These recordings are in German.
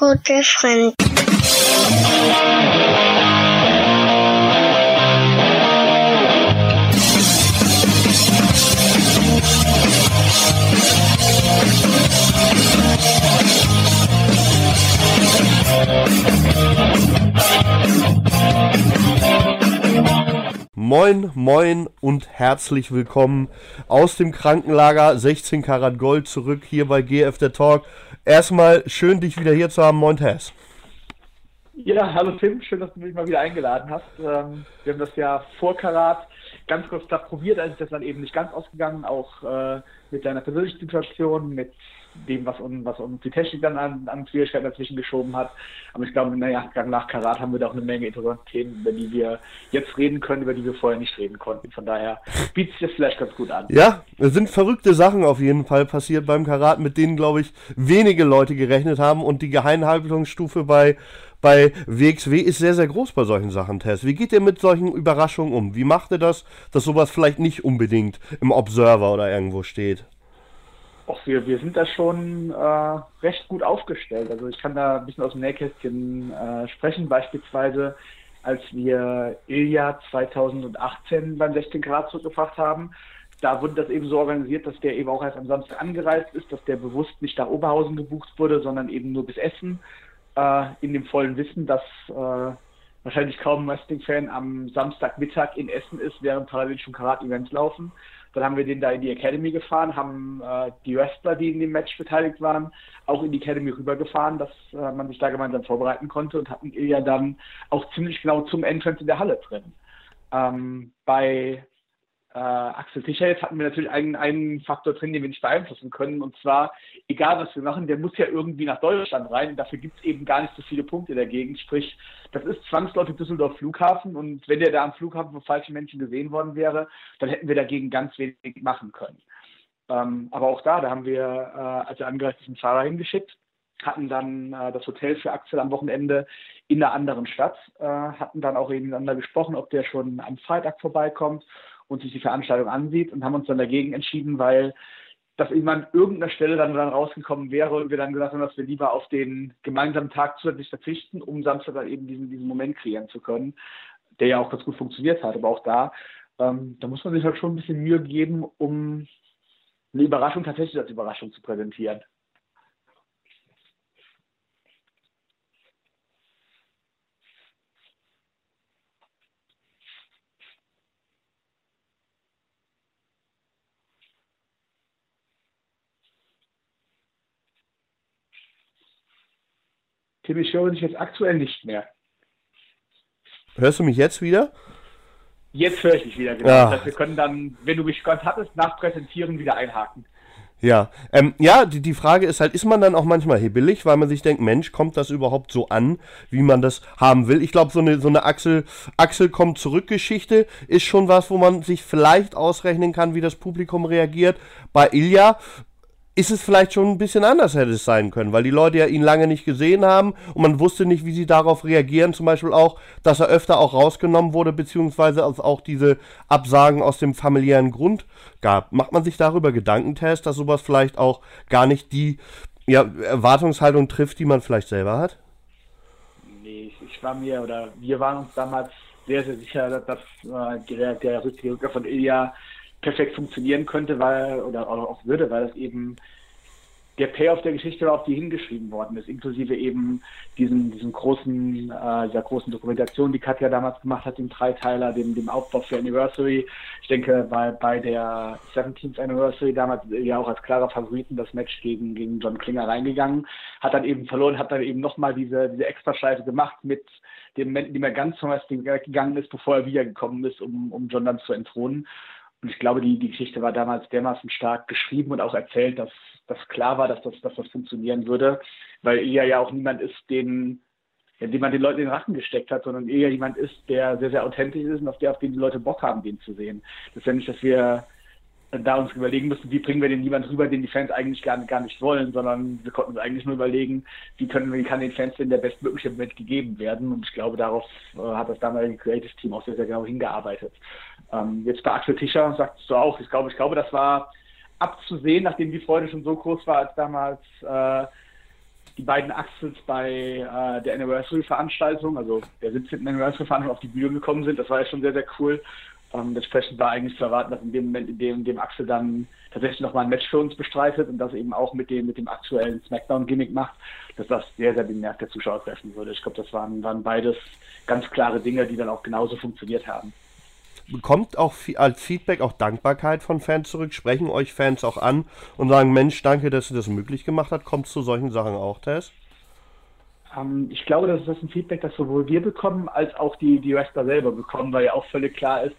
gute Freund. Moin, moin und herzlich willkommen aus dem Krankenlager 16 Karat Gold zurück hier bei GF der Talk. Erstmal schön, dich wieder hier zu haben. Moin, Tess. Ja, hallo Tim, schön, dass du mich mal wieder eingeladen hast. Ähm, wir haben das ja vor Karat ganz kurz da probiert, als ist das dann eben nicht ganz ausgegangen, auch äh, mit deiner persönlichen Situation, mit dem, was uns, was uns die Technik dann an, an Schwierigkeiten dazwischen geschoben hat. Aber ich glaube, naja, nach Karat haben wir da auch eine Menge interessante Themen, über die wir jetzt reden können, über die wir vorher nicht reden konnten. Von daher bietet sich das vielleicht ganz gut an. Ja, es sind verrückte Sachen auf jeden Fall passiert beim Karat, mit denen, glaube ich, wenige Leute gerechnet haben und die Geheimhaltungsstufe bei bei WXW ist sehr, sehr groß bei solchen Sachen, Tess. Wie geht ihr mit solchen Überraschungen um? Wie macht ihr das, dass sowas vielleicht nicht unbedingt im Observer oder irgendwo steht? Och, wir, wir sind da schon äh, recht gut aufgestellt. Also ich kann da ein bisschen aus dem Nähkästchen äh, sprechen. Beispielsweise, als wir Ilja 2018 beim 16 Grad zurückgebracht haben, da wurde das eben so organisiert, dass der eben auch erst am Samstag angereist ist, dass der bewusst nicht nach Oberhausen gebucht wurde, sondern eben nur bis Essen, äh, in dem vollen Wissen, dass äh, wahrscheinlich kaum ein Wrestling-Fan am Samstagmittag in Essen ist, während parallel schon Karat-Events laufen. Dann haben wir den da in die Academy gefahren, haben äh, die Wrestler, die in dem Match beteiligt waren, auch in die Academy rübergefahren, dass äh, man sich da gemeinsam vorbereiten konnte und hatten ja dann auch ziemlich genau zum Entrance in der Halle drin. Ähm, bei äh, Axel Tischer, jetzt hatten wir natürlich einen, einen Faktor drin, den wir nicht beeinflussen können. Und zwar, egal was wir machen, der muss ja irgendwie nach Deutschland rein. Dafür gibt es eben gar nicht so viele Punkte Gegend. Sprich, das ist zwangsläufig Düsseldorf Flughafen. Und wenn der da am Flughafen von falschen Menschen gesehen worden wäre, dann hätten wir dagegen ganz wenig machen können. Ähm, aber auch da, da haben wir, äh, als er angereist ist, einen Fahrer hingeschickt hatten dann äh, das Hotel für Axel am Wochenende in einer anderen Stadt, äh, hatten dann auch eben miteinander gesprochen, ob der schon am Freitag vorbeikommt und sich die Veranstaltung ansieht und haben uns dann dagegen entschieden, weil das eben an irgendeiner Stelle dann, dann rausgekommen wäre und wir dann gesagt haben, dass wir lieber auf den gemeinsamen Tag zusätzlich verzichten, um Samstag dann eben diesen, diesen Moment kreieren zu können, der ja auch ganz gut funktioniert hat. Aber auch da, ähm, da muss man sich halt schon ein bisschen Mühe geben, um eine Überraschung tatsächlich als Überraschung zu präsentieren. Tim, ich höre dich jetzt aktuell nicht mehr. Hörst du mich jetzt wieder? Jetzt höre ich dich wieder, genau. Ja. Das heißt, wir können dann, wenn du mich gehört hattest, nach Präsentieren wieder einhaken. Ja, ähm, ja, die, die Frage ist halt, ist man dann auch manchmal hibbelig, weil man sich denkt, Mensch, kommt das überhaupt so an, wie man das haben will? Ich glaube, so eine, so eine Axel, Axel kommt zurück Geschichte ist schon was, wo man sich vielleicht ausrechnen kann, wie das Publikum reagiert. Bei Ilja ist es vielleicht schon ein bisschen anders hätte es sein können, weil die Leute ja ihn lange nicht gesehen haben und man wusste nicht, wie sie darauf reagieren. Zum Beispiel auch, dass er öfter auch rausgenommen wurde, beziehungsweise auch diese Absagen aus dem familiären Grund gab. Macht man sich darüber Gedanken, Test, dass sowas vielleicht auch gar nicht die ja, Erwartungshaltung trifft, die man vielleicht selber hat? Nee, ich war mir oder wir waren uns damals sehr, sehr sicher, dass, äh, der, der Rückkehr von Ilya perfekt funktionieren könnte, weil, oder auch würde, weil das eben der Payoff der Geschichte war, auf die hingeschrieben worden ist, inklusive eben diesen, diesen großen, äh, dieser großen Dokumentation, die Katja damals gemacht hat, dem Dreiteiler, dem, dem Aufbau für Anniversary. Ich denke, bei, bei der 17th Anniversary damals ja auch als klarer Favoriten das Match gegen, gegen John Klinger reingegangen, hat dann eben verloren, hat dann eben nochmal diese, diese Extraschleife gemacht mit dem Moment, in dem er ganz zum Wrestling gegangen ist, bevor er wiedergekommen ist, um, um John dann zu entthronen. Und ich glaube, die, die Geschichte war damals dermaßen stark geschrieben und auch erzählt, dass das klar war, dass das, dass das funktionieren würde, weil Ilya ja auch niemand ist, den, ja, den man den Leuten in den Rachen gesteckt hat, sondern eher jemand ist, der sehr, sehr authentisch ist und auf der, auf den die Leute Bock haben, den zu sehen. Das ist ja nicht, dass wir da uns überlegen müssen, wie bringen wir den jemand rüber, den die Fans eigentlich gar, gar nicht wollen, sondern wir konnten uns eigentlich nur überlegen, wie können wie kann den Fans denn der bestmögliche Moment gegeben werden. Und ich glaube, darauf äh, hat das damalige Creative Team auch sehr, sehr genau hingearbeitet. Ähm, jetzt bei Axel Tischer sagst du auch, ich glaube, ich glaube, das war abzusehen, nachdem die Freude schon so groß war, als damals äh, die beiden Axels bei äh, der Anniversary-Veranstaltung, also der 17. Anniversary-Veranstaltung auf die Bühne gekommen sind. Das war ja schon sehr, sehr cool. Ähm, entsprechend war eigentlich zu erwarten, dass in dem Moment, in dem, in dem Axel dann tatsächlich nochmal ein Match für uns bestreitet und das eben auch mit dem, mit dem aktuellen Smackdown-Gimmick macht, dass das sehr, sehr den Nerv der Zuschauer treffen würde. Ich glaube, das waren, waren beides ganz klare Dinge, die dann auch genauso funktioniert haben. Bekommt auch als Feedback auch Dankbarkeit von Fans zurück? Sprechen euch Fans auch an und sagen, Mensch, danke, dass ihr das möglich gemacht habt? Kommt zu solchen Sachen auch, Tess? Ähm, ich glaube, das ist ein Feedback, das sowohl wir bekommen, als auch die, die Wrestler selber bekommen, weil ja auch völlig klar ist,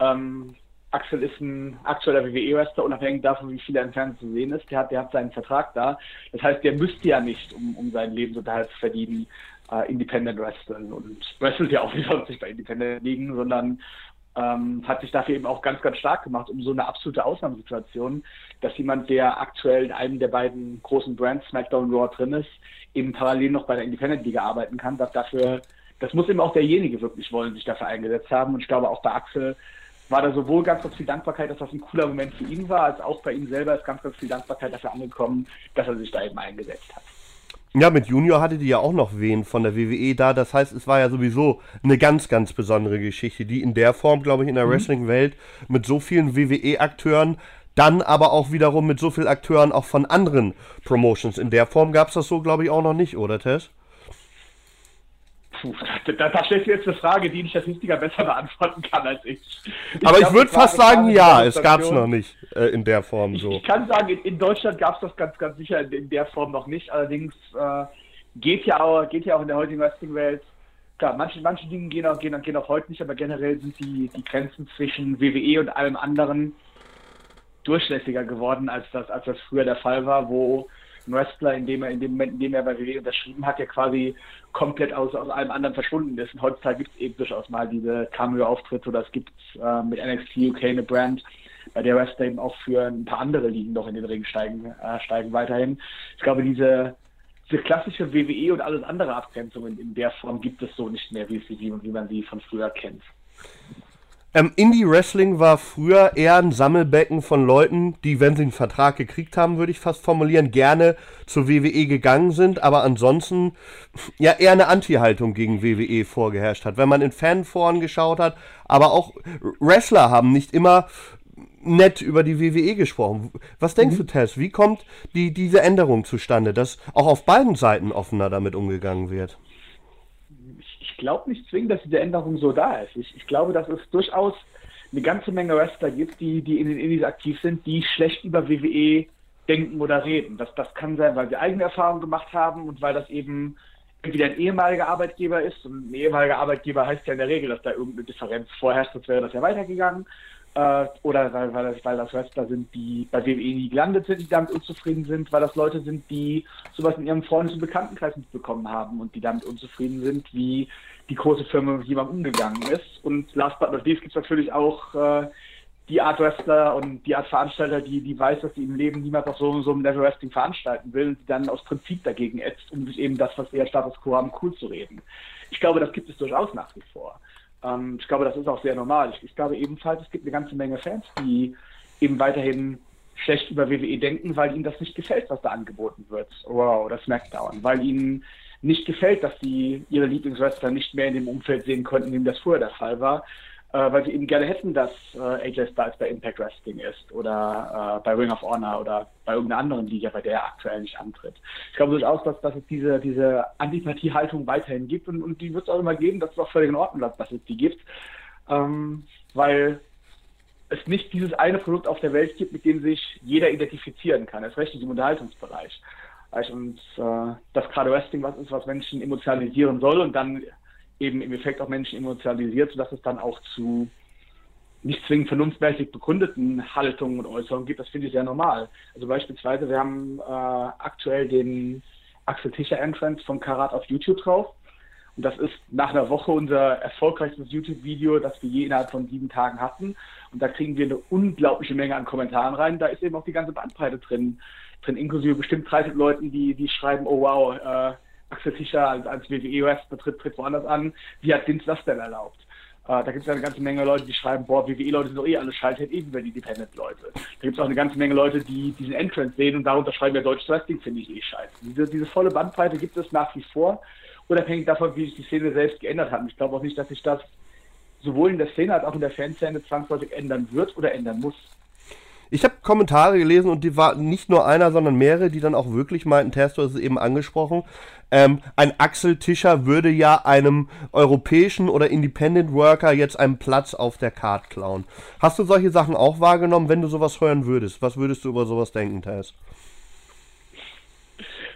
ähm, Axel ist ein aktueller WWE-Wrestler, unabhängig davon, wie viel er im Fernsehen zu sehen ist. Der hat, der hat seinen Vertrag da. Das heißt, der müsste ja nicht, um, um seinen Lebensunterhalt zu verdienen, äh, Independent wresteln und wrestelt ja auch nicht sonst bei Independent liegen, sondern ähm, hat sich dafür eben auch ganz, ganz stark gemacht, um so eine absolute Ausnahmesituation, dass jemand, der aktuell in einem der beiden großen Brands, SmackDown Raw drin ist, eben parallel noch bei der Independent Liga arbeiten kann, dass dafür, das muss eben auch derjenige wirklich wollen, sich dafür eingesetzt haben. Und ich glaube auch bei Axel war da sowohl ganz, ganz viel Dankbarkeit, dass das ein cooler Moment für ihn war, als auch bei ihm selber ist ganz, ganz viel Dankbarkeit dafür angekommen, dass er sich da eben eingesetzt hat. Ja, mit Junior hatte die ja auch noch wen von der WWE da. Das heißt, es war ja sowieso eine ganz, ganz besondere Geschichte, die in der Form, glaube ich, in der mhm. Wrestling-Welt mit so vielen WWE-Akteuren, dann aber auch wiederum mit so vielen Akteuren auch von anderen Promotions. In der Form gab es das so, glaube ich, auch noch nicht, oder Tess? Puh, da, da stellst du jetzt eine Frage, die ein Statistiker besser beantworten kann als ich. ich Aber ich würde fast sagen, ja, es gab es noch nicht äh, in der Form so. Ich, ich kann sagen, in, in Deutschland gab es das ganz, ganz sicher in, in, der Form noch nicht. Allerdings äh, geht, ja auch, geht ja auch in der heutigen Wrestling-Welt klar, manche, manche Dinge gehen auch, gehen, gehen auch heute nicht, aber generell sind die, die Grenzen zwischen WWE und allem anderen durchlässiger geworden, als das, als das früher der Fall war, wo ein Wrestler, in dem er in dem Moment, in dem er bei WWE unterschrieben hat, ja quasi komplett aus, aus allem anderen verschwunden ist. Und heutzutage gibt es eben durchaus mal diese Cameo-Auftritte oder es gibt äh, mit NXT UK eine Brand, bei der Wrestler eben auch für ein paar andere Ligen noch in den Ring steigen, äh, steigen weiterhin. Ich glaube, diese, diese klassische WWE und alles andere Abgrenzungen in der Form gibt es so nicht mehr, wie, sie, wie man sie von früher kennt. Ähm, Indie-Wrestling war früher eher ein Sammelbecken von Leuten, die, wenn sie einen Vertrag gekriegt haben, würde ich fast formulieren, gerne zur WWE gegangen sind, aber ansonsten ja eher eine Anti-Haltung gegen WWE vorgeherrscht hat. Wenn man in Fanforen geschaut hat, aber auch Wrestler haben nicht immer nett über die WWE gesprochen. Was denkst mhm. du, Tess? Wie kommt die, diese Änderung zustande, dass auch auf beiden Seiten offener damit umgegangen wird? Glaube nicht zwingend, dass diese Änderung so da ist. Ich, ich glaube, dass es durchaus eine ganze Menge Wrestler gibt, die, die in den Indies aktiv sind, die schlecht über WWE denken oder reden. Das, das kann sein, weil sie eigene Erfahrungen gemacht haben und weil das eben entweder ein ehemaliger Arbeitgeber ist und ein ehemaliger Arbeitgeber heißt ja in der Regel, dass da irgendeine Differenz vorherrscht, sonst wäre das ja weitergegangen äh, oder weil, weil, das, weil das Wrestler sind, die bei WWE nie gelandet sind, die damit unzufrieden sind, weil das Leute sind, die sowas in ihrem Freundes- und Bekanntenkreis mitbekommen haben und die damit unzufrieden sind, wie die große Firma mit jemandem umgegangen ist. Und last but not least gibt es natürlich auch äh, die Art Wrestler und die Art Veranstalter, die, die weiß, dass sie im Leben niemals auf so, so einem Level Wrestling veranstalten will und die dann aus Prinzip dagegen ätzt, um sich eben das, was eher Status Quo haben, cool zu reden. Ich glaube, das gibt es durchaus nach wie vor. Ähm, ich glaube, das ist auch sehr normal. Ich, ich, glaube ebenfalls, es gibt eine ganze Menge Fans, die eben weiterhin schlecht über WWE denken, weil ihnen das nicht gefällt, was da angeboten wird. Wow, oder SmackDown. Weil ihnen nicht gefällt, dass sie ihre Lieblingswrestler nicht mehr in dem Umfeld sehen konnten, in dem das früher der Fall war äh, weil sie eben gerne hätten, dass äh, AJ Styles bei Impact Wrestling ist oder äh, bei Ring of Honor oder bei irgendeiner anderen Liga, bei der er aktuell nicht antritt. Ich glaube durchaus, dass, dass es diese, diese Antipathie-Haltung weiterhin gibt und, und die wird es auch immer geben, dass es auch völlig in Ordnung ist, dass es die gibt, ähm, weil es nicht dieses eine Produkt auf der Welt gibt, mit dem sich jeder identifizieren kann. Es recht im Unterhaltungsbereich. Und äh, dass gerade Wrestling was ist, was Menschen emotionalisieren soll und dann eben im Effekt auch Menschen emotionalisiert, sodass es dann auch zu nicht zwingend vernunftmäßig begründeten Haltungen und Äußerungen gibt. Das finde ich sehr normal. Also beispielsweise, wir haben äh, aktuell den Axel Tischer Entrance von Karat auf YouTube drauf. Und das ist nach einer Woche unser erfolgreichstes YouTube-Video, das wir je innerhalb von sieben Tagen hatten. Und da kriegen wir eine unglaubliche Menge an Kommentaren rein. Da ist eben auch die ganze Bandbreite drin, drin inklusive bestimmt 30 Leuten, die, die schreiben, oh wow, äh, Axel Fischer als, als WWE-Wrestler tritt, tritt woanders an. Wie hat Vince das denn erlaubt? Äh, da gibt es eine ganze Menge Leute, die schreiben, boah, WWE-Leute sind doch eh alle scheiße, eben über die Independent-Leute. Da gibt es auch eine ganze Menge Leute, die diesen Entrance sehen und darunter schreiben, ja, deutsches Wrestling finde ich eh scheiße. Diese, diese volle Bandbreite gibt es nach wie vor, unabhängig davon, wie sich die Szene selbst geändert hat. Und ich glaube auch nicht, dass sich das sowohl in der Szene als auch in der Fanszene zwangsläufig ändern wird oder ändern muss. Ich habe Kommentare gelesen und die war nicht nur einer, sondern mehrere, die dann auch wirklich meinten, Testo ist es eben angesprochen, ähm, ein Axel Tischer würde ja einem europäischen oder Independent Worker jetzt einen Platz auf der Card klauen. Hast du solche Sachen auch wahrgenommen, wenn du sowas hören würdest? Was würdest du über sowas denken, Tess?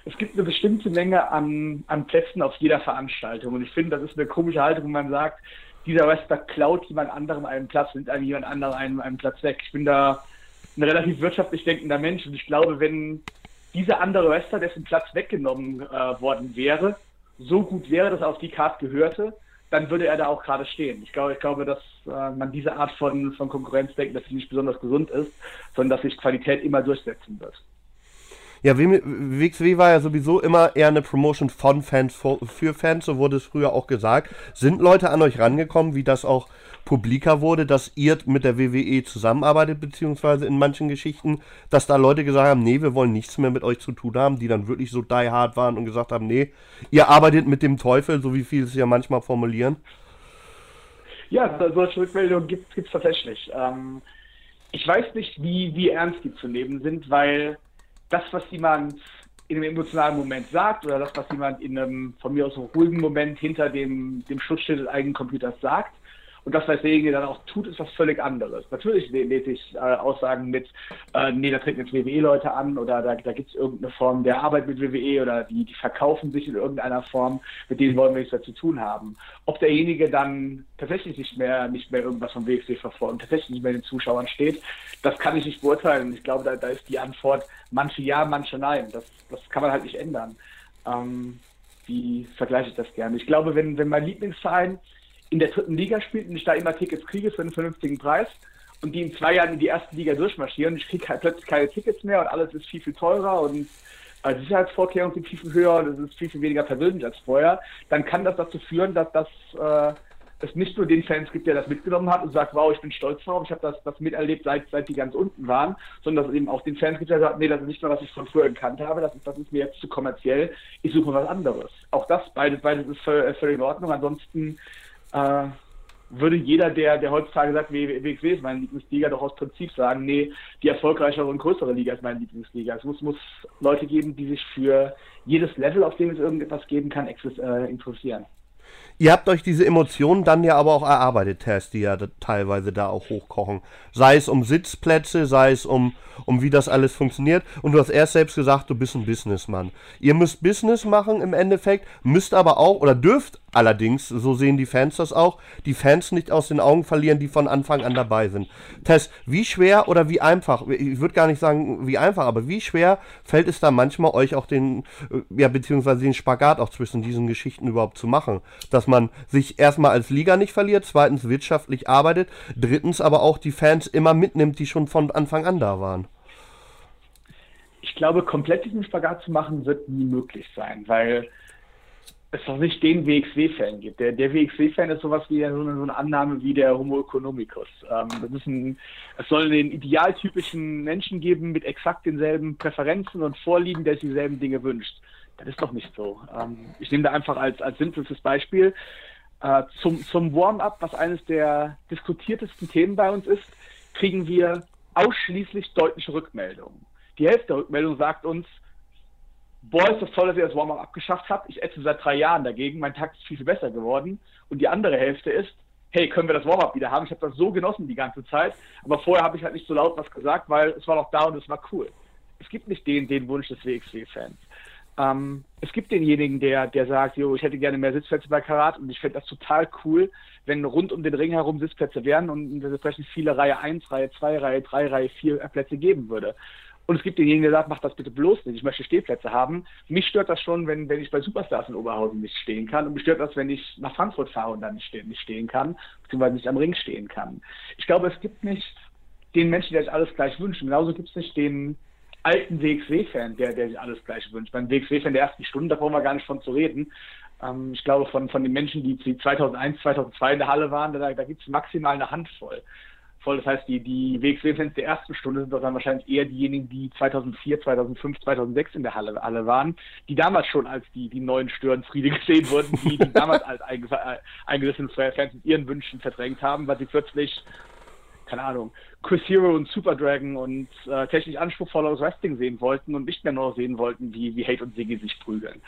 Es gibt eine bestimmte Menge an, an Plätzen auf jeder Veranstaltung und ich finde, das ist eine komische Haltung, wenn man sagt, dieser Wrestler klaut jemand anderem einen Platz, nimmt einem jemand anderem einen, einen Platz weg. Ich bin da ein relativ wirtschaftlich denkender Mensch und ich glaube, wenn dieser andere Wrestler, dessen Platz weggenommen äh, worden wäre, so gut wäre, dass er auf die Karte gehörte, dann würde er da auch gerade stehen. Ich glaube, ich glaube, dass äh, man diese Art von, von Konkurrenz denkt, dass sie nicht besonders gesund ist, sondern dass sich Qualität immer durchsetzen wird. Ja, WXW war ja sowieso immer eher eine Promotion von Fans für Fans, so wurde es früher auch gesagt. Sind Leute an euch rangekommen, wie das auch publiker wurde, dass ihr mit der WWE zusammenarbeitet, beziehungsweise in manchen Geschichten, dass da Leute gesagt haben, nee, wir wollen nichts mehr mit euch zu tun haben, die dann wirklich so die hard waren und gesagt haben, nee, ihr arbeitet mit dem Teufel, so wie viele es ja manchmal formulieren? Ja, solche Rückmeldungen gibt es tatsächlich. Ähm, ich weiß nicht, wie, wie ernst die zu nehmen sind, weil das, was jemand in einem emotionalen Moment sagt oder das, was jemand in einem von mir aus ruhigen Moment hinter dem, dem Schutzschild des eigenen Computers sagt, und das, was derjenige dann auch tut, ist was völlig anderes. Natürlich lese ich äh, Aussagen mit, äh, nee, da treten jetzt WWE-Leute an oder da, da gibt es irgendeine Form der Arbeit mit WWE oder die, die verkaufen sich in irgendeiner Form, mit denen wollen wir nichts mehr zu tun haben. Ob derjenige dann tatsächlich nicht mehr, nicht mehr irgendwas vom WXW verfolgt und tatsächlich nicht mehr den Zuschauern steht, das kann ich nicht beurteilen. Ich glaube, da, da ist die Antwort manche ja, manche nein. Das, das kann man halt nicht ändern. Ähm, wie vergleiche ich das gerne? Ich glaube, wenn, wenn mein Lieblingsverein in der dritten Liga spielt und ich da immer Tickets kriege für einen vernünftigen Preis und die in zwei Jahren in die erste Liga durchmarschieren und ich kriege halt plötzlich keine Tickets mehr und alles ist viel, viel teurer und äh, Sicherheitsvorkehrungen sind viel, viel höher und es ist viel, viel weniger persönlich als vorher, dann kann das dazu führen, dass das äh, es nicht nur den Fans gibt, der das mitgenommen hat und sagt, wow, ich bin stolz drauf, ich habe das, das miterlebt, seit, seit die ganz unten waren, sondern dass es eben auch den Fans gibt, der sagt, nee, das ist nicht mehr, was ich von früher gekannt habe, das ist, das ist mir jetzt zu kommerziell, ich suche was anderes. Auch das, beides, beides ist völlig in Ordnung. Ansonsten äh, würde jeder, der, der heutzutage sagt, WXW ist meine Lieblingsliga, doch aus Prinzip sagen, nee, die erfolgreichere und größere Liga ist meine Lieblingsliga. Es muss, muss Leute geben, die sich für jedes Level, auf dem es irgendetwas geben kann, äh, interessieren. Ihr habt euch diese Emotionen dann ja aber auch erarbeitet, Tess, die ja teilweise da auch hochkochen. Sei es um Sitzplätze, sei es um, um wie das alles funktioniert. Und du hast erst selbst gesagt, du bist ein Businessmann. Ihr müsst Business machen im Endeffekt, müsst aber auch oder dürft allerdings, so sehen die Fans das auch, die Fans nicht aus den Augen verlieren, die von Anfang an dabei sind. Tess, wie schwer oder wie einfach, ich würde gar nicht sagen wie einfach, aber wie schwer fällt es da manchmal euch auch den, äh, ja, beziehungsweise den Spagat auch zwischen diesen Geschichten überhaupt zu machen? Dass man sich erstmal als Liga nicht verliert, zweitens wirtschaftlich arbeitet, drittens aber auch die Fans immer mitnimmt, die schon von Anfang an da waren ich glaube, komplett diesen Spagat zu machen, wird nie möglich sein, weil es noch nicht den WXW-Fan gibt. Der, der WXW-Fan ist sowas wie so eine, so eine, Annahme wie der Homo economicus. Ähm, das ist ein, es soll den idealtypischen Menschen geben mit exakt denselben Präferenzen und Vorlieben, der sich dieselben Dinge wünscht. Das ist doch nicht so. Ähm, ich nehme da einfach als, als simpelstes Beispiel äh, zum, zum Warm-up, was eines der diskutiertesten Themen bei uns ist, kriegen wir ausschließlich deutliche Rückmeldungen. Die Hälfte der Rückmeldung sagt uns, boah, ist das toll, dass ihr das Warm-up abgeschafft habt. Ich ätze seit drei Jahren dagegen. Mein Takt ist viel, viel besser geworden. Und die andere Hälfte ist, hey, können wir das Warm-up wieder haben? Ich habe das so genossen die ganze Zeit. Aber vorher habe ich halt nicht so laut was gesagt, weil es war noch da und es war cool. Es gibt nicht den, den Wunsch des WXW-Fans. Ähm, es gibt denjenigen, der, der sagt, jo, ich hätte gerne mehr Sitzplätze bei Karat und ich fände das total cool, wenn rund um den Ring herum Sitzplätze wären und es entsprechend viele Reihe 1, Reihe 2, Reihe 3, Reihe 4 Plätze geben würde. Und es gibt denjenigen, der sagt, mach das bitte bloß nicht, ich möchte Stehplätze haben. Mich stört das schon, wenn, wenn ich bei Superstars in Oberhausen nicht stehen kann. Und mich stört das, wenn ich nach Frankfurt fahre und dann nicht stehen, nicht stehen kann, beziehungsweise nicht am Ring stehen kann. Ich glaube, es gibt nicht den Menschen, der sich alles gleich wünscht. Genauso gibt es nicht den alten WXW-Fan, der, der sich alles gleich wünscht. Beim WXW-Fan der ersten Stunde, da brauchen wir gar nicht von zu reden. Ähm, ich glaube, von, von den Menschen, die 2001, 2002 in der Halle waren, da, da gibt es maximal eine Handvoll. Voll, das heißt, die, die WXW-Fans der ersten Stunde sind doch dann wahrscheinlich eher diejenigen, die 2004, 2005, 2006 in der Halle, Halle waren, die damals schon als die, die neuen Störenfriede gesehen wurden, die, die damals als eingerissene Fans mit ihren Wünschen verdrängt haben, weil sie plötzlich keine Ahnung, Chris Hero und Super Dragon und äh, technisch anspruchsvolleres Wrestling sehen wollten und nicht mehr nur sehen wollten, wie, wie Hate und Siggy sich prügeln.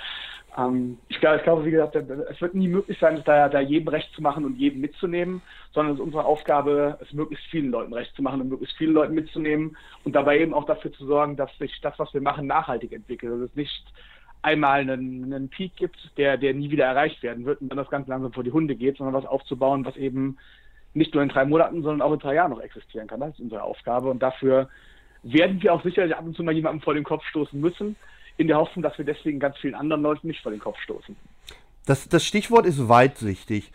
Ähm, ich, glaube, ich glaube, wie gesagt, es wird nie möglich sein, da, da jedem recht zu machen und jedem mitzunehmen, sondern es ist unsere Aufgabe, es möglichst vielen Leuten recht zu machen und möglichst viele Leute mitzunehmen und dabei eben auch dafür zu sorgen, dass sich das, was wir machen, nachhaltig entwickelt. Dass es nicht einmal einen, einen Peak gibt, der, der nie wieder erreicht werden wird und dann das ganz langsam vor die Hunde geht, sondern was aufzubauen, was eben nicht nur in drei Monaten, sondern auch in drei Jahren noch existieren kann. Das ist unsere Aufgabe. Und dafür werden wir auch sicherlich ab und zu mal jemandem vor den Kopf stoßen müssen, in der Hoffnung, dass wir deswegen ganz vielen anderen Leuten nicht vor den Kopf stoßen. Das, das Stichwort ist weitsichtig.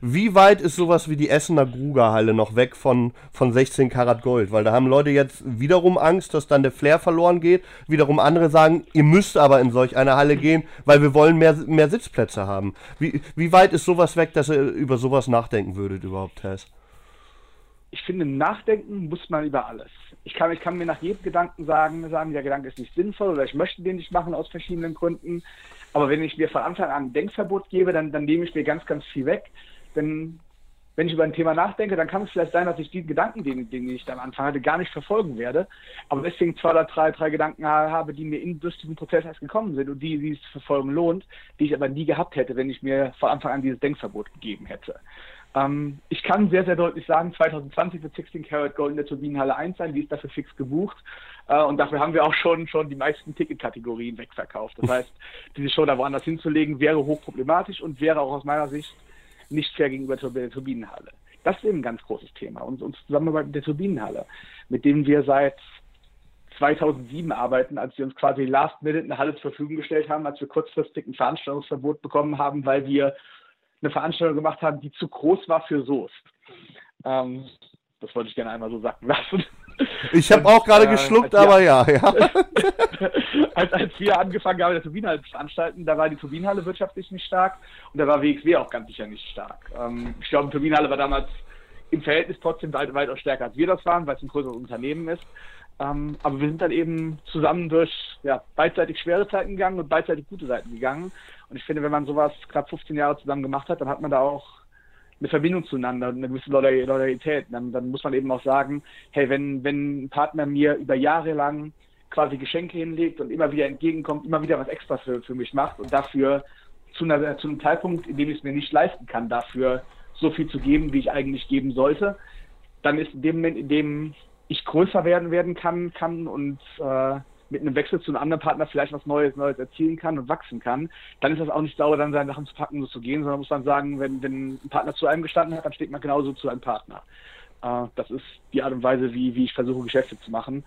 Wie weit ist sowas wie die Essener Grugerhalle noch weg von, von 16 Karat Gold? Weil da haben Leute jetzt wiederum Angst, dass dann der Flair verloren geht. Wiederum andere sagen, ihr müsst aber in solch eine Halle gehen, weil wir wollen mehr, mehr Sitzplätze haben. Wie, wie weit ist sowas weg, dass ihr über sowas nachdenken würdet überhaupt, Tess? Ich finde, nachdenken muss man über alles. Ich kann, ich kann mir nach jedem Gedanken sagen, sagen, der Gedanke ist nicht sinnvoll oder ich möchte den nicht machen aus verschiedenen Gründen. Aber wenn ich mir von Anfang an ein Denkverbot gebe, dann, dann nehme ich mir ganz, ganz viel weg. Denn wenn ich über ein Thema nachdenke, dann kann es vielleicht sein, dass ich die Gedanken, den, den ich am Anfang hatte, gar nicht verfolgen werde. Aber deswegen zwei oder drei, drei Gedanken habe, die mir in durch diesen Prozess erst gekommen sind und die, die es verfolgen lohnt, die ich aber nie gehabt hätte, wenn ich mir von Anfang an dieses Denkverbot gegeben hätte. Ähm, ich kann sehr, sehr deutlich sagen, 2020 wird 16 Karat Gold in der Turbinenhalle 1 sein, die ist dafür fix gebucht. Äh, und dafür haben wir auch schon, schon die meisten Ticketkategorien wegverkauft. Das heißt, diese Show da woanders hinzulegen, wäre hochproblematisch und wäre auch aus meiner Sicht nicht fair gegenüber der Turbinenhalle. Das ist eben ein ganz großes Thema. Und, und Zusammenarbeit mit der Turbinenhalle, mit dem wir seit 2007 arbeiten, als wir uns quasi last minute eine Halle zur Verfügung gestellt haben, als wir kurzfristig ein Veranstaltungsverbot bekommen haben, weil wir eine Veranstaltung gemacht haben, die zu groß war für Soest. Ähm, das wollte ich gerne einmal so sagen lassen. Ich habe auch gerade äh, geschluckt, aber ja, ja. als, als wir angefangen haben, der Turbinenhalle zu veranstalten, da war die Turbinenhalle wirtschaftlich nicht stark und da war WXW auch ganz sicher nicht stark. Ähm, ich glaube, die Turbinenhalle war damals im Verhältnis trotzdem weit, weitaus stärker, als wir das waren, weil es ein größeres Unternehmen ist. Ähm, aber wir sind dann eben zusammen durch ja, beidseitig schwere Zeiten gegangen und beidseitig gute Seiten gegangen. Und ich finde, wenn man sowas knapp 15 Jahre zusammen gemacht hat, dann hat man da auch eine Verbindung zueinander, eine gewisse Loyalität. Dann, dann muss man eben auch sagen, hey, wenn, wenn ein Partner mir über Jahre lang quasi Geschenke hinlegt und immer wieder entgegenkommt, immer wieder was extra für, für mich macht und dafür zu, einer, zu einem Zeitpunkt, in dem ich es mir nicht leisten kann, dafür so viel zu geben, wie ich eigentlich geben sollte, dann ist in dem Moment, in dem ich größer werden werden kann, kann und äh, mit einem Wechsel zu einem anderen Partner vielleicht was Neues, Neues erzielen kann und wachsen kann, dann ist das auch nicht sauber, dann seine Sachen zu packen und zu gehen, sondern muss man sagen, wenn, wenn ein Partner zu einem gestanden hat, dann steht man genauso zu einem Partner. Äh, das ist die Art und Weise, wie, wie ich versuche, Geschäfte zu machen.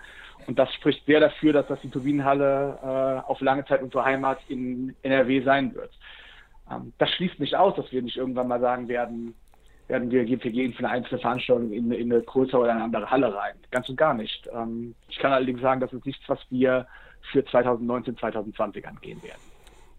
Und das spricht sehr dafür, dass das die Turbinenhalle äh, auf lange Zeit unsere Heimat in NRW sein wird. Ähm, das schließt nicht aus, dass wir nicht irgendwann mal sagen werden, werden wir, wir gehen für eine einzelne Veranstaltung in, in eine größere oder eine andere Halle rein. Ganz und gar nicht. Ähm, ich kann allerdings sagen, das ist nichts, was wir für 2019, 2020 angehen werden.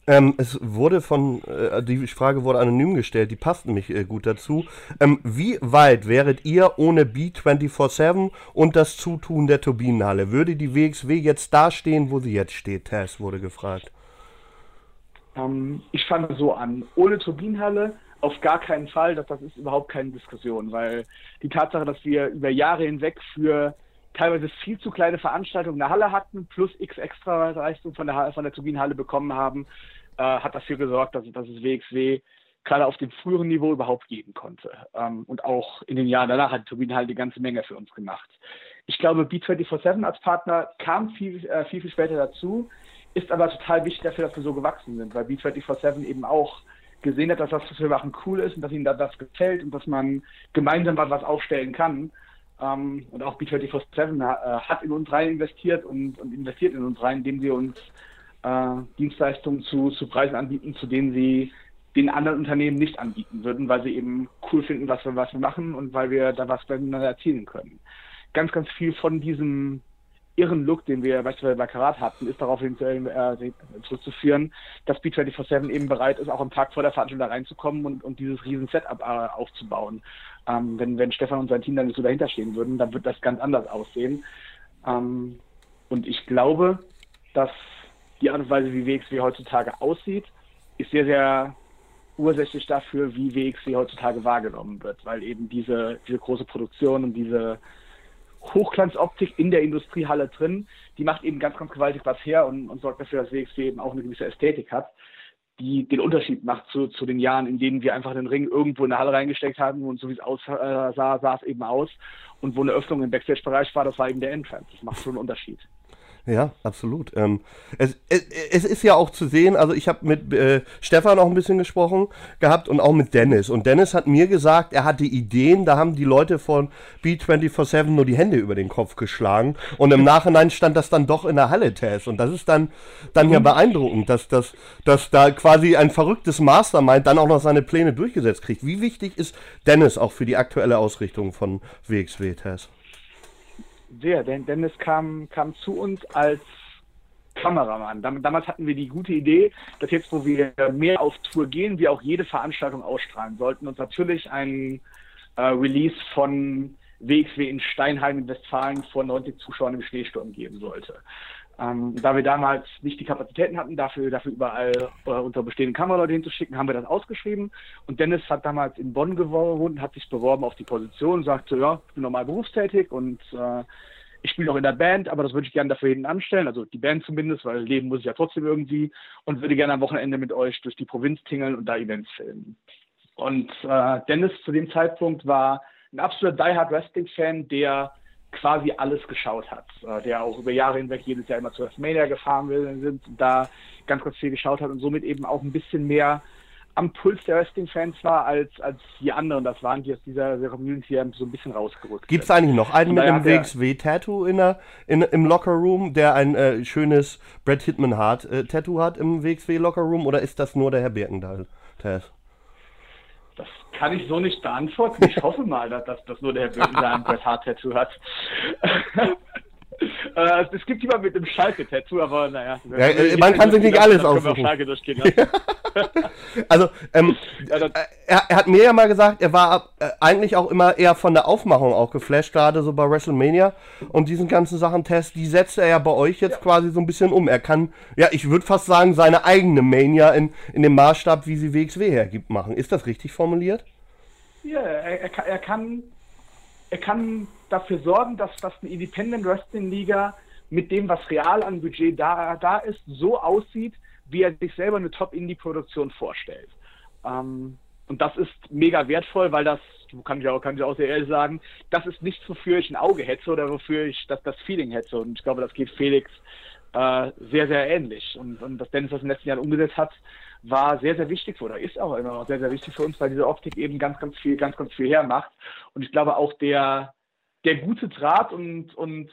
Ähm, es wurde von, äh, die Frage wurde anonym gestellt, die passt nämlich äh, gut dazu. Ähm, wie weit wäret ihr ohne B247 und das Zutun der Turbinenhalle? Würde die WXW jetzt da stehen, wo sie jetzt steht? Tess wurde gefragt. Ähm, ich fange so an. Ohne Turbinenhalle auf gar keinen Fall, das, das ist überhaupt keine Diskussion, weil die Tatsache, dass wir über Jahre hinweg für teilweise viel zu kleine Veranstaltungen eine Halle hatten, plus x extra Leistung von der, von der Turbinenhalle bekommen haben, äh, hat dafür gesorgt, dass, dass es WXW gerade auf dem früheren Niveau überhaupt geben konnte. Ähm, und auch in den Jahren danach hat die Turbinenhalle eine ganze Menge für uns gemacht. Ich glaube, B247 als Partner kam viel, äh, viel, viel später dazu, ist aber total wichtig dafür, dass wir so gewachsen sind, weil B247 eben auch gesehen hat, dass das, was wir machen, cool ist und dass ihnen das gefällt und dass man gemeinsam was aufstellen kann. Ähm, und auch B247 äh, hat in uns rein investiert und, und, investiert in uns rein, indem sie uns äh, Dienstleistungen zu, zu Preisen anbieten, zu denen sie den anderen Unternehmen nicht anbieten würden, weil sie eben cool finden, was wir, was wir machen und weil wir da was miteinander erzielen können. Ganz, ganz viel von diesem irren Look, den wir beispielsweise bei Karat hatten, ist darauf hin, äh, zurückzuführen, dass B247 eben bereit ist, auch am Tag vor der Veranstaltung da reinzukommen und, und dieses riesen Setup äh, aufzubauen. Ähm, wenn, wenn Stefan und sein Team dann nicht so dahinter stehen würden, dann wird das ganz anders aussehen. Ähm, und ich glaube, dass die Art und Weise, wie WXW heutzutage aussieht, ist sehr, sehr ursächlich dafür, wie WXW heutzutage wahrgenommen wird, weil eben diese, diese große Produktion und diese Hochglanzoptik in der Industriehalle drin, die macht eben ganz, ganz gewaltig was her und, und sorgt dafür, dass WXW eben auch eine gewisse Ästhetik hat, die den Unterschied macht zu, zu den Jahren, in denen wir einfach den Ring irgendwo in der Halle reingesteckt haben und so wie es aussah, äh, sah es eben aus. Und wo eine Öffnung im Backstage-Bereich war, das war eben der Entrance. Das macht schon einen Unterschied. Ja, absolut. Ähm, es, es, es, ist ja auch zu sehen, also ich habe mit äh, Stefan auch ein bisschen gesprochen gehabt und auch mit Dennis. Und Dennis hat mir gesagt, er hatte Ideen, da haben die Leute von B247 nur die Hände über den Kopf geschlagen. Und im Nachhinein stand das dann doch in der Halle-Test. Und das ist dann, dann mhm. ja beeindruckend, dass, dass, dass da quasi ein verrücktes Mastermind dann auch noch seine Pläne durchgesetzt kriegt. Wie wichtig ist Dennis auch für die aktuelle Ausrichtung von WXW-Test? Sehr, denn Dennis kam, kam zu uns als Kameramann. Damals hatten wir die gute Idee, dass jetzt, wo wir mehr auf Tour gehen, wir auch jede Veranstaltung ausstrahlen sollten und natürlich ein äh, Release von WXW in Steinheim in Westfalen vor 90 Zuschauern im Schneesturm geben sollte. Ähm, da wir damals nicht die Kapazitäten hatten, dafür, dafür überall äh, unsere bestehenden Kameraleute hinzuschicken, haben wir das ausgeschrieben. Und Dennis hat damals in Bonn gewohnt, hat sich beworben auf die Position, sagte, ja, ich bin normal berufstätig und äh, ich spiele noch in der Band, aber das würde ich gerne dafür hinten anstellen, also die Band zumindest, weil leben muss ich ja trotzdem irgendwie und würde gerne am Wochenende mit euch durch die Provinz tingeln und da Events filmen. Und äh, Dennis zu dem Zeitpunkt war ein absoluter Die Hard Wrestling Fan, der quasi alles geschaut hat, äh, der auch über Jahre hinweg jedes Jahr immer zu WrestleMania gefahren sind da ganz, ganz viel geschaut hat und somit eben auch ein bisschen mehr am Puls der Wrestling-Fans war als, als die anderen. Das waren die aus dieser, Community so ein bisschen rausgerückt. Gibt es eigentlich noch einen mit einem WXW-Tattoo in in, im Locker-Room, der ein äh, schönes Brad Hitman-Hart-Tattoo hat im WXW-Locker-Room oder ist das nur der Herr Birkendahl? Das kann ich so nicht beantworten. Ich hoffe mal, dass das nur der Herr Birkendahl ein Bret Hart-Tattoo hat. Äh, es gibt jemand mit dem Schalke-Tattoo, aber naja. Ja, äh, man kann sich nicht alles aussuchen. also, ähm, er, er, hat mir ja mal gesagt, er war äh, eigentlich auch immer eher von der Aufmachung auch geflasht, gerade so bei WrestleMania und diesen ganzen Sachen Test, die setzt er ja bei euch jetzt ja. quasi so ein bisschen um. Er kann, ja, ich würde fast sagen, seine eigene Mania in, in dem Maßstab, wie sie WXW hergibt, machen. Ist das richtig formuliert? Ja, er, er, er kann er kann dafür sorgen, dass, dass eine Independent Wrestling Liga mit dem, was real an Budget da, da ist, so aussieht, wie er sich selber eine Top-Indie-Produktion vorstellt. Ähm, und das ist mega wertvoll, weil das, kann ich auch, kann ich auch sehr ehrlich sagen, das ist nichts, wofür ich ein Auge hätte oder wofür ich das, das Feeling hätte. Und ich glaube, das geht Felix äh, sehr, sehr ähnlich. Und, und dass Dennis das in den letzten Jahren umgesetzt hat, war sehr, sehr wichtig oder ist auch immer noch sehr, sehr wichtig für uns, weil diese Optik eben ganz, ganz viel, ganz, ganz viel hermacht. Und ich glaube auch der, der gute Draht und, und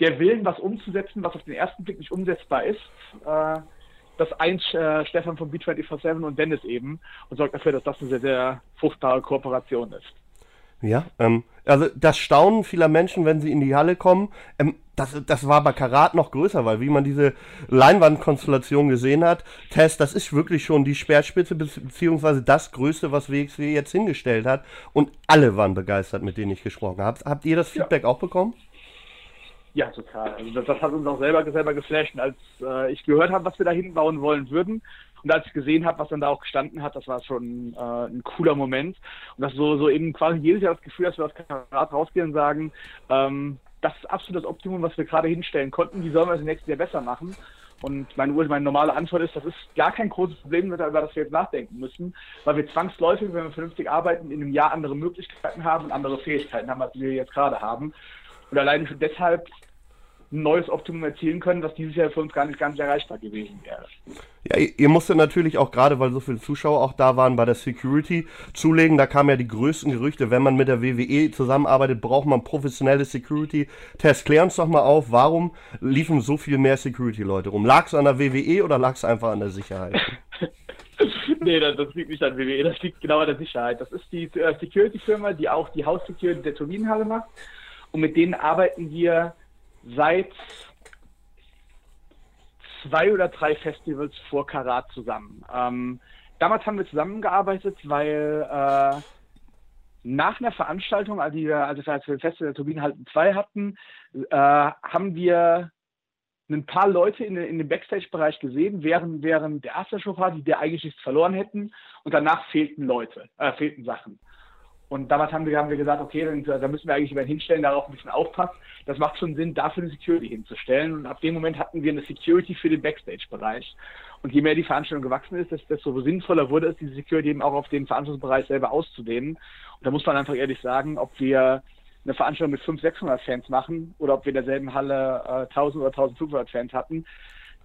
der Willen, was umzusetzen, was auf den ersten Blick nicht umsetzbar ist, äh, das eint äh, Stefan von B247 und Dennis eben und sorgt dafür, dass das eine sehr, sehr fruchtbare Kooperation ist. Ja, ähm, also das Staunen vieler Menschen, wenn sie in die Halle kommen, ähm, das, das war bei Karat noch größer, weil wie man diese Leinwandkonstellation gesehen hat, Test, das ist wirklich schon die Speerspitze beziehungsweise das Größte, was WXW jetzt hingestellt hat. Und alle waren begeistert, mit denen ich gesprochen habe. Habt ihr das Feedback ja. auch bekommen? Ja, total. Also das, das, hat uns auch selber, selber geflasht. Als äh, ich gehört habe, was wir da hinbauen wollen würden, und als ich gesehen habe, was dann da auch gestanden hat, das war schon äh, ein cooler Moment. Und das so, so eben quasi jedes Jahr das Gefühl, dass wir aus Karat rausgehen und sagen, ähm, das ist absolut das Optimum, was wir gerade hinstellen konnten. Wie sollen wir das im nächsten Jahr besser machen? Und meine, meine normale Antwort ist, das ist gar kein großes Problem, über das wir jetzt nachdenken müssen, weil wir zwangsläufig, wenn wir vernünftig arbeiten, in einem Jahr andere Möglichkeiten haben und andere Fähigkeiten haben, als wir jetzt gerade haben. Und alleine schon deshalb ein neues Optimum erzielen können, was dieses Jahr für uns gar nicht ganz erreichbar gewesen wäre. Ja, ihr musstet natürlich auch gerade, weil so viele Zuschauer auch da waren, bei der Security zulegen. Da kamen ja die größten Gerüchte, wenn man mit der WWE zusammenarbeitet, braucht man professionelle Security-Tests. Klär uns doch mal auf, warum liefen so viel mehr Security-Leute rum? Lag es an der WWE oder lag es einfach an der Sicherheit? nee, das, das, liegt nicht an WWE, das liegt genau an der Sicherheit. Das ist die äh, Security-Firma, die auch die House-Security der Turbinenhalle macht. und mit denen arbeiten wir seit zwei oder drei Festivals vor Karat zusammen. Ähm, damals haben wir zusammengearbeitet, weil äh, nach einer Veranstaltung, als wir, als wir das Festival der Turbinenhalten 2 hatten, äh, haben wir ein paar Leute in, in dem Backstage-Bereich gesehen, während, während der Aftershow-Party, die eigentlich nichts verloren hätten und danach fehlten Leute, äh, fehlten Sachen. Und damals haben wir, haben wir gesagt, okay, dann, da müssen wir eigentlich über hinstellen, darauf ein bisschen aufpassen. Das macht schon Sinn, dafür eine Security hinzustellen. Und ab dem Moment hatten wir eine Security für den Backstage-Bereich. Und je mehr die Veranstaltung gewachsen ist, desto sinnvoller wurde es, diese Security eben auch auf den Veranstaltungsbereich selber auszudehnen. Und da muss man einfach ehrlich sagen, ob wir eine Veranstaltung mit 500, 600 Fans machen oder ob wir in derselben Halle äh, 1000 oder 1500 Fans hatten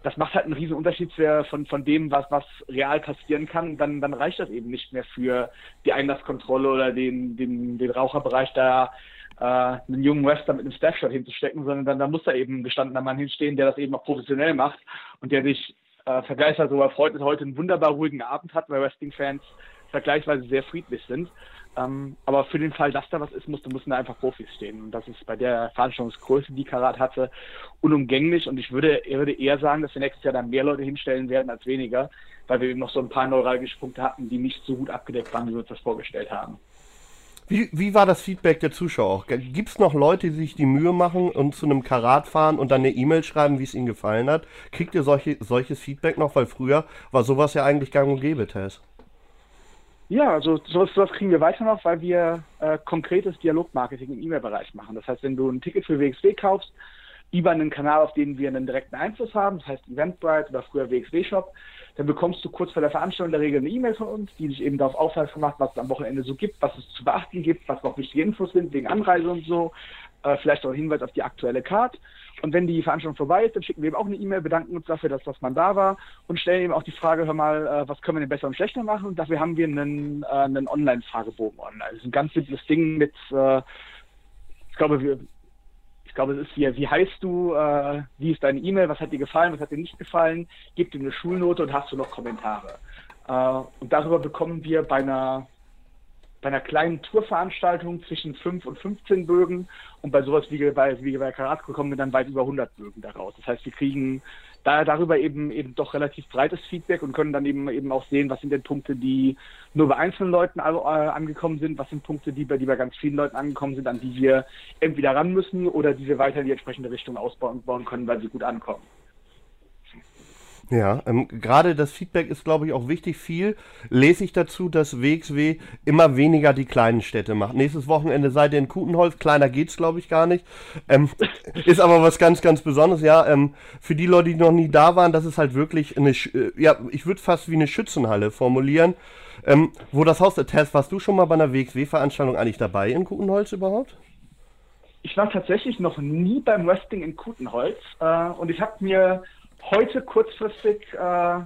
das macht halt einen riesen Unterschied von, von dem, was, was real passieren kann. Dann, dann reicht das eben nicht mehr für die Einlasskontrolle oder den, den, den Raucherbereich da äh, einen jungen Wrestler mit einem Staffshot hinzustecken, sondern dann, dann muss da eben ein gestandener Mann hinstehen, der das eben auch professionell macht und der sich äh, vergleichsweise darüber freut, dass er heute einen wunderbar ruhigen Abend hat, weil Wrestling-Fans vergleichsweise sehr friedlich sind. Ähm, aber für den Fall, dass da was ist, musste, mussten da einfach Profis stehen. Und das ist bei der Veranstaltungsgröße, die Karat hatte, unumgänglich. Und ich würde, würde eher sagen, dass wir nächstes Jahr dann mehr Leute hinstellen werden als weniger, weil wir eben noch so ein paar neuralgische Punkte hatten, die nicht so gut abgedeckt waren, wie wir uns das vorgestellt haben. Wie, wie war das Feedback der Zuschauer? Gibt es noch Leute, die sich die Mühe machen und zu einem Karat fahren und dann eine E-Mail schreiben, wie es ihnen gefallen hat? Kriegt ihr solche, solches Feedback noch? Weil früher war sowas ja eigentlich gang und gäbe, Tess. Ja, also sowas, sowas kriegen wir weiter noch, weil wir äh, konkretes Dialogmarketing im E-Mail-Bereich machen. Das heißt, wenn du ein Ticket für WXW kaufst, über einen Kanal, auf den wir einen direkten Einfluss haben, das heißt Eventbrite oder früher WXW Shop, dann bekommst du kurz vor der Veranstaltung in der Regel eine E-Mail von uns, die dich eben darauf aufmerksam macht, was es am Wochenende so gibt, was es zu beachten gibt, was noch wichtige Infos sind wegen Anreise und so, äh, vielleicht auch Hinweis auf die aktuelle Card. Und wenn die Veranstaltung vorbei ist, dann schicken wir eben auch eine E-Mail, bedanken uns dafür, dass das man da war und stellen eben auch die Frage, hör mal, äh, was können wir denn besser und schlechter machen? Und dafür haben wir einen, äh, einen Online-Fragebogen online. Das ist ein ganz simples Ding mit, äh, ich glaube, wir, ich glaube, es ist hier, wie heißt du, äh, wie ist deine E-Mail, was hat dir gefallen, was hat dir nicht gefallen, gib dir eine Schulnote und hast du noch Kommentare. Äh, und darüber bekommen wir bei einer bei einer kleinen Tourveranstaltung zwischen 5 und 15 Bögen und bei sowas wie bei, wie bei Karatko kommen wir dann weit über 100 Bögen daraus. Das heißt, wir kriegen da darüber eben eben doch relativ breites Feedback und können dann eben eben auch sehen, was sind denn Punkte, die nur bei einzelnen Leuten äh, angekommen sind, was sind Punkte, die bei, die bei ganz vielen Leuten angekommen sind, an die wir entweder ran müssen oder die wir weiter in die entsprechende Richtung ausbauen können, weil sie gut ankommen. Ja, ähm, gerade das Feedback ist, glaube ich, auch wichtig. Viel lese ich dazu, dass WXW immer weniger die kleinen Städte macht. Nächstes Wochenende seid ihr in Kutenholz, kleiner geht's, glaube ich, gar nicht. Ähm, ist aber was ganz, ganz Besonderes. Ja, ähm, für die Leute, die noch nie da waren, das ist halt wirklich eine, äh, ja, ich würde fast wie eine Schützenhalle formulieren. Ähm, wo das Haus der Test, warst du schon mal bei einer WXW-Veranstaltung eigentlich dabei in Kutenholz überhaupt? Ich war tatsächlich noch nie beim Wrestling in Kutenholz äh, und ich habe mir heute kurzfristig äh,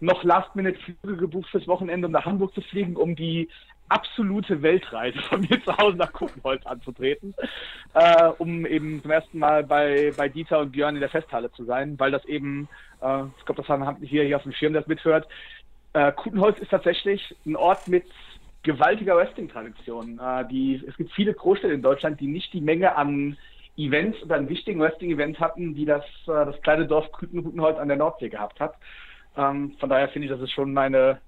noch Last-Minute-Flüge gebucht fürs Wochenende, um nach Hamburg zu fliegen, um die absolute Weltreise von mir zu Hause nach Kuchenholz anzutreten, äh, um eben zum ersten Mal bei, bei Dieter und Björn in der Festhalle zu sein, weil das eben, äh, ich glaube, das haben hier, hier auf dem Schirm, das mithört. Äh, Kutenholz ist tatsächlich ein Ort mit gewaltiger Wrestling-Tradition. Äh, es gibt viele Großstädte in Deutschland, die nicht die Menge an Events oder einen wichtigen Wrestling-Event hatten, die das, äh, das kleine Dorf Kütenhutenholz an der Nordsee gehabt hat. Ähm, von daher finde ich, das ist schon meine,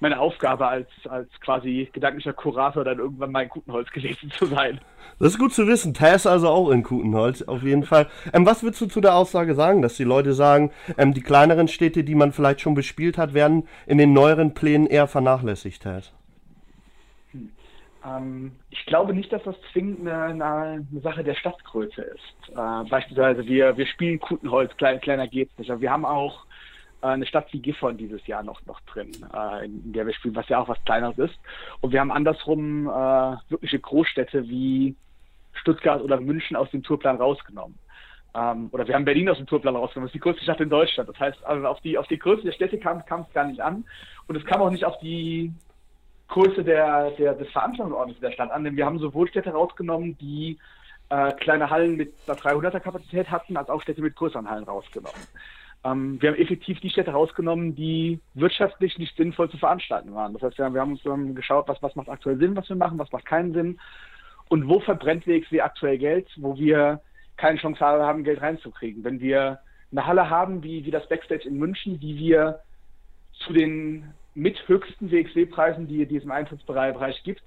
meine Aufgabe als, als quasi gedanklicher Kurator, dann irgendwann mal in Kutenholz gewesen zu sein. Das ist gut zu wissen. Tess also auch in Kutenholz, auf jeden Fall. Ähm, was würdest du zu der Aussage sagen, dass die Leute sagen, ähm, die kleineren Städte, die man vielleicht schon bespielt hat, werden in den neueren Plänen eher vernachlässigt, Tess? Ähm, ich glaube nicht, dass das zwingend eine, eine, Sache der Stadtgröße ist. Äh, beispielsweise, wir, wir spielen Kutenholz, klein, kleiner geht's nicht. Aber wir haben auch äh, eine Stadt wie Gifhorn dieses Jahr noch, noch drin, äh, in der wir spielen, was ja auch was Kleineres ist. Und wir haben andersrum äh, wirkliche Großstädte wie Stuttgart oder München aus dem Tourplan rausgenommen. Ähm, oder wir haben Berlin aus dem Tourplan rausgenommen. Das ist die größte Stadt in Deutschland. Das heißt, also auf die, auf die Größe der Städte kam es gar nicht an. Und es kam auch nicht auf die Größe der, der, des Veranstaltungsordnens der Stadt an, denn wir haben sowohl Städte rausgenommen, die äh, kleine Hallen mit einer 300er Kapazität hatten, als auch Städte mit größeren Hallen rausgenommen. Ähm, wir haben effektiv die Städte rausgenommen, die wirtschaftlich nicht sinnvoll zu veranstalten waren. Das heißt, wir haben uns dann geschaut, was, was macht aktuell Sinn, was wir machen, was macht keinen Sinn. Und wo verbrennt WXW aktuell Geld, wo wir keine Chance haben, Geld reinzukriegen? Wenn wir eine Halle haben, wie, wie das Backstage in München, die wir zu den mit höchsten WXW-Preisen, die, es im Eintrittsbereich gibt,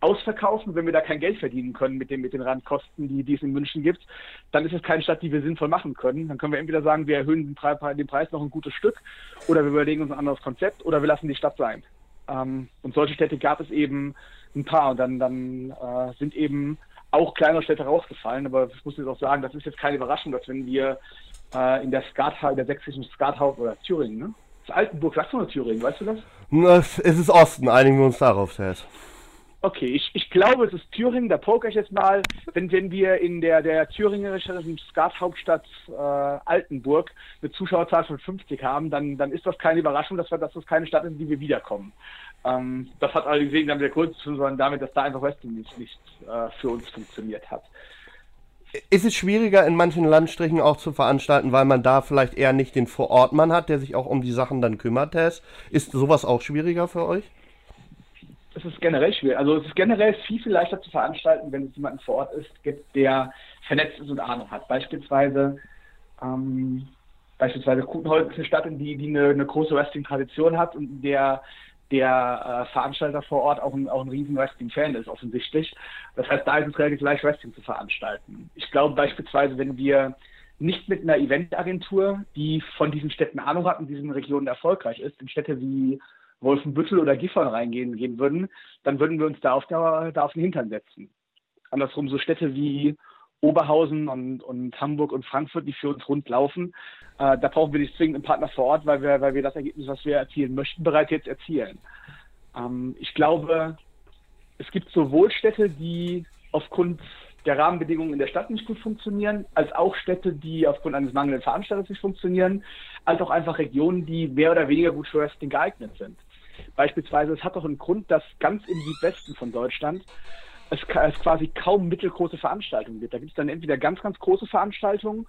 ausverkaufen. Wenn wir da kein Geld verdienen können mit den, mit den Randkosten, die, die es in München gibt, dann ist es keine Stadt, die wir sinnvoll machen können. Dann können wir entweder sagen, wir erhöhen den, Preis, den Preis noch ein gutes Stück oder wir überlegen uns ein anderes Konzept oder wir lassen die Stadt sein. Ähm, und solche Städte gab es eben ein paar und dann, dann äh, sind eben auch kleinere Städte rausgefallen. Aber ich muss jetzt auch sagen, das ist jetzt keine Überraschung, dass wenn wir äh, in der Skathalle, der sächsischen Skathaus oder Thüringen, ne? Altenburg, sagst du nur Thüringen, weißt du das? Es ist Osten, einigen wir uns darauf, Tess. Okay, ich, ich glaube, es ist Thüringen, da poker ich jetzt mal. Wenn, wenn wir in der, der thüringerischen Skathauptstadt äh, Altenburg eine Zuschauerzahl von 50 haben, dann, dann ist das keine Überraschung, dass, wir, dass das keine Stadt ist, in die wir wiederkommen. Ähm, das hat allerdings wegen der Grund zu tun, sondern damit, dass da einfach Wrestling nicht, nicht äh, für uns funktioniert hat. Ist es schwieriger in manchen Landstrichen auch zu veranstalten, weil man da vielleicht eher nicht den Vorortmann hat, der sich auch um die Sachen dann kümmert, Tess? Ist sowas auch schwieriger für euch? Es ist generell schwierig. Also es ist generell viel, viel leichter zu veranstalten, wenn es jemanden vor Ort ist, gibt, der vernetzt ist und Ahnung hat. Beispielsweise, ähm, beispielsweise Kutenholz ist eine Stadt, die, die eine, eine große Wrestling-Tradition hat und der der äh, Veranstalter vor Ort auch ein, auch ein riesen Wrestling-Fan ist, offensichtlich. Das heißt, da ist es relativ leicht, Wrestling zu veranstalten. Ich glaube beispielsweise, wenn wir nicht mit einer Eventagentur, die von diesen Städten Ahnung hat und diesen Regionen erfolgreich ist, in Städte wie Wolfenbüttel oder Gifhorn reingehen gehen würden, dann würden wir uns da auf, der, da auf den Hintern setzen. Andersrum so Städte wie Oberhausen und, und Hamburg und Frankfurt, die für uns rund laufen. Äh, da brauchen wir nicht zwingend einen Partner vor Ort, weil wir, weil wir das Ergebnis, was wir erzielen möchten, bereits jetzt erzielen. Ähm, ich glaube, es gibt sowohl Städte, die aufgrund der Rahmenbedingungen in der Stadt nicht gut funktionieren, als auch Städte, die aufgrund eines mangelnden Veranstalters nicht funktionieren, als auch einfach Regionen, die mehr oder weniger gut für Wrestling geeignet sind. Beispielsweise, es hat doch einen Grund, dass ganz im Südwesten von Deutschland es, es quasi kaum mittelgroße Veranstaltungen gibt. Da gibt es dann entweder ganz, ganz große Veranstaltungen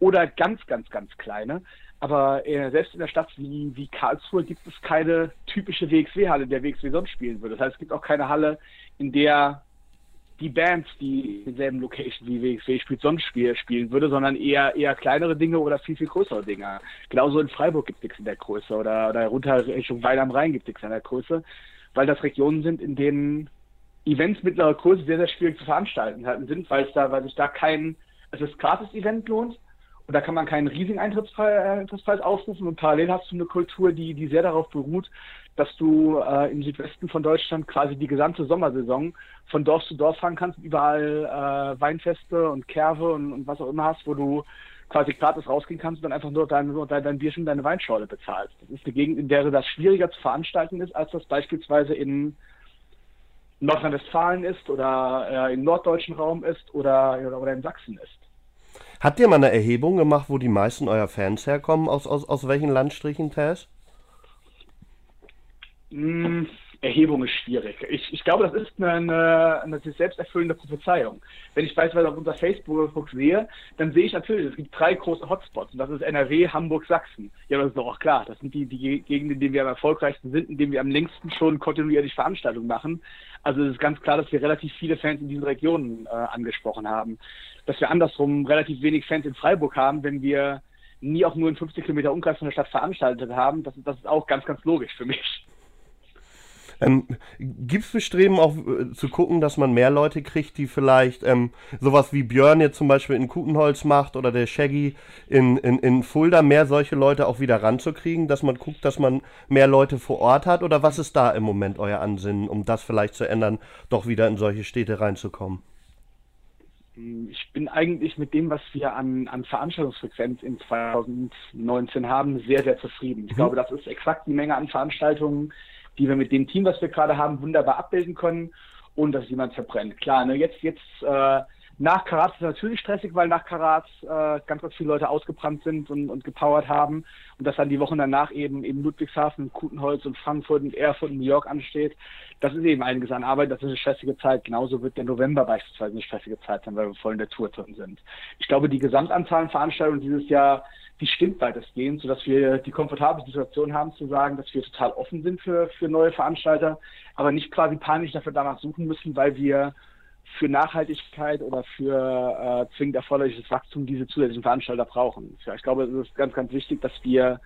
oder ganz, ganz, ganz kleine. Aber äh, selbst in der Stadt wie, wie Karlsruhe gibt es keine typische WXW-Halle, in der WXW sonst spielen würde. Das heißt, es gibt auch keine Halle, in der die Bands, die in derselben Location wie WXW spielt, sonst spiel, spielen würde, sondern eher eher kleinere Dinge oder viel, viel größere Dinge. Genauso in Freiburg gibt es nichts in der Größe oder, oder runter Richtung Weil am Rhein gibt es nichts in der Größe, weil das Regionen sind, in denen Events mittlerer Größe sehr, sehr schwierig zu veranstalten sind, weil es da, weil sich da kein, also das Gratis-Event lohnt und da kann man keinen riesigen Eintrittspreis, aufrufen und parallel hast du eine Kultur, die, die sehr darauf beruht, dass du äh, im Südwesten von Deutschland quasi die gesamte Sommersaison von Dorf zu Dorf fahren kannst, überall äh, Weinfeste und Kerve und, und was auch immer hast, wo du quasi gratis rausgehen kannst und dann einfach nur dein, dein, dein Bierchen, deine Weinschorle bezahlst. Das ist eine Gegend, in der das schwieriger zu veranstalten ist, als das beispielsweise in Nordrhein-Westfalen ist oder äh, im norddeutschen Raum ist oder, oder in Sachsen ist. Habt ihr mal eine Erhebung gemacht, wo die meisten eurer Fans herkommen? Aus, aus, aus welchen Landstrichen, Tess? Mm, Erhebung ist schwierig. Ich, ich glaube, das ist eine, eine, eine sich selbst erfüllende Prophezeiung. Wenn ich beispielsweise auf unser Facebook sehe, dann sehe ich natürlich, es gibt drei große Hotspots und das ist NRW, Hamburg, Sachsen. Ja, das ist doch auch klar. Das sind die, die Gegenden, in denen wir am erfolgreichsten sind, in denen wir am längsten schon kontinuierlich Veranstaltungen machen. Also es ist ganz klar, dass wir relativ viele Fans in diesen Regionen äh, angesprochen haben. Dass wir andersrum relativ wenig Fans in Freiburg haben, wenn wir nie auch nur in 50 Kilometer Umkreis von der Stadt veranstaltet haben. Das, das ist auch ganz, ganz logisch für mich. Ähm, Gibt es Bestreben auch äh, zu gucken, dass man mehr Leute kriegt, die vielleicht ähm, sowas wie Björn jetzt zum Beispiel in Kutenholz macht oder der Shaggy in, in, in Fulda, mehr solche Leute auch wieder ranzukriegen, dass man guckt, dass man mehr Leute vor Ort hat? Oder was ist da im Moment euer Ansinnen, um das vielleicht zu ändern, doch wieder in solche Städte reinzukommen? Ich bin eigentlich mit dem, was wir an, an Veranstaltungsfrequenz in 2019 haben, sehr, sehr zufrieden. Ich mhm. glaube, das ist exakt die Menge an Veranstaltungen, die wir mit dem Team, was wir gerade haben, wunderbar abbilden können und dass jemand verbrennt. Klar, ne, jetzt, jetzt äh, nach Karat ist es natürlich stressig, weil nach Karat äh, ganz, ganz viele Leute ausgebrannt sind und, und gepowert haben und dass dann die Wochen danach eben eben Ludwigshafen, Kutenholz und Frankfurt und Erfurt und New York ansteht. Das ist eben einiges an Arbeit, das ist eine stressige Zeit. Genauso wird der November beispielsweise eine stressige Zeit sein, weil wir voll in der Tour drin sind. Ich glaube, die Gesamtanzahl an Veranstaltungen dieses Jahr die stimmt weitestgehend, sodass wir die komfortable Situation haben zu sagen, dass wir total offen sind für, für neue Veranstalter, aber nicht quasi panisch dafür danach suchen müssen, weil wir für Nachhaltigkeit oder für äh, zwingend erforderliches Wachstum diese zusätzlichen Veranstalter brauchen. Ich glaube, es ist ganz, ganz wichtig, dass wir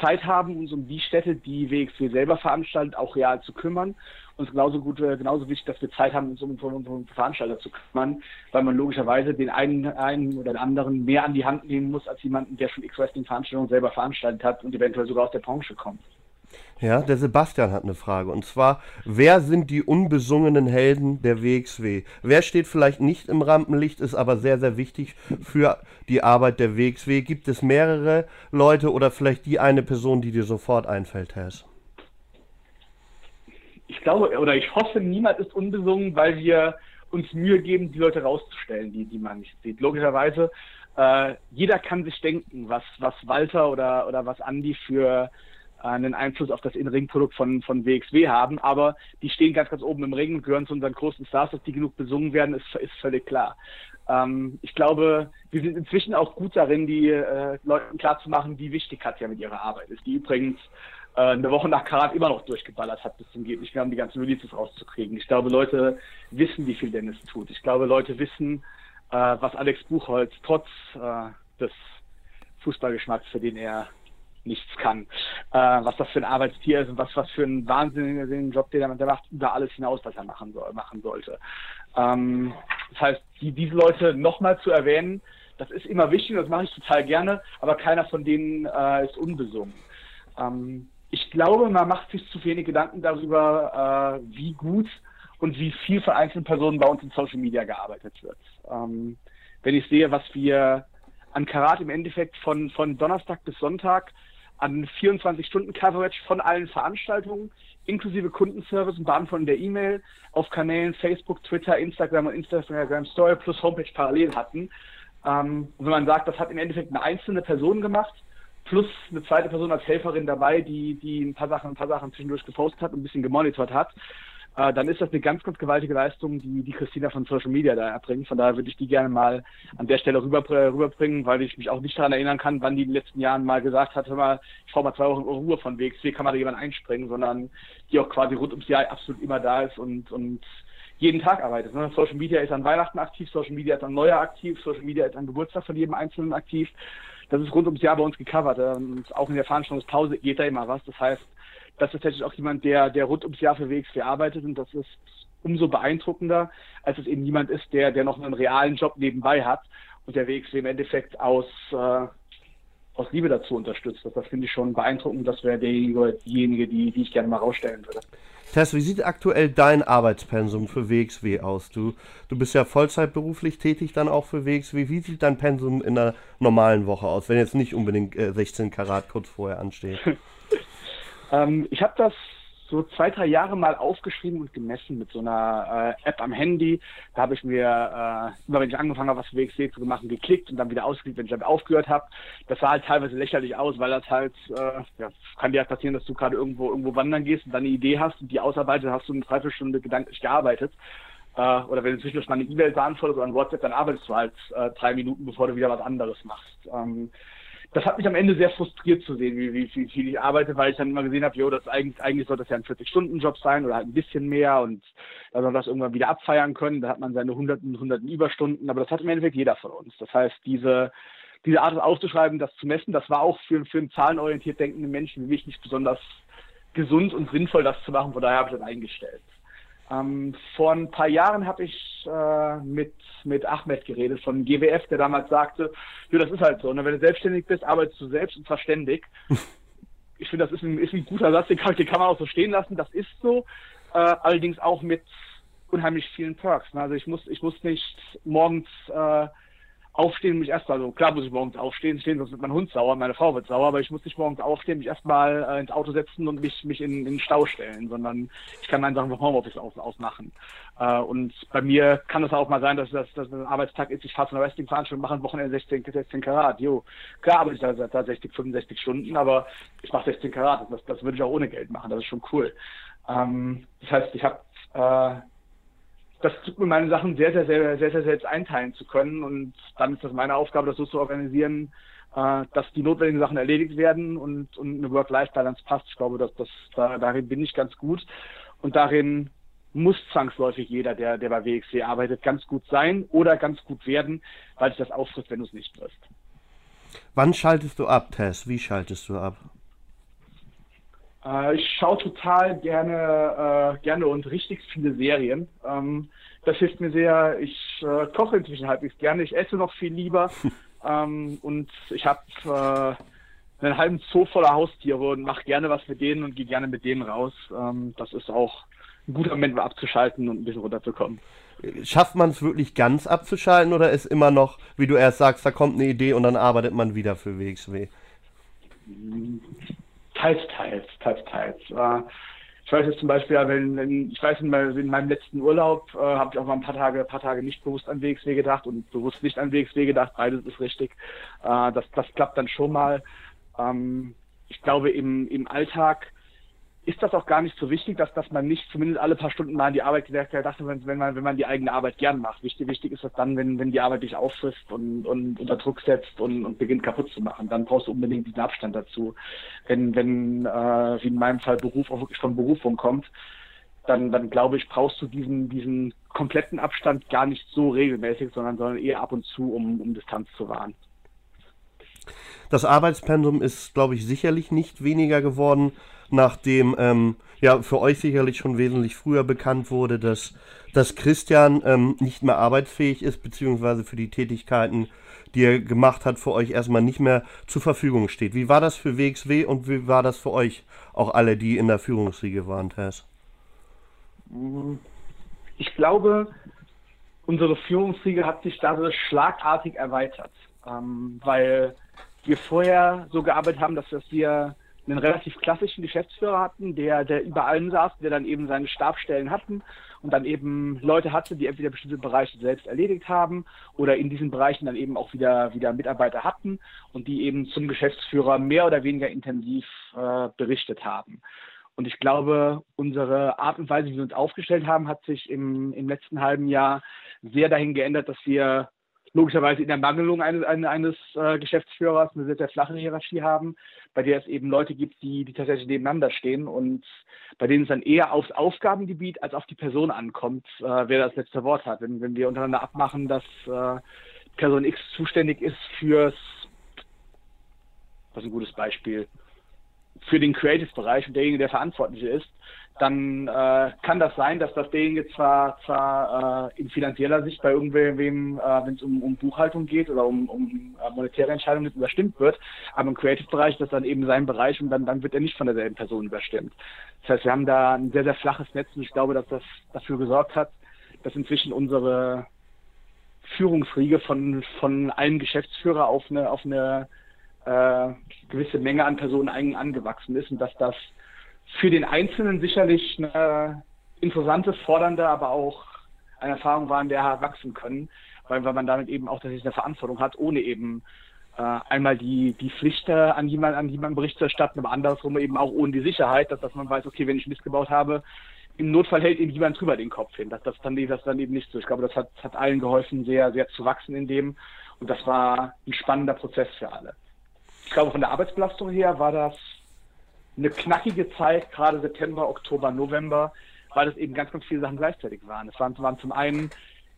Zeit haben, uns um die Städte, die WXW selber veranstaltet, auch real zu kümmern. Und es ist genauso gut, äh, genauso wichtig, dass wir Zeit haben, uns um unsere Veranstalter zu kümmern, weil man logischerweise den einen, einen oder den anderen mehr an die Hand nehmen muss, als jemanden, der schon X-Wrestling-Veranstaltungen selber veranstaltet hat und eventuell sogar aus der Branche kommt. Ja, der Sebastian hat eine Frage. Und zwar, wer sind die unbesungenen Helden der WXW? Wer steht vielleicht nicht im Rampenlicht, ist aber sehr, sehr wichtig für die Arbeit der WXW? Gibt es mehrere Leute oder vielleicht die eine Person, die dir sofort einfällt, Tess? Ich glaube, oder ich hoffe, niemand ist unbesungen, weil wir uns Mühe geben, die Leute rauszustellen, die, die man nicht sieht. Logischerweise, äh, jeder kann sich denken, was, was Walter oder, oder was Andi für einen Einfluss auf das In-Ring-Produkt von, von WXW haben, aber die stehen ganz, ganz oben im Ring und gehören zu unseren großen Stars, dass die genug besungen werden, ist, ist völlig klar. Ähm, ich glaube, wir sind inzwischen auch gut darin, die äh, Leuten klarzumachen, wie wichtig Katja mit ihrer Arbeit ist, die übrigens äh, eine Woche nach Karat immer noch durchgeballert hat bis zum geht nicht mehr, um die ganzen Releases rauszukriegen. Ich glaube, Leute wissen, wie viel Dennis tut. Ich glaube, Leute wissen, äh, was Alex Buchholz trotz äh, des Fußballgeschmacks, für den er nichts kann. Äh, was das für ein Arbeitstier ist und was, was für einen wahnsinnigen Job, den er macht, über alles hinaus, was er machen, soll, machen sollte. Ähm, das heißt, die, diese Leute nochmal zu erwähnen, das ist immer wichtig das mache ich total gerne, aber keiner von denen äh, ist unbesungen. Ähm, ich glaube, man macht sich zu wenig Gedanken darüber, äh, wie gut und wie viel von einzelnen Personen bei uns in Social Media gearbeitet wird. Ähm, wenn ich sehe, was wir an Karat im Endeffekt von, von Donnerstag bis Sonntag an 24-Stunden-Coverage von allen Veranstaltungen, inklusive Kundenservice und Beantworten der E-Mail auf Kanälen Facebook, Twitter, Instagram und Instagram Story plus Homepage parallel hatten. Ähm, wenn man sagt, das hat im Endeffekt eine einzelne Person gemacht, plus eine zweite Person als Helferin dabei, die, die ein paar Sachen, ein paar Sachen zwischendurch gepostet hat und ein bisschen gemonitort hat, äh, dann ist das eine ganz, ganz gewaltige Leistung, die die Christina von Social Media da erbringt. Von daher würde ich die gerne mal an der Stelle rüber, rüberbringen, weil ich mich auch nicht daran erinnern kann, wann die in den letzten Jahren mal gesagt hat, hör mal, ich brauche mal zwei Wochen Ruhe von WXW, kann man da jemand einspringen, sondern die auch quasi rund ums Jahr absolut immer da ist und, und jeden Tag arbeitet. Ne? Social Media ist an Weihnachten aktiv, Social Media ist an Neujahr aktiv, Social Media ist an Geburtstag von jedem Einzelnen aktiv. Das ist rund ums Jahr bei uns gecovert. Und auch in der Veranstaltungspause geht da immer was. Das heißt, das ist tatsächlich auch jemand, der, der rund ums Jahr für WXW arbeitet und das ist umso beeindruckender, als es eben jemand ist, der, der noch einen realen Job nebenbei hat und der WXW im Endeffekt aus, äh, aus Liebe dazu unterstützt. Das, das finde ich schon beeindruckend. Das wäre derjenige, diejenige, die, die ich gerne mal rausstellen würde. Tess, wie sieht aktuell dein Arbeitspensum für WXW aus? Du, du bist ja Vollzeitberuflich tätig dann auch für WXW. Wie sieht dein Pensum in einer normalen Woche aus, wenn jetzt nicht unbedingt äh, 16 Karat kurz vorher ansteht? Ähm, ich habe das so zwei, drei Jahre mal aufgeschrieben und gemessen mit so einer äh, App am Handy. Da habe ich mir äh, immer, wenn ich angefangen habe, was für WXC zu machen, geklickt und dann wieder ausgeklickt, wenn ich damit aufgehört habe. Das sah halt teilweise lächerlich aus, weil das halt, äh, ja, kann dir halt passieren, dass du gerade irgendwo irgendwo wandern gehst und dann eine Idee hast und die ausarbeitet, hast du eine Dreiviertelstunde gedanklich gearbeitet. Äh, oder wenn du zwischendurch mal eine E-Mail beantwortest oder ein WhatsApp, dann arbeitest du halt äh, drei Minuten, bevor du wieder was anderes machst. Ähm, das hat mich am Ende sehr frustriert zu sehen, wie, wie, wie viel ich arbeite, weil ich dann immer gesehen habe, jo, das eigentlich, eigentlich sollte das ja ein 40-Stunden-Job sein oder halt ein bisschen mehr und da soll das irgendwann wieder abfeiern können. Da hat man seine hunderten, hunderten Überstunden, aber das hat im Endeffekt jeder von uns. Das heißt, diese, diese Art, es aufzuschreiben, das zu messen, das war auch für, für einen zahlenorientiert denkenden Menschen wie mich nicht besonders gesund und sinnvoll, das zu machen. Von daher habe ich das eingestellt. Ähm, vor ein paar Jahren habe ich äh, mit, mit Ahmed geredet von GWF, der damals sagte, ja, das ist halt so, ne? wenn du selbstständig bist, arbeitest du selbst und zwar ständig. ich finde, das ist ein, ist ein guter Satz, den kann, den kann man auch so stehen lassen, das ist so, äh, allerdings auch mit unheimlich vielen Perks. Ne? Also ich muss, ich muss nicht morgens äh, aufstehen, mich erstmal so, klar muss ich morgens aufstehen, stehen, sonst wird mein Hund sauer, meine Frau wird sauer, aber ich muss nicht morgens aufstehen, mich erstmal äh, ins Auto setzen und mich, mich in, in den Stau stellen, sondern ich kann meine Sachen vom Homeoffice aus, aus machen. Äh, und bei mir kann es auch mal sein, dass das, dass ein Arbeitstag ist, ich fahre zu einer Wrestling-Veranstaltung, mache ein Wochenende 16, 16 Karat. Jo, klar arbeite ich da, da 60, 65 Stunden, aber ich mache 16 Karat. Das, das würde ich auch ohne Geld machen, das ist schon cool. Ähm, das heißt, ich habe äh, das tut mir meine Sachen sehr, sehr, sehr, sehr, sehr selbst einteilen zu können. Und dann ist das meine Aufgabe, das so zu organisieren, äh, dass die notwendigen Sachen erledigt werden und, und eine Work-Life-Balance passt. Ich glaube, dass das da, darin bin ich ganz gut. Und darin muss zwangsläufig jeder, der, der bei WXW arbeitet, ganz gut sein oder ganz gut werden, weil sich das auffrisst, wenn du es nicht wirst. Wann schaltest du ab, Tess? Wie schaltest du ab? Äh, ich schaue total gerne, äh, gerne und richtig viele Serien. Ähm, das hilft mir sehr. Ich äh, koche inzwischen halbwegs gerne. Ich esse noch viel lieber. ähm, und ich habe äh, einen halben Zoo voller Haustiere und mache gerne was mit denen und gehe gerne mit denen raus. Ähm, das ist auch ein guter Moment, mal abzuschalten und ein bisschen runterzukommen. Schafft man es wirklich ganz abzuschalten oder ist immer noch, wie du erst sagst, da kommt eine Idee und dann arbeitet man wieder für WXW? Teils, teils, teils, teils. Äh, ich weiß jetzt zum Beispiel, wenn, wenn ich weiß, in, meinem letzten Urlaub äh, habe ich auch mal ein paar Tage, paar Tage nicht bewusst an WXW gedacht und bewusst nicht an WXW gedacht. Beides ist richtig. Äh, das, das klappt dann schon mal. Ähm, ich glaube, im, im Alltag ist das auch gar nicht so wichtig, dass, dass man nicht zumindest alle paar Stunden mal an die Arbeit gedacht hat, wenn, wenn, man, wenn man die eigene Arbeit gern macht. Wichtig, wichtig ist das dann, wenn, wenn die Arbeit dich auffrisst und, und unter Druck setzt und, und beginnt kaputt zu machen. Dann brauchst du unbedingt diesen Abstand dazu. Wenn, wenn äh, wie in meinem Fall Beruf auch wirklich von Berufung kommt, dann, dann glaube ich, brauchst du diesen, diesen kompletten Abstand gar nicht so regelmäßig, sondern, sondern eher ab und zu, um, um Distanz zu wahren. Das Arbeitspensum ist, glaube ich, sicherlich nicht weniger geworden nachdem ähm, ja für euch sicherlich schon wesentlich früher bekannt wurde, dass, dass Christian ähm, nicht mehr arbeitsfähig ist, beziehungsweise für die Tätigkeiten, die er gemacht hat, für euch erstmal nicht mehr zur Verfügung steht. Wie war das für WXW und wie war das für euch, auch alle, die in der Führungsriege waren, Tess? Ich glaube, unsere Führungsriege hat sich dadurch schlagartig erweitert, ähm, weil wir vorher so gearbeitet haben, dass wir einen relativ klassischen Geschäftsführer hatten, der, der über allem saß, der dann eben seine Stabstellen hatten und dann eben Leute hatte, die entweder bestimmte Bereiche selbst erledigt haben oder in diesen Bereichen dann eben auch wieder, wieder Mitarbeiter hatten und die eben zum Geschäftsführer mehr oder weniger intensiv äh, berichtet haben. Und ich glaube, unsere Art und Weise, wie wir uns aufgestellt haben, hat sich im, im letzten halben Jahr sehr dahin geändert, dass wir logischerweise in der Mangelung eines, eines äh, Geschäftsführers eine sehr, sehr flache Hierarchie haben, bei der es eben Leute gibt, die, die tatsächlich nebeneinander stehen und bei denen es dann eher aufs Aufgabengebiet als auf die Person ankommt, äh, wer das letzte Wort hat. Wenn, wenn wir untereinander abmachen, dass äh, Person X zuständig ist fürs, was ein gutes Beispiel, für den Creative-Bereich und derjenige, der verantwortlich ist, dann äh, kann das sein, dass das derjenige zwar, zwar äh, in finanzieller Sicht bei irgendwem, äh, wenn es um, um Buchhaltung geht oder um, um äh, monetäre Entscheidungen überstimmt wird, aber im Creative-Bereich das dann eben sein Bereich und dann, dann wird er nicht von derselben Person überstimmt. Das heißt, wir haben da ein sehr, sehr flaches Netz und ich glaube, dass das dafür gesorgt hat, dass inzwischen unsere Führungsriege von, von einem Geschäftsführer auf eine, auf eine äh, gewisse Menge an Personen angewachsen ist und dass das für den Einzelnen sicherlich eine interessante, fordernde, aber auch eine Erfahrung war, in der er wachsen können, weil, weil man damit eben auch tatsächlich eine Verantwortung hat, ohne eben äh, einmal die, die Pflicht äh, an jemanden, an jemanden Bericht zu erstatten, aber andersrum eben auch ohne die Sicherheit, dass, dass man weiß, okay, wenn ich Mist gebaut habe, im Notfall hält eben jemand drüber den Kopf hin. Das, das, dann, das dann eben nicht so. Ich glaube, das hat, hat allen geholfen, sehr, sehr zu wachsen in dem. Und das war ein spannender Prozess für alle. Ich glaube, von der Arbeitsbelastung her war das eine knackige Zeit, gerade September, Oktober, November, weil es eben ganz, ganz viele Sachen gleichzeitig waren. Es waren, waren zum einen,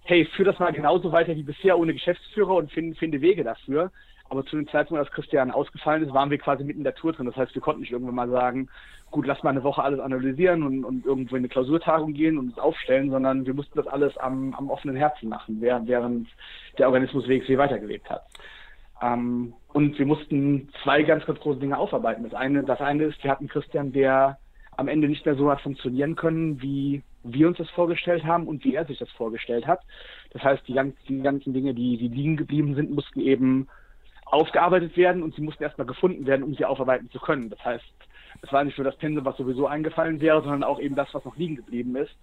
hey, führ das mal genauso weiter wie bisher ohne Geschäftsführer und finde, finde Wege dafür. Aber zu dem Zeitpunkt, als Christian ausgefallen ist, waren wir quasi mitten in der Tour drin. Das heißt, wir konnten nicht irgendwann mal sagen, gut, lass mal eine Woche alles analysieren und, und irgendwo in eine Klausurtagung gehen und uns aufstellen, sondern wir mussten das alles am, am offenen Herzen machen, während der Organismus WXW weitergelebt hat. Ähm, und wir mussten zwei ganz, ganz große Dinge aufarbeiten. Das eine, das eine ist, wir hatten Christian, der am Ende nicht mehr so hat funktionieren können, wie wir uns das vorgestellt haben und wie er sich das vorgestellt hat. Das heißt, die, ganz, die ganzen Dinge, die, die liegen geblieben sind, mussten eben aufgearbeitet werden und sie mussten erstmal gefunden werden, um sie aufarbeiten zu können. Das heißt, es war nicht nur das Pensum, was sowieso eingefallen wäre, sondern auch eben das, was noch liegen geblieben ist.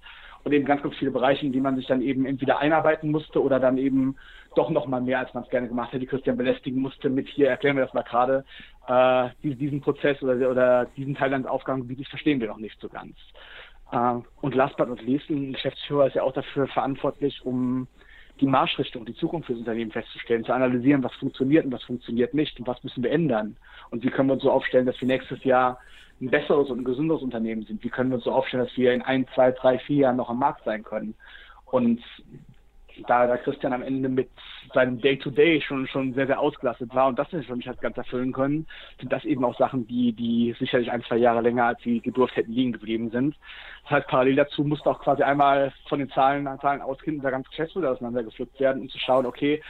Und eben ganz, ganz viele Bereiche, in die man sich dann eben entweder einarbeiten musste oder dann eben doch noch mal mehr, als man es gerne gemacht hätte, Christian belästigen musste mit hier, erklären wir das mal gerade, äh, diesen Prozess oder, oder diesen Teil eines Aufgabengebietes verstehen wir noch nicht so ganz. Äh, und last but not least, ein Geschäftsführer ist ja auch dafür verantwortlich, um die Marschrichtung, die Zukunft des Unternehmens festzustellen, zu analysieren, was funktioniert und was funktioniert nicht und was müssen wir ändern und wie können wir uns so aufstellen, dass wir nächstes Jahr ein besseres und ein gesünderes Unternehmen sind. Wie können wir uns so aufstellen, dass wir in ein, zwei, drei, vier Jahren noch am Markt sein können? Und da, da Christian am Ende mit seinem Day-to-Day -Day schon, schon sehr, sehr ausgelastet war und das nicht für mich hat ganz erfüllen können, sind das eben auch Sachen, die, die sicherlich ein, zwei Jahre länger als sie gedurft hätten liegen geblieben sind. Das heißt, parallel dazu musste auch quasi einmal von den Zahlen, Zahlen ausgehen, da ganz Geschäftsmodell auseinandergepflückt werden, um zu schauen, okay,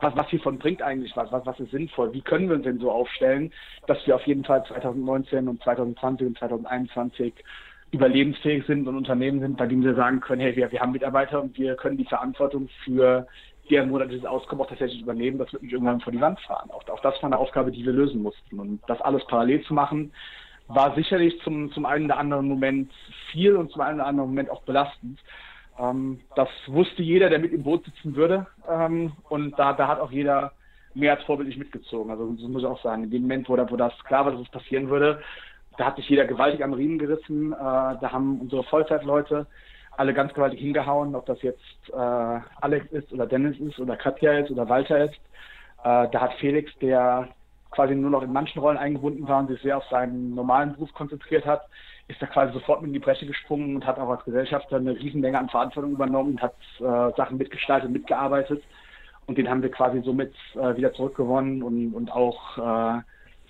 was, was hiervon bringt eigentlich was, was, was ist sinnvoll, wie können wir uns denn so aufstellen, dass wir auf jeden Fall 2019 und 2020 und 2021 überlebensfähig sind und Unternehmen sind, bei denen wir sagen können, hey, wir, wir haben Mitarbeiter und wir können die Verantwortung für deren monatliches Auskommen auch tatsächlich übernehmen, das wird nicht irgendwann vor die Wand fahren. Auch, auch das war eine Aufgabe, die wir lösen mussten. Und das alles parallel zu machen, war sicherlich zum, zum einen oder anderen Moment viel und zum einen oder anderen Moment auch belastend. Ähm, das wusste jeder, der mit im Boot sitzen würde. Ähm, und da, da hat auch jeder mehr als vorbildlich mitgezogen. Also das muss ich auch sagen. In dem Moment, wo, wo das klar war, dass es passieren würde, da hat sich jeder gewaltig am Riemen gerissen. Äh, da haben unsere Vollzeitleute alle ganz gewaltig hingehauen, ob das jetzt äh, Alex ist oder Dennis ist oder Katja ist oder Walter ist. Äh, da hat Felix, der quasi nur noch in manchen Rollen eingebunden war und sich sehr auf seinen normalen Beruf konzentriert hat, ist da quasi sofort mit in die Bresche gesprungen und hat auch als Gesellschafter eine Riesenmenge an Verantwortung übernommen und hat äh, Sachen mitgestaltet, mitgearbeitet. Und den haben wir quasi somit äh, wieder zurückgewonnen und, und auch äh,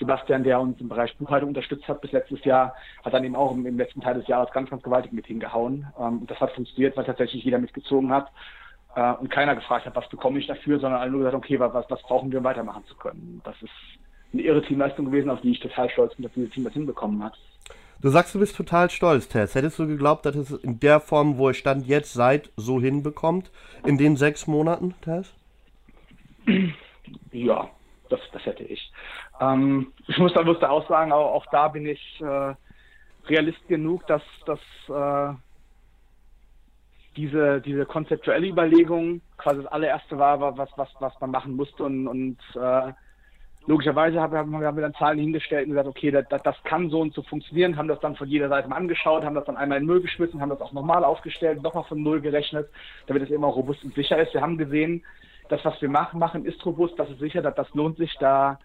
Sebastian, der uns im Bereich Buchhaltung unterstützt hat bis letztes Jahr, hat dann eben auch im, im letzten Teil des Jahres ganz, ganz gewaltig mit hingehauen. Ähm, und das hat funktioniert, weil tatsächlich jeder mitgezogen hat äh, und keiner gefragt hat, was bekomme ich dafür, sondern alle nur gesagt, okay, was, was brauchen wir, um weitermachen zu können. Das ist eine irre Teamleistung gewesen, auf die ich total stolz bin, dass dieses Team das hinbekommen hat. Du sagst, du bist total stolz, Tess. Hättest du geglaubt, dass es in der Form, wo es stand, jetzt seid, so hinbekommt? In den sechs Monaten, Tess? Ja, das, das hätte ich. Ähm, ich muss da, musste auch sagen, auch, auch da bin ich äh, Realist genug, dass, dass äh, diese, diese konzeptuelle Überlegung quasi das allererste war, was, was, was man machen musste und, und äh, logischerweise haben, haben, wir dann Zahlen hingestellt und gesagt, okay, das, das, kann so und so funktionieren, haben das dann von jeder Seite mal angeschaut, haben das dann einmal in Null geschmissen, haben das auch nochmal aufgestellt, nochmal von Null gerechnet, damit es immer robust und sicher ist. Wir haben gesehen, das, was wir machen, machen, ist robust, das ist sicher, das, das lohnt sich, da,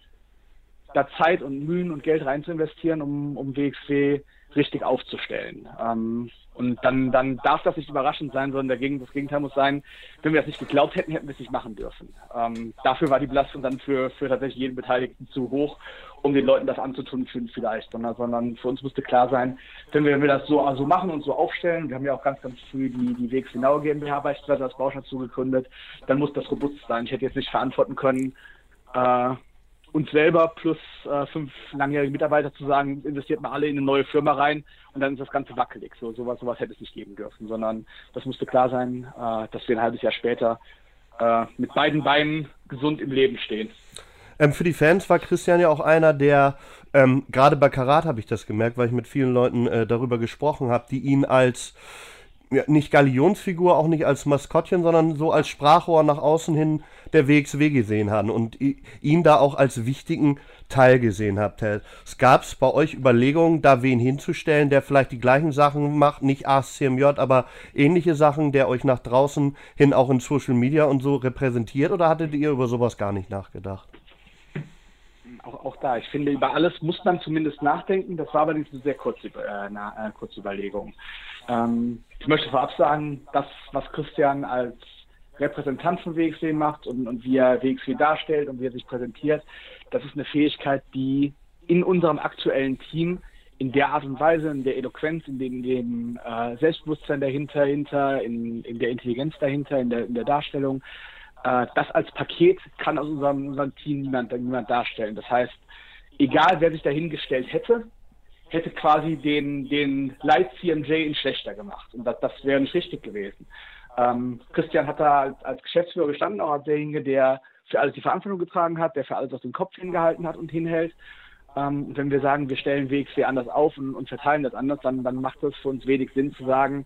da Zeit und Mühen und Geld rein zu investieren, um, um WXW richtig aufzustellen. Ähm, und dann, dann darf das nicht überraschend sein, sondern dagegen, das Gegenteil muss sein, wenn wir das nicht geglaubt hätten, hätten wir es nicht machen dürfen. Ähm, dafür war die Belastung dann für, für tatsächlich jeden Beteiligten zu hoch, um den Leuten das anzutun vielleicht, sondern, sondern für uns musste klar sein, wenn wir, wenn wir das so also machen und so aufstellen, wir haben ja auch ganz, ganz früh die, die Wegs Genau GmbH beispielsweise als Baustadt zugegründet, dann muss das robust sein. Ich hätte jetzt nicht verantworten können, äh, uns selber plus äh, fünf langjährige Mitarbeiter zu sagen, investiert mal alle in eine neue Firma rein und dann ist das Ganze wackelig. So sowas, sowas hätte es nicht geben dürfen, sondern das musste klar sein, äh, dass wir ein halbes Jahr später äh, mit beiden Beinen gesund im Leben stehen. Ähm, für die Fans war Christian ja auch einer, der ähm, gerade bei Karat habe ich das gemerkt, weil ich mit vielen Leuten äh, darüber gesprochen habe, die ihn als nicht Galionsfigur, auch nicht als Maskottchen, sondern so als Sprachrohr nach außen hin der WXW gesehen haben und ihn da auch als wichtigen Teil gesehen habt. Es gab es bei euch Überlegungen, da wen hinzustellen, der vielleicht die gleichen Sachen macht, nicht ASCMJ, aber ähnliche Sachen, der euch nach draußen hin auch in Social Media und so repräsentiert oder hattet ihr über sowas gar nicht nachgedacht? Auch, auch da, ich finde, über alles muss man zumindest nachdenken. Das war allerdings eine sehr kurze, äh, na, äh, kurze Überlegung. Ähm, ich möchte vorab sagen, das, was Christian als Repräsentant von WXW macht und, und wie er WXW darstellt und wie er sich präsentiert, das ist eine Fähigkeit, die in unserem aktuellen Team in der Art und Weise, in der Eloquenz, in dem, in dem äh, Selbstbewusstsein dahinter, hinter, in, in der Intelligenz dahinter, in der, in der Darstellung, äh, das als Paket kann aus unserem, unserem Team niemand, niemand darstellen. Das heißt, egal wer sich dahingestellt hätte, hätte quasi den, den Light CMJ in schlechter gemacht. Und das, das wäre nicht richtig gewesen. Ähm, Christian hat da als, als, Geschäftsführer gestanden, auch als derjenige, der für alles die Verantwortung getragen hat, der für alles auf den Kopf hingehalten hat und hinhält. Ähm, wenn wir sagen, wir stellen WXW anders auf und, und, verteilen das anders, dann, dann macht das für uns wenig Sinn zu sagen,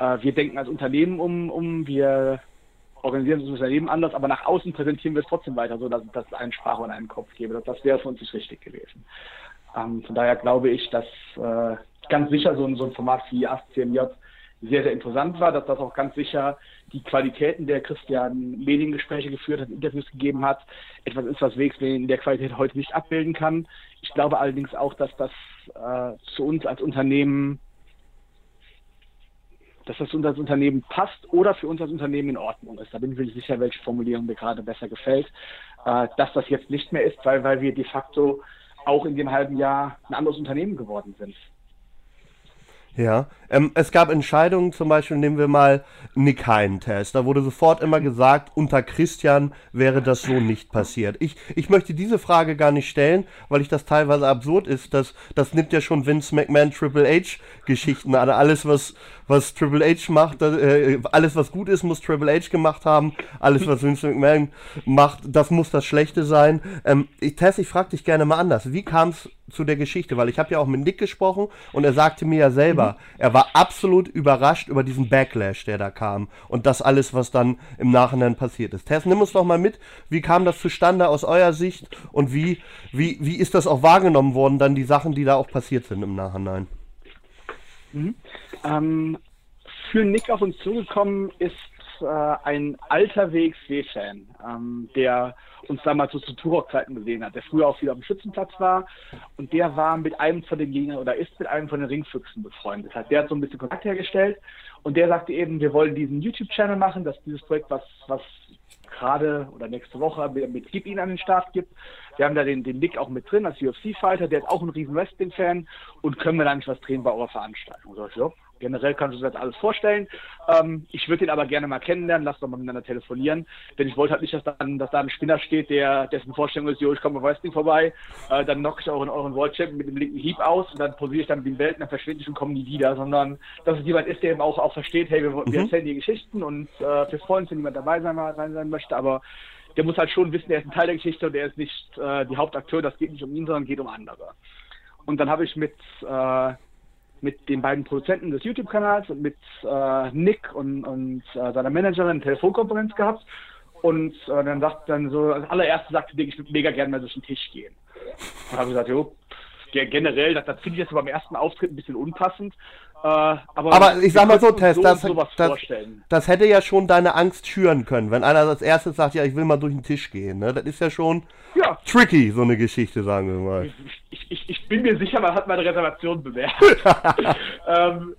äh, wir denken als Unternehmen um, um, wir organisieren unser Unternehmen anders, aber nach außen präsentieren wir es trotzdem weiter, so dass, es einen Sprache und einen Kopf gebe. Das, das wäre für uns nicht richtig gewesen. Ähm, von daher glaube ich, dass äh, ganz sicher so so ein Format wie ASCMJ sehr, sehr interessant war, dass das auch ganz sicher die Qualitäten der Christian Mediengespräche geführt hat, Interviews gegeben hat, etwas ist, was Wegs in der Qualität heute nicht abbilden kann. Ich glaube allerdings auch, dass das äh, zu uns als Unternehmen dass das uns als Unternehmen passt oder für uns als Unternehmen in Ordnung ist. Da bin ich mir sicher, welche Formulierung mir gerade besser gefällt. Äh, dass das jetzt nicht mehr ist, weil, weil wir de facto auch in dem halben Jahr ein anderes Unternehmen geworden sind. Ja, ähm, es gab Entscheidungen, zum Beispiel nehmen wir mal Nick Hein-Test. Da wurde sofort immer gesagt, unter Christian wäre das so nicht passiert. Ich, ich möchte diese Frage gar nicht stellen, weil ich das teilweise absurd ist. Das, das nimmt ja schon Vince McMahon Triple H Geschichten an. Alles, was, was Triple H macht, äh, alles, was gut ist, muss Triple H gemacht haben. Alles, was Vince McMahon macht, das muss das Schlechte sein. Ähm, ich, Tess, ich frage dich gerne mal anders. Wie kam es zu der Geschichte? Weil ich habe ja auch mit Nick gesprochen und er sagte mir ja selber, mhm. er war absolut überrascht über diesen Backlash, der da kam und das alles, was dann im Nachhinein passiert ist. Tess, nimm uns doch mal mit. Wie kam das zustande aus eurer Sicht und wie, wie, wie ist das auch wahrgenommen worden, dann die Sachen, die da auch passiert sind im Nachhinein? Mhm. Ähm, für Nick auf uns zugekommen ist äh, ein alter WXW-Fan, ähm, der uns damals so zu Turok-Zeiten gesehen hat, der früher auch viel auf dem Schützenplatz war und der war mit einem von den Gegnern oder ist mit einem von den Ringfüchsen befreundet. Hat der hat so ein bisschen Kontakt hergestellt und der sagte eben, wir wollen diesen YouTube-Channel machen, dass dieses Projekt, was, was gerade oder nächste Woche mit, Gib ihn an den Start gibt. Wir haben da den, den Nick auch mit drin als UFC-Fighter, der ist auch ein riesen Wrestling-Fan und können wir da nicht was drehen bei eurer Veranstaltung? So, ja, generell kannst du dir das alles vorstellen. Ähm, ich würde ihn aber gerne mal kennenlernen, lass doch mal miteinander telefonieren. Denn ich wollte halt nicht, dass, dann, dass da ein Spinner steht, der dessen Vorstellung ist, jo, ich komme bei Wrestling vorbei, äh, dann knock ich auch in euren World Champion mit dem linken Hieb aus und dann posiere ich dann wie ein Welt, dann verschwinde ich und komme nie wieder, sondern dass es jemand ist, der eben auch, auch versteht, hey, wir, mhm. wir erzählen die Geschichten und äh, wir freuen uns, wenn jemand dabei sein, sein möchte, aber der muss halt schon wissen, er ist ein Teil der Geschichte und er ist nicht äh, die Hauptakteur, das geht nicht um ihn, sondern geht um andere. Und dann habe ich mit äh, mit den beiden Produzenten des YouTube-Kanals und mit äh, Nick und, und äh, seiner Managerin eine Telefonkonferenz gehabt. Und äh, dann sagt dann so, als allererste sagte Nick, ich würde mega gerne mal durch den Tisch gehen. Und habe gesagt, jo, generell, das, das finde ich jetzt beim ersten Auftritt ein bisschen unpassend. Äh, aber, aber, ich sag mal so, Tess, das, das, das, hätte ja schon deine Angst schüren können, wenn einer als erstes sagt, ja, ich will mal durch den Tisch gehen. Ne? Das ist ja schon ja. tricky, so eine Geschichte, sagen wir mal. Ich, ich, ich bin mir sicher, man hat meine Reservation bemerkt. ähm,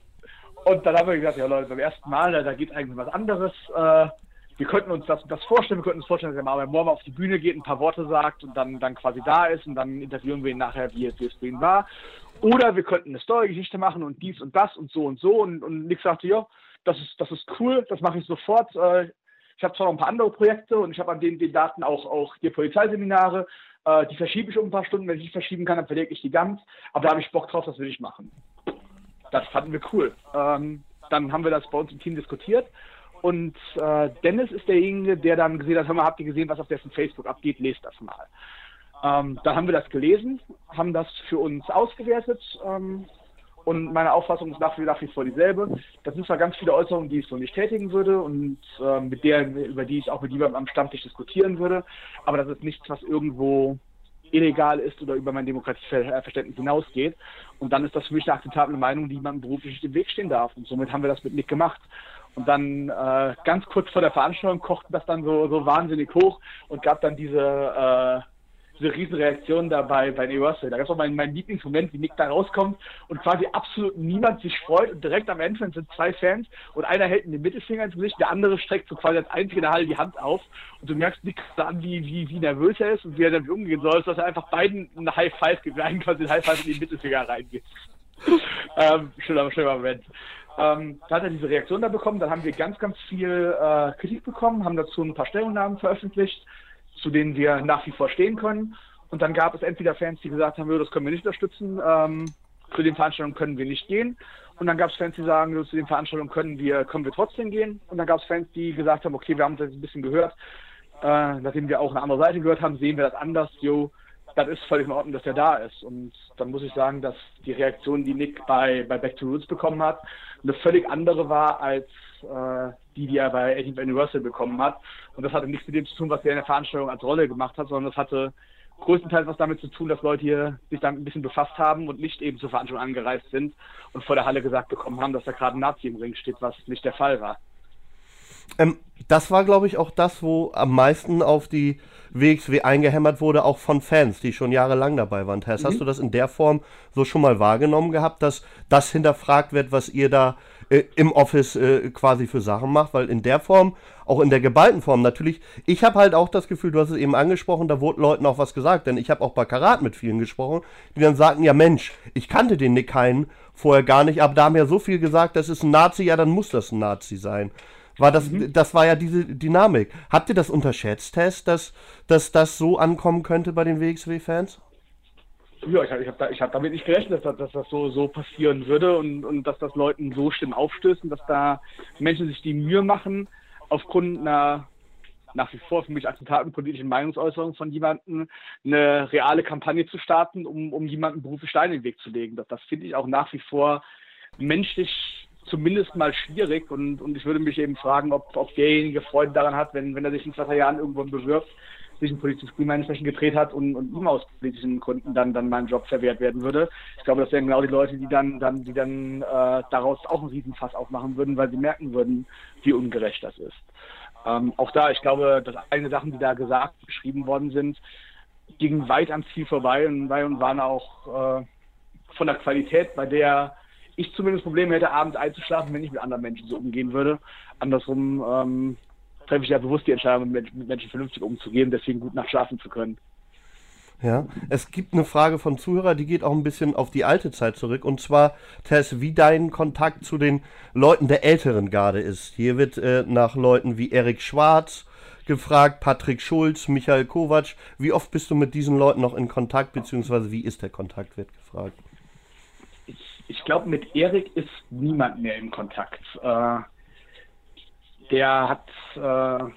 und dann haben wir gesagt, ja Leute, beim ersten Mal, da, geht eigentlich was anderes. Äh, wir könnten uns das, das vorstellen, wir könnten uns vorstellen, dass er mal morgen auf die Bühne geht, ein paar Worte sagt und dann, dann quasi da ist und dann interviewen wir ihn nachher, wie es, wie es für ihn war. Oder wir könnten eine Story-Geschichte machen und dies und das und so und so und, und Nick sagte, ja, das ist, das ist cool, das mache ich sofort. Äh, ich habe zwar noch ein paar andere Projekte und ich habe an den, den Daten auch, auch hier Polizeiseminare, äh, die verschiebe ich um ein paar Stunden, wenn ich die verschieben kann, dann verlege ich die ganz, aber da habe ich Bock drauf, das will ich machen. Das fanden wir cool. Ähm, dann haben wir das bei uns im Team diskutiert und äh, Dennis ist derjenige, der dann gesehen hat, hör mal, habt ihr gesehen, was auf dessen Facebook abgeht, lest das mal. Ähm, dann haben wir das gelesen, haben das für uns ausgewertet ähm, und meine Auffassung ist nach wie, nach wie vor dieselbe. Das sind zwar ganz viele Äußerungen, die ich so nicht tätigen würde und äh, mit der, über die ich auch mit jemandem am Stammtisch diskutieren würde, aber das ist nichts, was irgendwo illegal ist oder über mein Demokratieverständnis hinausgeht. Und dann ist das für mich eine akzeptable Meinung, die jemandem beruflich im Weg stehen darf. Und somit haben wir das mit Nick gemacht. Und dann äh, ganz kurz vor der Veranstaltung kochten das dann so, so wahnsinnig hoch und gab dann diese, äh, diese Riesenreaktion dabei bei Universal. Da gab es auch mein, mein Lieblingsmoment, wie Nick da rauskommt und quasi absolut niemand sich freut und direkt am Ende sind zwei Fans und einer hält den Mittelfinger ins Gesicht, der andere streckt so quasi als einziger in der Halle die Hand auf und du merkst Nick da an, wie, wie, wie nervös er ist und wie er damit umgehen soll, dass er einfach beiden eine High Five gibt, einen quasi einen High Five in den Mittelfinger reingeht. ähm, schöner, schöner Moment. Ähm, da hat er diese Reaktion da bekommen. Dann haben wir ganz, ganz viel äh, Kritik bekommen, haben dazu ein paar Stellungnahmen veröffentlicht, zu denen wir nach wie vor stehen können. Und dann gab es entweder Fans, die gesagt haben, das können wir nicht unterstützen, ähm, zu den Veranstaltungen können wir nicht gehen. Und dann gab es Fans, die sagen, zu den Veranstaltungen können wir, können wir trotzdem gehen. Und dann gab es Fans, die gesagt haben, okay, wir haben das ein bisschen gehört. Äh, nachdem wir auch eine andere Seite gehört haben, sehen wir das anders. Jo, das ist völlig in Ordnung, dass er da ist. Und dann muss ich sagen, dass die Reaktion, die Nick bei, bei Back to Roots bekommen hat, eine völlig andere war als äh, die, die er bei 18th Universal bekommen hat. Und das hatte nichts mit dem zu tun, was er in der Veranstaltung als Rolle gemacht hat, sondern das hatte größtenteils was damit zu tun, dass Leute hier sich damit ein bisschen befasst haben und nicht eben zur Veranstaltung angereist sind und vor der Halle gesagt bekommen haben, dass da gerade ein Nazi im Ring steht, was nicht der Fall war. Ähm, das war, glaube ich, auch das, wo am meisten auf die WXW eingehämmert wurde, auch von Fans, die schon jahrelang dabei waren. Tess, mhm. hast du das in der Form so schon mal wahrgenommen gehabt, dass das hinterfragt wird, was ihr da äh, im Office äh, quasi für Sachen macht? Weil in der Form, auch in der geballten Form, natürlich, ich habe halt auch das Gefühl, du hast es eben angesprochen, da wurde Leuten auch was gesagt, denn ich habe auch bei Karat mit vielen gesprochen, die dann sagten, ja Mensch, ich kannte den Nick Hein vorher gar nicht, aber da haben ja so viel gesagt, das ist ein Nazi, ja, dann muss das ein Nazi sein war das, mhm. das war ja diese Dynamik. Habt ihr das unterschätzt, Tess, dass, dass das so ankommen könnte bei den WXW-Fans? Ja, ich habe hab da, hab damit nicht gerechnet, dass, dass das so, so passieren würde und, und dass das Leuten so Stimmen aufstößt und dass da Menschen sich die Mühe machen, aufgrund einer nach wie vor für mich akzeptablen politischen Meinungsäußerung von jemandem eine reale Kampagne zu starten, um, um jemanden beruflich Steine in den Weg zu legen. Das, das finde ich auch nach wie vor menschlich zumindest mal schwierig und, und ich würde mich eben fragen, ob, ob derjenige Freude daran hat, wenn, wenn er sich in zwei Jahren irgendwo bewirbt, sich ein politisches Klima entsprechend gedreht hat und, und ihm aus politischen Gründen dann, dann mein Job verwehrt werden würde. Ich glaube, das wären genau die Leute, die dann, dann, die dann äh, daraus auch einen Riesenfass aufmachen würden, weil sie merken würden, wie ungerecht das ist. Ähm, auch da, ich glaube, dass einige Sachen, die da gesagt, geschrieben worden sind, gingen weit am Ziel vorbei und, und waren auch äh, von der Qualität, bei der ich zumindest Probleme hätte, abends einzuschlafen, wenn ich mit anderen Menschen so umgehen würde. Andersrum ähm, treffe ich ja bewusst die Entscheidung, mit, Menschen vernünftig umzugehen, deswegen gut nachschlafen zu können. Ja, es gibt eine Frage von Zuhörer, die geht auch ein bisschen auf die alte Zeit zurück. Und zwar, Tess, wie dein Kontakt zu den Leuten der älteren Garde ist. Hier wird äh, nach Leuten wie Erik Schwarz gefragt, Patrick Schulz, Michael Kovac. Wie oft bist du mit diesen Leuten noch in Kontakt, beziehungsweise wie ist der Kontakt, wird gefragt ich glaube, mit Erik ist niemand mehr in Kontakt. Äh, der hat äh,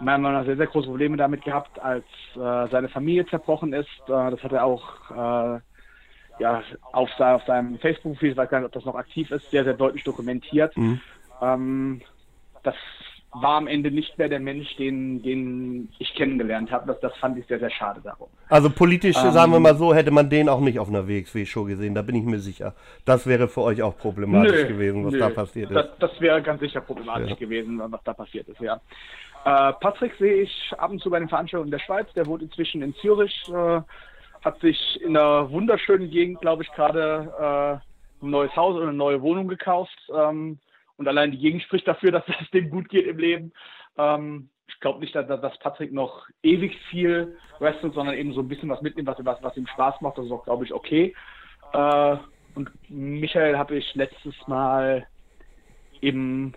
meiner Meinung nach sehr, sehr große Probleme damit gehabt, als äh, seine Familie zerbrochen ist. Äh, das hat er auch äh, ja, auf, auf seinem Facebook-Profil, ich weiß gar nicht, ob das noch aktiv ist, sehr, sehr deutlich dokumentiert. Mhm. Ähm, das war am Ende nicht mehr der Mensch, den, den ich kennengelernt habe. Das, das fand ich sehr, sehr schade darum. Also politisch, ähm, sagen wir mal so, hätte man den auch nicht auf einer WXW-Show gesehen, da bin ich mir sicher. Das wäre für euch auch problematisch nö, gewesen, was nö, da passiert ist. Das, das, wäre ganz sicher problematisch ja. gewesen, was da passiert ist, ja. Äh, Patrick sehe ich ab und zu bei den Veranstaltungen in der Schweiz, der wohnt inzwischen in Zürich, äh, hat sich in einer wunderschönen Gegend, glaube ich, gerade äh, ein neues Haus oder eine neue Wohnung gekauft. Ähm, und allein die Gegend spricht dafür, dass es dem gut geht im Leben. Ähm, ich glaube nicht, dass, dass Patrick noch ewig viel wrestelt, sondern eben so ein bisschen was mitnimmt, was, was, was ihm Spaß macht. Das ist auch, glaube ich, okay. Äh, und Michael habe ich letztes Mal im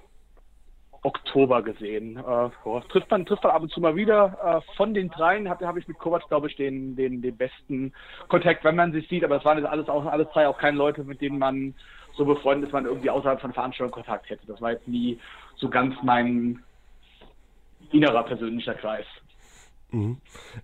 Oktober gesehen. Äh, oh, trifft, man, trifft man ab und zu mal wieder. Äh, von den dreien habe hab ich mit Kovac, glaube ich, den, den, den besten Kontakt, wenn man sich sieht. Aber es waren jetzt alles, auch, alles drei auch keine Leute, mit denen man so befreundet, dass man irgendwie außerhalb von Veranstaltungen Kontakt hätte. Das war jetzt nie so ganz mein innerer persönlicher Kreis. Mhm.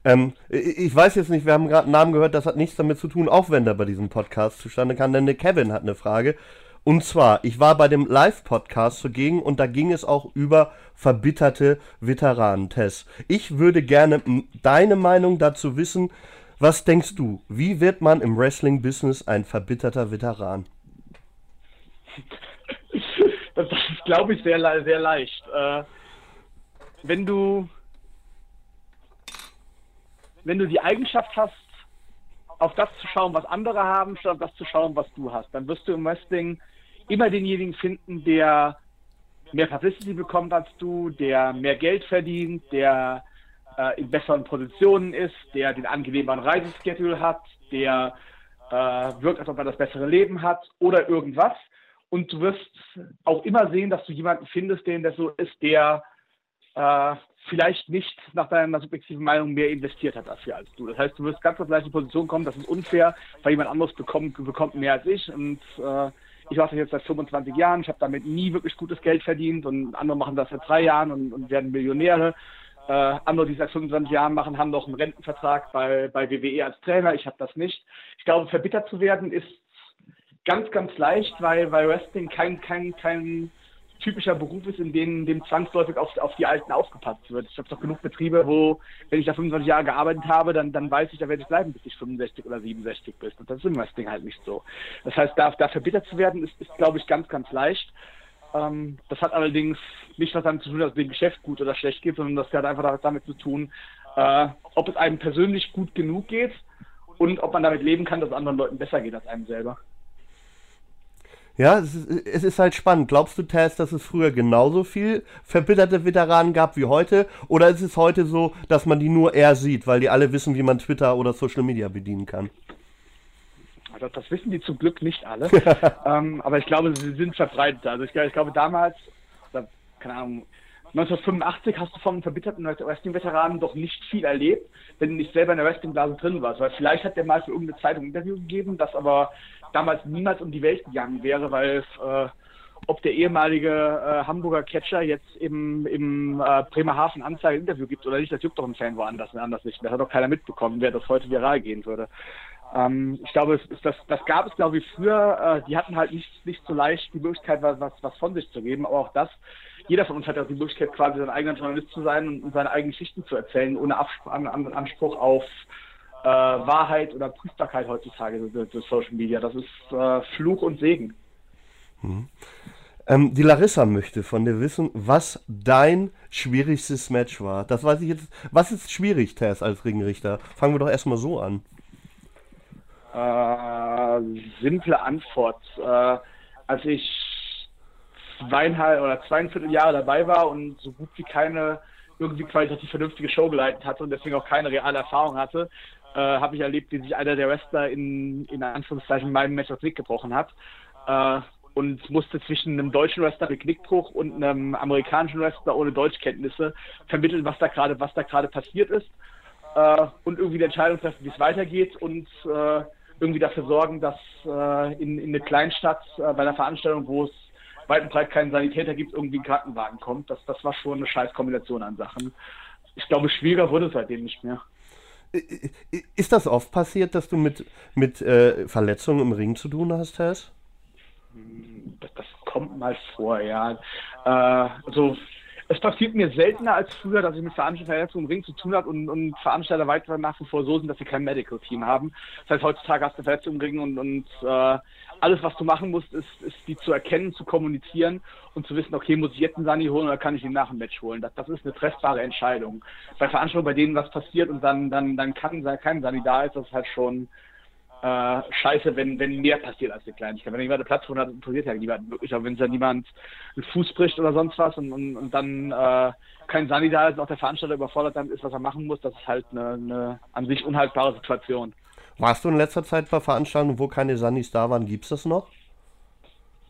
Ähm, ich weiß jetzt nicht, wir haben gerade einen Namen gehört, das hat nichts damit zu tun, auch wenn der bei diesem Podcast zustande kam, denn der Kevin hat eine Frage. Und zwar, ich war bei dem Live-Podcast zugegen und da ging es auch über verbitterte Veteranen, Tess. Ich würde gerne deine Meinung dazu wissen. Was denkst du, wie wird man im Wrestling-Business ein verbitterter Veteran? das ist, glaube ich, sehr, sehr leicht. Äh, wenn du wenn du die Eigenschaft hast, auf das zu schauen, was andere haben, statt auf das zu schauen, was du hast, dann wirst du im Wrestling immer denjenigen finden, der mehr Publicity bekommt als du, der mehr Geld verdient, der äh, in besseren Positionen ist, der den angenehmeren Reiseschedule hat, der äh, wirkt, als ob er das bessere Leben hat oder irgendwas. Und du wirst auch immer sehen, dass du jemanden findest, den das so ist, der äh, vielleicht nicht nach deiner subjektiven Meinung mehr investiert hat dafür als du. Das heißt, du wirst ganz auf gleiche Position kommen, das ist unfair, weil jemand anderes bekommt, bekommt mehr als ich. Und äh, ich mache das jetzt seit 25 Jahren, ich habe damit nie wirklich gutes Geld verdient und andere machen das seit drei Jahren und, und werden Millionäre. Äh, andere, die seit 25 Jahren machen, haben noch einen Rentenvertrag bei, bei WWE als Trainer. Ich habe das nicht. Ich glaube, verbittert zu werden ist ganz, ganz leicht, weil, weil Wrestling kein, kein, kein typischer Beruf ist, in dem, dem zwangsläufig auf, auf die Alten aufgepasst wird. Ich habe doch genug Betriebe, wo, wenn ich da 25 Jahre gearbeitet habe, dann, dann weiß ich, da werde ich bleiben, bis ich 65 oder 67 bin. Und das ist immer das Ding halt nicht so. Das heißt, da, da verbittert zu werden, ist, ist glaube ich, ganz, ganz leicht. Ähm, das hat allerdings nicht was damit zu tun, dass es dem Geschäft gut oder schlecht geht, sondern das hat einfach damit zu tun, äh, ob es einem persönlich gut genug geht und ob man damit leben kann, dass es anderen Leuten besser geht als einem selber. Ja, es ist, es ist, halt spannend. Glaubst du, Tess, dass es früher genauso viel verbitterte Veteranen gab wie heute? Oder ist es heute so, dass man die nur eher sieht, weil die alle wissen, wie man Twitter oder Social Media bedienen kann? Also das wissen die zum Glück nicht alle. ähm, aber ich glaube, sie sind verbreitet. Also ich, ich glaube, damals, keine Ahnung, 1985 hast du vom verbitterten Wrestling-Veteranen doch nicht viel erlebt, wenn du nicht selber in der Wrestling-Blase drin warst. Weil vielleicht hat der mal für irgendeine Zeitung ein Interview gegeben, das aber damals niemals um die Welt gegangen wäre, weil äh, ob der ehemalige äh, Hamburger Catcher jetzt im, im äh, Bremerhaven Anzeige Interview gibt oder nicht, das juckt doch ein Fan woanders, anders nicht. Das hat doch keiner mitbekommen, wer das heute viral gehen würde. Ähm, ich glaube, es das, das gab es, glaube ich, früher. Äh, die hatten halt nicht, nicht so leicht die Möglichkeit, was, was von sich zu geben, aber auch das jeder von uns hat ja die Möglichkeit, quasi sein eigener Journalist zu sein und seine eigenen Geschichten zu erzählen, ohne Anspruch auf äh, Wahrheit oder Prüfbarkeit heutzutage durch Social Media. Das ist äh, Fluch und Segen. Mhm. Ähm, die Larissa möchte von dir wissen, was dein schwierigstes Match war. Das weiß ich jetzt. Was ist schwierig, Tess, als Ringrichter? Fangen wir doch erstmal so an. Äh, simple Antwort. Äh, als ich zweieinhalb oder zweieinviertel Jahre dabei war und so gut wie keine irgendwie qualitativ vernünftige Show geleitet hatte und deswegen auch keine reale Erfahrung hatte, äh, habe ich erlebt, wie sich einer der Wrestler in, in Anführungszeichen meinem Match das Weg gebrochen hat. Äh, und musste zwischen einem deutschen Wrestler mit Knickbruch und einem amerikanischen Wrestler ohne Deutschkenntnisse vermitteln, was da gerade, was da gerade passiert ist. Äh, und irgendwie die Entscheidung treffen, wie es weitergeht und äh, irgendwie dafür sorgen, dass äh, in, in eine Kleinstadt äh, bei einer Veranstaltung, wo es weit und breit keinen Sanitäter gibt, irgendwie ein Krankenwagen kommt. Das, das war schon eine scheiß Kombination an Sachen. Ich glaube, schwieriger wurde es seitdem nicht mehr. Ist das oft passiert, dass du mit, mit äh, Verletzungen im Ring zu tun hast, Tess? Das, das kommt mal vor, ja. Äh, also es passiert mir seltener als früher, dass ich mit Veranstaltungen im Ring zu tun habe und, und Veranstalter weiter nach wie vor so sind, dass sie kein Medical Team haben. Das heißt, heutzutage hast du Verletzungen im Ring und, und äh, alles, was du machen musst, ist, ist die zu erkennen, zu kommunizieren und zu wissen, okay, muss ich jetzt einen Sani holen oder kann ich ihn nach dem Match holen? Das, das ist eine treffbare Entscheidung. Bei Veranstaltungen, bei denen was passiert und dann, dann, dann kann kein Sani da ist, das ist halt schon äh, scheiße, wenn, wenn mehr passiert als eine Kleinigkeit. Wenn jemand eine Plattform hat, interessiert ja niemand wirklich. Aber wenn es dann jemand einen Fuß bricht oder sonst was und, und, und dann äh, kein Sani da ist, auch der Veranstalter überfordert damit ist, was er machen muss, das ist halt eine, eine an sich unhaltbare Situation. Warst du in letzter Zeit bei Veranstaltungen, wo keine Sanis da waren? Gibt es das noch?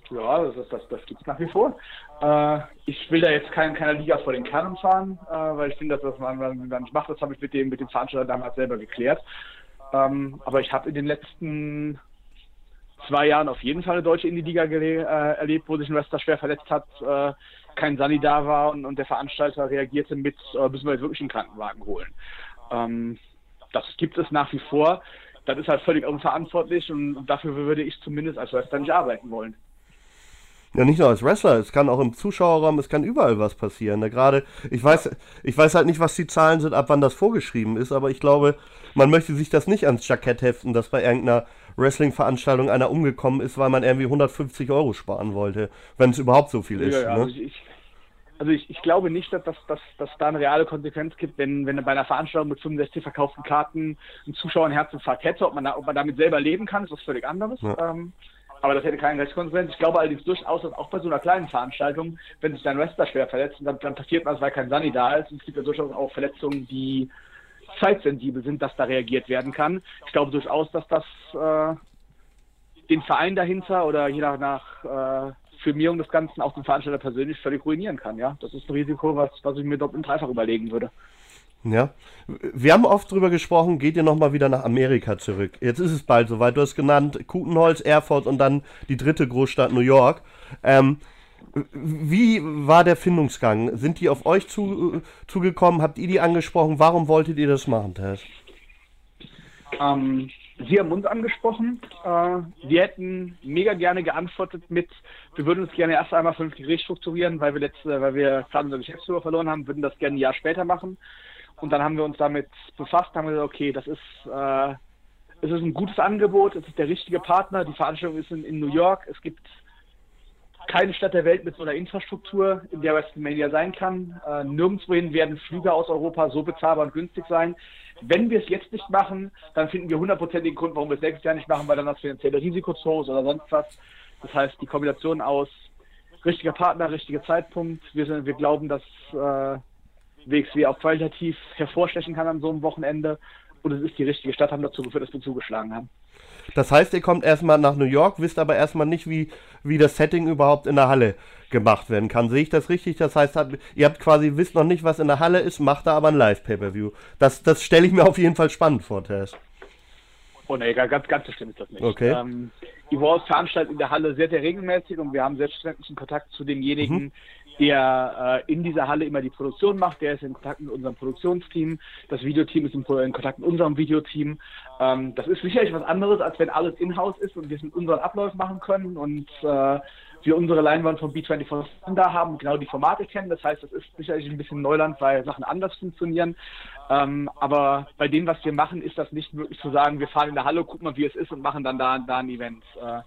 Ja, das, das, das gibt es nach wie vor. Äh, ich will da jetzt kein, keiner Liga vor den Kernen fahren, äh, weil ich finde, dass das man, man nicht macht. Das habe ich mit dem, mit dem Veranstalter damals selber geklärt. Ähm, aber ich habe in den letzten zwei Jahren auf jeden Fall eine deutsche Indie-Liga äh, erlebt, wo sich ein Wrestler schwer verletzt hat, äh, kein Sani da war und, und, der Veranstalter reagierte mit, äh, müssen wir jetzt wirklich einen Krankenwagen holen. Ähm, das gibt es nach wie vor. Das ist halt völlig unverantwortlich und dafür würde ich zumindest als Wrestler nicht arbeiten wollen. Ja, nicht nur als Wrestler, es kann auch im Zuschauerraum, es kann überall was passieren. Da gerade, ich weiß, ich weiß halt nicht, was die Zahlen sind, ab wann das vorgeschrieben ist, aber ich glaube, man möchte sich das nicht ans Jackett heften, dass bei irgendeiner Wrestling-Veranstaltung einer umgekommen ist, weil man irgendwie 150 Euro sparen wollte, wenn es überhaupt so viel ist. Ja, ja, ne? also ich, also ich, ich, glaube nicht, dass, dass, dass, dass da eine reale Konsequenz gibt, wenn, wenn bei einer Veranstaltung mit 65 verkauften Karten ein Zuschauer ein Herzinfarkt hätte. Ob man, da, ob man damit selber leben kann, ist was völlig anderes. Ja. Ähm, aber das hätte keine Rechtskonsequenz. Ich glaube allerdings durchaus, dass auch bei so einer kleinen Veranstaltung, wenn sich dein Wrestler schwer verletzt, dann, dann passiert was, weil kein Sunny da ist. Und es gibt ja durchaus auch Verletzungen, die zeitsensibel sind, dass da reagiert werden kann. Ich glaube durchaus, dass das äh, den Verein dahinter oder je nach, nach äh, Firmierung des Ganzen auch den Veranstalter persönlich völlig ruinieren kann. Ja, das ist ein Risiko, was, was ich mir doppelt und dreifach überlegen würde. Ja, wir haben oft drüber gesprochen, geht ihr nochmal wieder nach Amerika zurück. Jetzt ist es bald soweit. Du hast genannt Kutenholz, Erfurt und dann die dritte Großstadt New York. Ähm, wie war der Findungsgang? Sind die auf euch zu, zugekommen? Habt ihr die angesprochen? Warum wolltet ihr das machen, Tess? Ähm, Sie haben uns angesprochen. Äh, wir hätten mega gerne geantwortet mit, wir würden uns gerne erst einmal vernünftig restrukturieren, weil wir letzte, weil wir gerade unsere Geschäftsführer verloren haben, würden das gerne ein Jahr später machen. Und dann haben wir uns damit befasst, haben gesagt, okay, das ist, äh, es ist ein gutes Angebot, es ist der richtige Partner, die Veranstaltung ist in, in New York, es gibt keine Stadt der Welt mit so einer Infrastruktur, in der WrestleMania sein kann. Äh, nirgendwohin werden Flüge aus Europa so bezahlbar und günstig sein. Wenn wir es jetzt nicht machen, dann finden wir hundertprozentigen Grund, warum wir es nächstes Jahr nicht machen, weil dann das finanzielle Risiko zu hoch ist oder sonst was. Das heißt, die Kombination aus richtiger Partner, richtiger Zeitpunkt. Wir, sind, wir glauben, dass äh, WXW auch qualitativ hervorstechen kann an so einem Wochenende. Und es ist die richtige Stadt, haben dazu geführt, dass wir zugeschlagen haben. Das heißt, ihr kommt erstmal nach New York, wisst aber erstmal nicht, wie, wie das Setting überhaupt in der Halle gemacht werden kann. Sehe ich das richtig? Das heißt, ihr habt quasi, wisst noch nicht, was in der Halle ist, macht da aber ein Live-Pay-Per-View. Das, das stelle ich mir auf jeden Fall spannend vor, Tess. Oh ne, ganz, ganz so schlimm ist das nicht. Okay. Ähm, Evolve veranstaltet in der Halle sehr, sehr regelmäßig und wir haben selbstverständlich Kontakt zu demjenigen, mhm der äh, in dieser Halle immer die Produktion macht. Der ist in Kontakt mit unserem Produktionsteam. Das Videoteam ist in, in Kontakt mit unserem Videoteam. Ähm, das ist sicherlich was anderes, als wenn alles in-house ist und wir es mit unseren Abläufen machen können und äh, wir unsere Leinwand von B24 da haben, genau die Formate kennen. Das heißt, das ist sicherlich ein bisschen Neuland, weil Sachen anders funktionieren. Ähm, aber bei dem, was wir machen, ist das nicht möglich zu sagen, wir fahren in der Halle, gucken mal, wie es ist und machen dann da, da ein Event. Äh,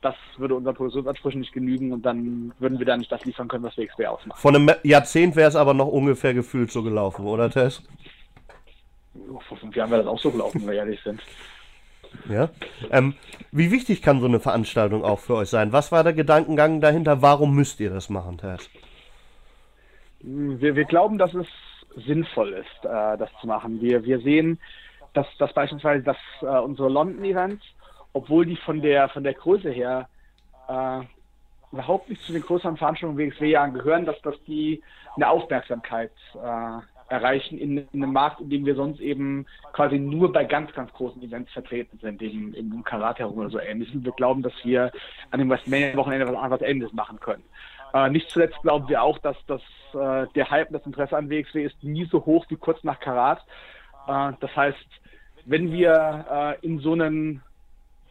das würde unseren Produktionsansprüchen nicht genügen und dann würden wir da nicht das liefern können, was WXW ausmacht. Von einem Jahrzehnt wäre es aber noch ungefähr gefühlt so gelaufen, oder Tess? Vor fünf Jahren wäre das auch so gelaufen, wenn wir ehrlich sind. Ja. Ähm, wie wichtig kann so eine Veranstaltung auch für euch sein? Was war der Gedankengang dahinter? Warum müsst ihr das machen, Tess? Wir, wir glauben, dass es sinnvoll ist, äh, das zu machen. Wir, wir sehen, dass, dass beispielsweise dass, äh, unsere London-Events obwohl die von der von der Größe her äh, überhaupt nicht zu den größeren Veranstaltungen WXW-Jahren gehören, dass, dass die eine Aufmerksamkeit äh, erreichen in, in, einem Markt, in dem wir sonst eben quasi nur bei ganz, ganz großen Events vertreten sind, eben im Karate herum oder so ähnlich. Und wir glauben, dass wir an dem WrestleMania-Wochenende was, was Ähnliches machen können. Äh, nicht zuletzt glauben wir auch, dass, dass äh, der Hype das Interesse an WXW ist nie so hoch wie kurz nach Karat. Äh, das heißt, wenn wir äh, in so einen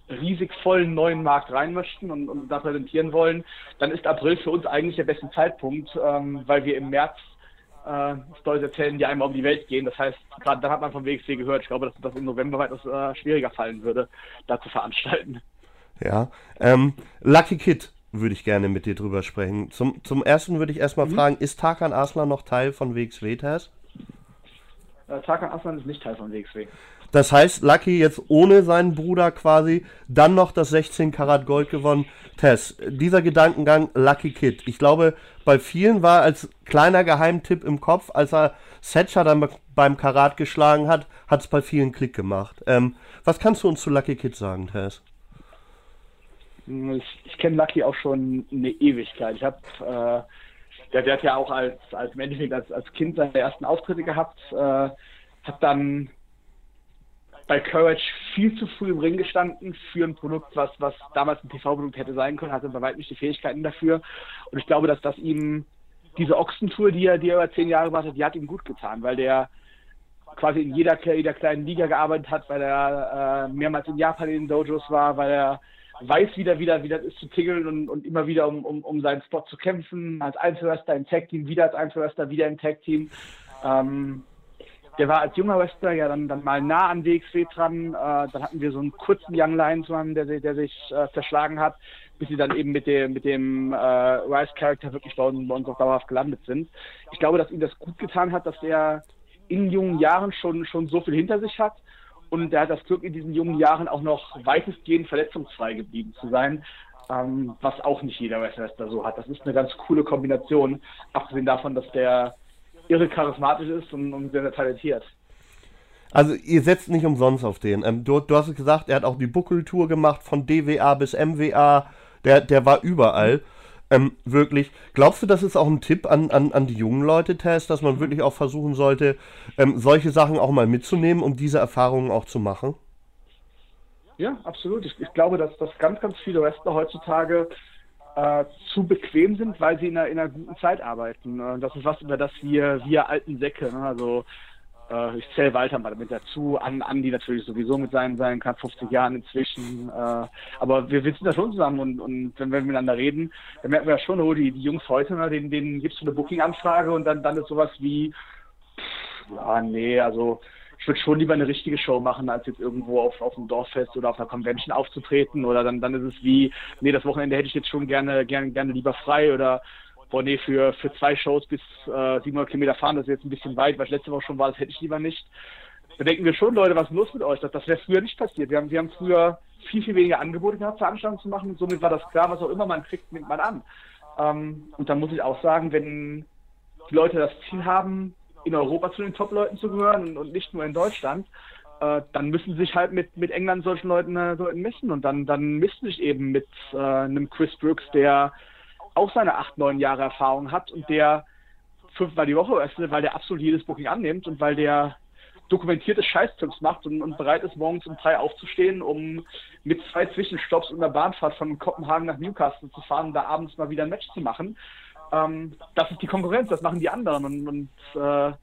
riesig vollen neuen Markt rein möchten und, und da präsentieren wollen, dann ist April für uns eigentlich der beste Zeitpunkt, ähm, weil wir im März äh, Stories erzählen, die einmal um die Welt gehen. Das heißt, gerade dann hat man vom WXC gehört. Ich glaube, dass das im November weitaus äh, schwieriger fallen würde, da zu veranstalten. Ja, ähm, Lucky Kid würde ich gerne mit dir drüber sprechen. Zum, zum ersten würde ich erstmal mhm. fragen, ist Tarkan Aslan noch Teil von WXW, Tess? Äh, Tarkan Aslan ist nicht Teil von WXW. Das heißt, Lucky jetzt ohne seinen Bruder quasi dann noch das 16 Karat Gold gewonnen. Tess, dieser Gedankengang Lucky Kid. Ich glaube, bei vielen war als kleiner Geheimtipp im Kopf, als er Setcher dann beim Karat geschlagen hat, hat es bei vielen Klick gemacht. Ähm, was kannst du uns zu Lucky Kid sagen, Tess? Ich, ich kenne Lucky auch schon eine Ewigkeit. Ich habe äh, der, der, hat ja auch als, als als, als Kind seine ersten Auftritte gehabt, äh, hat dann bei Courage viel zu früh im Ring gestanden für ein Produkt, was, was damals ein TV-Produkt hätte sein können, hatte bei weitem nicht die Fähigkeiten dafür. Und ich glaube, dass das ihm diese Ochsentour, die er, die er über zehn Jahre gemacht hat, die hat ihm gut getan, weil der quasi in jeder, jeder kleinen Liga gearbeitet hat, weil er äh, mehrmals in Japan in den Dojos war, weil er weiß wieder, wieder, wie das ist zu tingeln und, und immer wieder um, um, um seinen Spot zu kämpfen, als Einzelwrestler im Tag-Team, wieder als Einzelwrestler, wieder im Tag-Team. Ähm, der war als junger Wrestler ja dann, dann mal nah an WXW dran. Äh, dann hatten wir so einen kurzen Young Lionsman, der, der sich äh, zerschlagen hat, bis sie dann eben mit dem, mit dem äh, Rice-Charakter wirklich bei uns, bei uns auch dauerhaft gelandet sind. Ich glaube, dass ihm das gut getan hat, dass er in jungen Jahren schon, schon so viel hinter sich hat. Und er hat das Glück, in diesen jungen Jahren auch noch weitestgehend verletzungsfrei geblieben zu sein. Ähm, was auch nicht jeder Wrestler so hat. Das ist eine ganz coole Kombination, abgesehen davon, dass der irre charismatisch ist und, und sehr, sehr talentiert. Also ihr setzt nicht umsonst auf den. Ähm, du, du, hast gesagt, er hat auch die Buckeltour gemacht von DWA bis MWA. Der, der war überall. Ähm, wirklich. Glaubst du, das ist auch ein Tipp an, an, an die jungen Leute, Tess, dass man wirklich auch versuchen sollte, ähm, solche Sachen auch mal mitzunehmen, um diese Erfahrungen auch zu machen? Ja, absolut. Ich, ich glaube, dass, dass ganz, ganz viele Wrestler heutzutage äh, zu bequem sind, weil sie in einer, in einer guten Zeit arbeiten. Und das ist was, über das wir, wir alten Säcke, ne? also Äh, ich zähle Walter mal damit dazu, an Andi natürlich sowieso mit seinen, seinen knapp 50 Jahren inzwischen. Äh, aber wir, sind da schon zusammen und, und wenn wir miteinander reden, dann merken wir ja schon, oh, die, die Jungs heute, ne, denen, denen gibst du eine Booking-Anfrage und dann, dann ist sowas wie, pff, ja, nee, also ich würde schon lieber eine richtige Show machen, als jetzt irgendwo auf, auf einem Dorffest oder auf einer Convention aufzutreten. Oder dann, dann ist es wie, nee, das Wochenende hätte ich jetzt schon gerne, gerne, gerne lieber frei oder boah, nee, für, für zwei Shows bis äh, 700 Kilometer fahren, das ist jetzt ein bisschen weit, weil es letzte Woche schon war, das hätte ich lieber nicht. Da denken wir schon, Leute, was ist los mit euch? Das, das wäre früher nicht passiert. Wir haben, wir haben früher viel, viel weniger Angebote gehabt, Veranstaltungen zu machen. Somit war das klar, was auch immer man kriegt, nimmt man an. Ähm, und dann muss ich auch sagen, wenn die Leute das Ziel haben, in Europa zu den Top-Leuten zu gehören und, nicht nur in Deutschland, äh, dann müssen sie sich halt mit, mit England solchen Leuten, äh, Leuten messen. Und dann, dann misst sich eben mit äh, einem Chris Brooks, der auch seine acht, neun Jahre Erfahrung hat und der fünfmal die Woche öffnet, weil der absolut jedes Booking annimmt und weil der dokumentierte Scheißtipps macht und, und, bereit ist, morgens um drei aufzustehen, um mit zwei Zwischenstopps und einer Bahnfahrt von Kopenhagen nach Newcastle zu fahren und da abends mal wieder ein Match zu machen. Ähm, das ist die Konkurrenz, das machen die anderen und, und äh,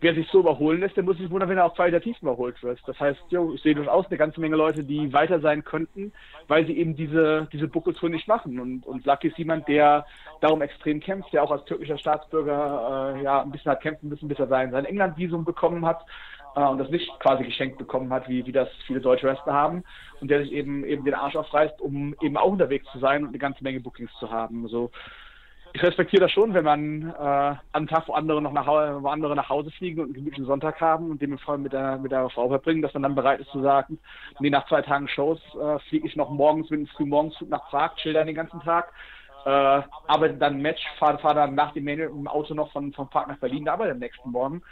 wer sich so überholen lässt, der muss sich wundern, wenn er auch qualitativ überholt wird. Das heißt, jo, ich sehe durchaus eine ganze Menge Leute, die weiter sein könnten, weil sie eben diese, diese Buckeltour nicht machen. Und, und Lucky ist jemand, der darum extrem kämpft, der auch als türkischer Staatsbürger äh, ja ein bisschen hat kämpfen müssen, bis er sein, sein England-Visum bekommen hat äh, und das nicht quasi geschenkt bekommen hat, wie, wie das viele deutsche Wrestler haben. Und der sich eben eben den Arsch aufreißt, um eben auch unterwegs zu sein und eine ganze Menge Bookings zu haben. Also ich respektiere das schon, wenn man äh, am Tag, wo andere noch nach, wo andere nach Hause fliegen und einen gemütlichen Sonntag haben und dem Fall mit der, mit der Frau verbringen, dass man dann bereit ist zu sagen, nee, nach zwei Tagen Shows äh, fliege ich noch morgens mit einem Frühmorgensflug nach Prag, chill dann den ganzen Tag, äh, arbeite dann ein Match, fahre fahr dann nach dem Main im Auto noch von, von Prag nach Berlin, arbeite am nächsten Morgen.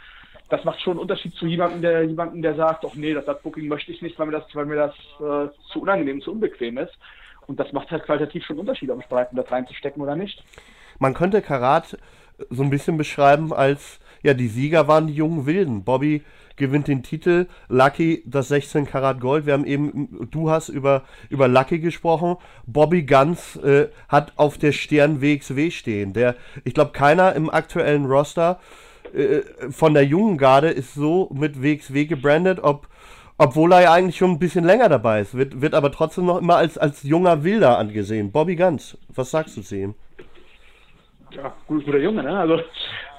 Das macht schon einen Unterschied zu jemandem, der jemanden, der sagt, ach nee, das, das Booking möchte ich nicht, weil mir das, weil mir das äh, zu unangenehm, zu unbequem ist. Und das macht halt qualitativ schon einen Unterschied, ob ich bereit bin, das reinzustecken oder nicht. Man könnte Karat so ein bisschen beschreiben als, ja, die Sieger waren die jungen Wilden. Bobby gewinnt den Titel, Lucky das 16 Karat Gold. Wir haben eben, du hast über, über Lucky gesprochen. Bobby Ganz äh, hat auf der Stirn WXW stehen. Der, ich glaube, keiner im aktuellen Roster äh, von der jungen Garde ist so mit WXW gebrandet, ob obwohl er ja eigentlich schon ein bisschen länger dabei ist, wird, wird aber trotzdem noch immer als, als junger Wilder angesehen. Bobby Ganz, was sagst du zu ihm? Ja, gut, guter Junge, ne? Also äh,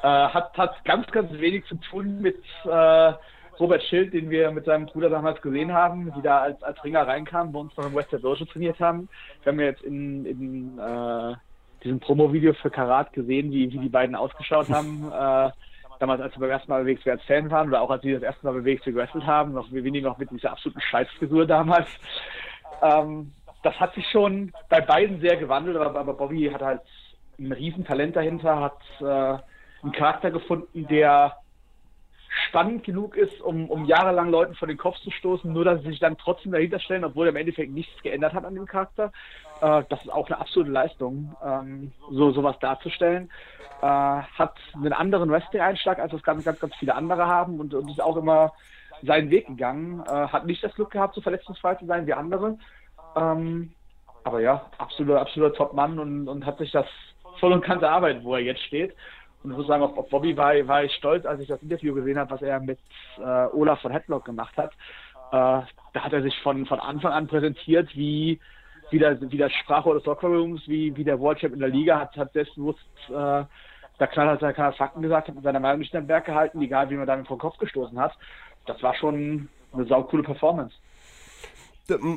hat, hat ganz, ganz wenig zu tun mit äh, Robert Schild, den wir mit seinem Bruder damals gesehen haben, die da als, als Ringer reinkamen, bei uns noch im Western Dojo trainiert haben. Wir haben ja jetzt in, in äh, diesem Promo-Video für Karat gesehen, wie, wie die beiden ausgeschaut haben. Äh, damals, als wir beim ersten Mal bei WXW als Fan waren oder auch als sie das erste Mal bei WXW gewrestelt haben, noch wenig noch mit dieser absoluten Scheißfrisur damals. Ähm, das hat sich schon bei beiden sehr gewandelt, aber, aber Bobby hat halt ein Riesentalent dahinter, hat äh, einen Charakter gefunden, der spannend genug ist, um, um jahrelang Leuten vor den Kopf zu stoßen, nur dass sie sich dann trotzdem dahinter stellen, obwohl im Endeffekt nichts geändert hat an dem Charakter. Äh, das ist auch eine absolute Leistung, ähm, so sowas darzustellen. Äh, hat einen anderen Wrestling-Einschlag, als das ganz, ganz, ganz viele andere haben und, und ist auch immer seinen Weg gegangen. Äh, hat nicht das Glück gehabt, so verletzungsfrei zu sein wie andere. Ähm, aber ja, absoluter, absoluter Top-Mann und, und hat sich das voll und ganz erarbeitet, wo er jetzt steht. Und ich muss sagen, auf, auf Bobby war, war ich stolz, als ich das Interview gesehen habe, was er mit äh, Olaf von Headlock gemacht hat. Äh, da hat er sich von, von Anfang an präsentiert, wie, wie, der, wie der Sprache des Soccer Rooms, wie, wie der World Champ in der Liga, hat, hat selbstbewusst äh, da knall hat er Fakten gesagt, hat mit seiner Meinung nicht am Berg gehalten, egal wie man damit vor den Kopf gestoßen hat. Das war schon eine saukoole Performance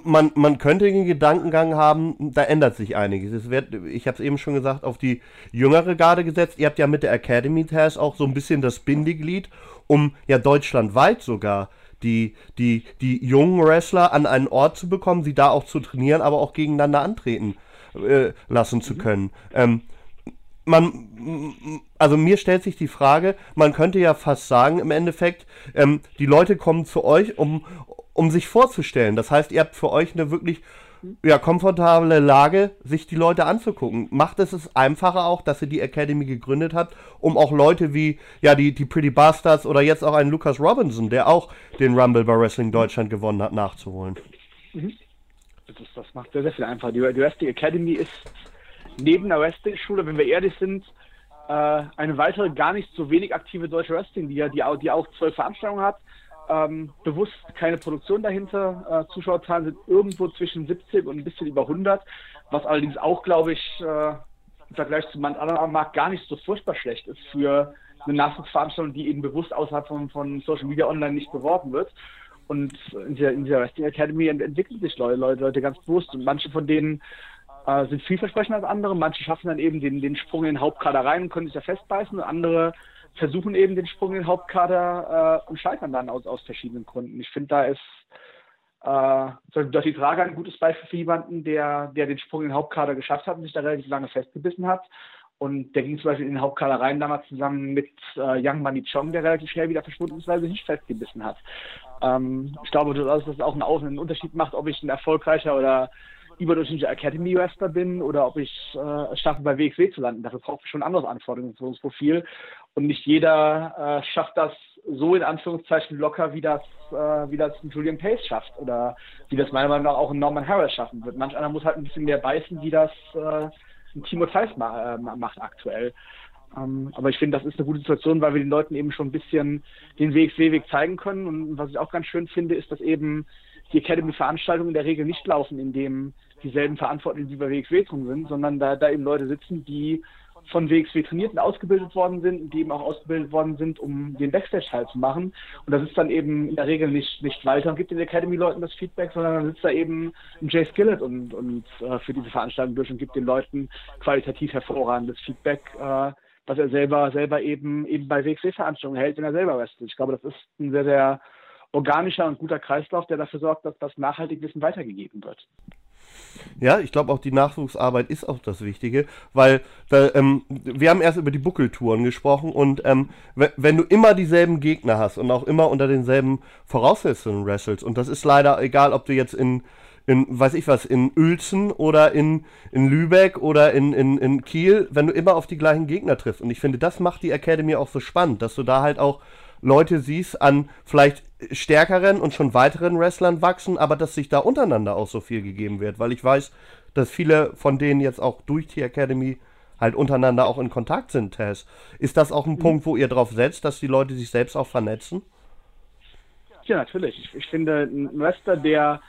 man, man könnte den Gedankengang haben, da ändert sich einiges. Es wird, ich habe es eben schon gesagt, auf die jüngere Garde gesetzt. Ihr habt ja mit der Academy Test auch so ein bisschen das Bindeglied, um ja deutschlandweit sogar die, die, die jungen Wrestler an einen Ort zu bekommen, sie da auch zu trainieren, aber auch gegeneinander antreten äh, lassen zu mhm. können. Ähm, man, also mir stellt sich die Frage, man könnte ja fast sagen, im Endeffekt, ähm, die Leute kommen zu euch, um, um sich vorzustellen. Das heißt, ihr habt für euch eine wirklich ja, komfortable Lage, sich die Leute anzugucken. Macht es es einfacher auch, dass ihr die Academy gegründet habt, um auch Leute wie, ja, die, die Pretty Bastards oder jetzt auch einen Lukas Robinson, der auch den Rumble bei Wrestling Deutschland gewonnen hat, nachzuholen? Mhm. Das, das macht sehr, sehr viel einfacher. Die, die Wrestling Academy ist neben der Wrestling-Schule, wenn wir ehrlich sind, äh, eine weitere, gar nicht so wenig aktive deutsche Wrestling-Liga, die, die auch zwölf Veranstaltungen hat. Ähm, bewusst keine Produktion dahinter. Äh, Zuschauerzahlen sind irgendwo zwischen 70 und ein bisschen über 100, was allerdings auch, glaube ich, äh, im Vergleich zu manch anderen Markt gar nicht so furchtbar schlecht ist für eine Nachwuchsveranstaltung, die eben bewusst außerhalb von, von Social Media Online nicht beworben wird. Und in der, in der Wrestling Academy ent entwickeln sich Leute, Leute, Leute ganz bewusst. Und manche von denen äh, sind vielversprechender als andere. Manche schaffen dann eben den, den Sprung in den Hauptkader rein und können sich da festbeißen. Und andere versuchen eben den Sprung in den Hauptkader äh, und scheitern dann aus, aus verschiedenen Gründen. Ich finde, da ist äh, Dirty Trager ein gutes Beispiel für jemanden, der, der den Sprung in den Hauptkader geschafft hat und sich da relativ lange festgebissen hat. Und der ging zum Beispiel in den Hauptkader rein damals zusammen mit äh, Young Money Chong, der relativ schnell wieder verschwunden ist, weil er sich nicht festgebissen hat. Ähm, ich glaube, dass das auch einen, einen Unterschied macht, ob ich ein erfolgreicher oder überdurchschnittlicher Academy Wrestler bin oder ob ich äh, es schaffe, bei WXW zu landen. Dafür braucht ich schon ein anderes Anforderungsprofil. Und nicht jeder äh, schafft das so in Anführungszeichen locker, wie das, äh, wie das Julian Pace schafft oder wie das meiner Meinung nach auch ein Norman Harris schaffen wird. Manch einer muss halt ein bisschen mehr beißen, wie das äh, ein Timo ma äh, macht aktuell. Ähm, aber ich finde, das ist eine gute Situation, weil wir den Leuten eben schon ein bisschen den WXW-Weg zeigen können. Und was ich auch ganz schön finde, ist, dass eben die Academy-Veranstaltungen in der Regel nicht laufen, indem dieselben Verantwortlichen, die bei WXW drin sind, sondern da, da eben Leute sitzen, die von WXW trainiert und ausgebildet worden sind und die eben auch ausgebildet worden sind, um den Backstage-Teil zu machen. Und das ist dann eben in der Regel nicht, nicht Walter und gibt den Academy-Leuten das Feedback, sondern dann sitzt da eben ein Jay Skillett und, und äh, für diese Veranstaltung durch und gibt den Leuten qualitativ hervorragendes Feedback, äh, was er selber, selber eben, eben bei WXW-Veranstaltungen hält, wenn er selber wrestelt. Ich glaube, das ist ein sehr, sehr organischer und guter Kreislauf, der dafür sorgt, dass das nachhaltig Wissen weitergegeben wird. Ja, ich glaube auch die Nachwuchsarbeit ist auch das Wichtige, weil da, ähm, wir haben erst über die Buckeltouren gesprochen und ähm, wenn du immer dieselben Gegner hast und auch immer unter denselben Voraussetzungen wrestelst und das ist leider egal, ob du jetzt in in, weiß ich was, in Uelzen oder in, in Lübeck oder in, in, in Kiel, wenn du immer auf die gleichen Gegner triffst. Und ich finde, das macht die Academy auch so spannend, dass du da halt auch Leute siehst an vielleicht stärkeren und schon weiteren Wrestlern wachsen, aber dass sich da untereinander auch so viel gegeben wird, weil ich weiß, dass viele von denen jetzt auch durch die Academy halt untereinander auch in Kontakt sind, Tess. Ist das auch ein mhm. Punkt, wo ihr drauf setzt, dass die Leute sich selbst auch vernetzen? Ja, natürlich. Ich, ich finde, ein Wrestler, der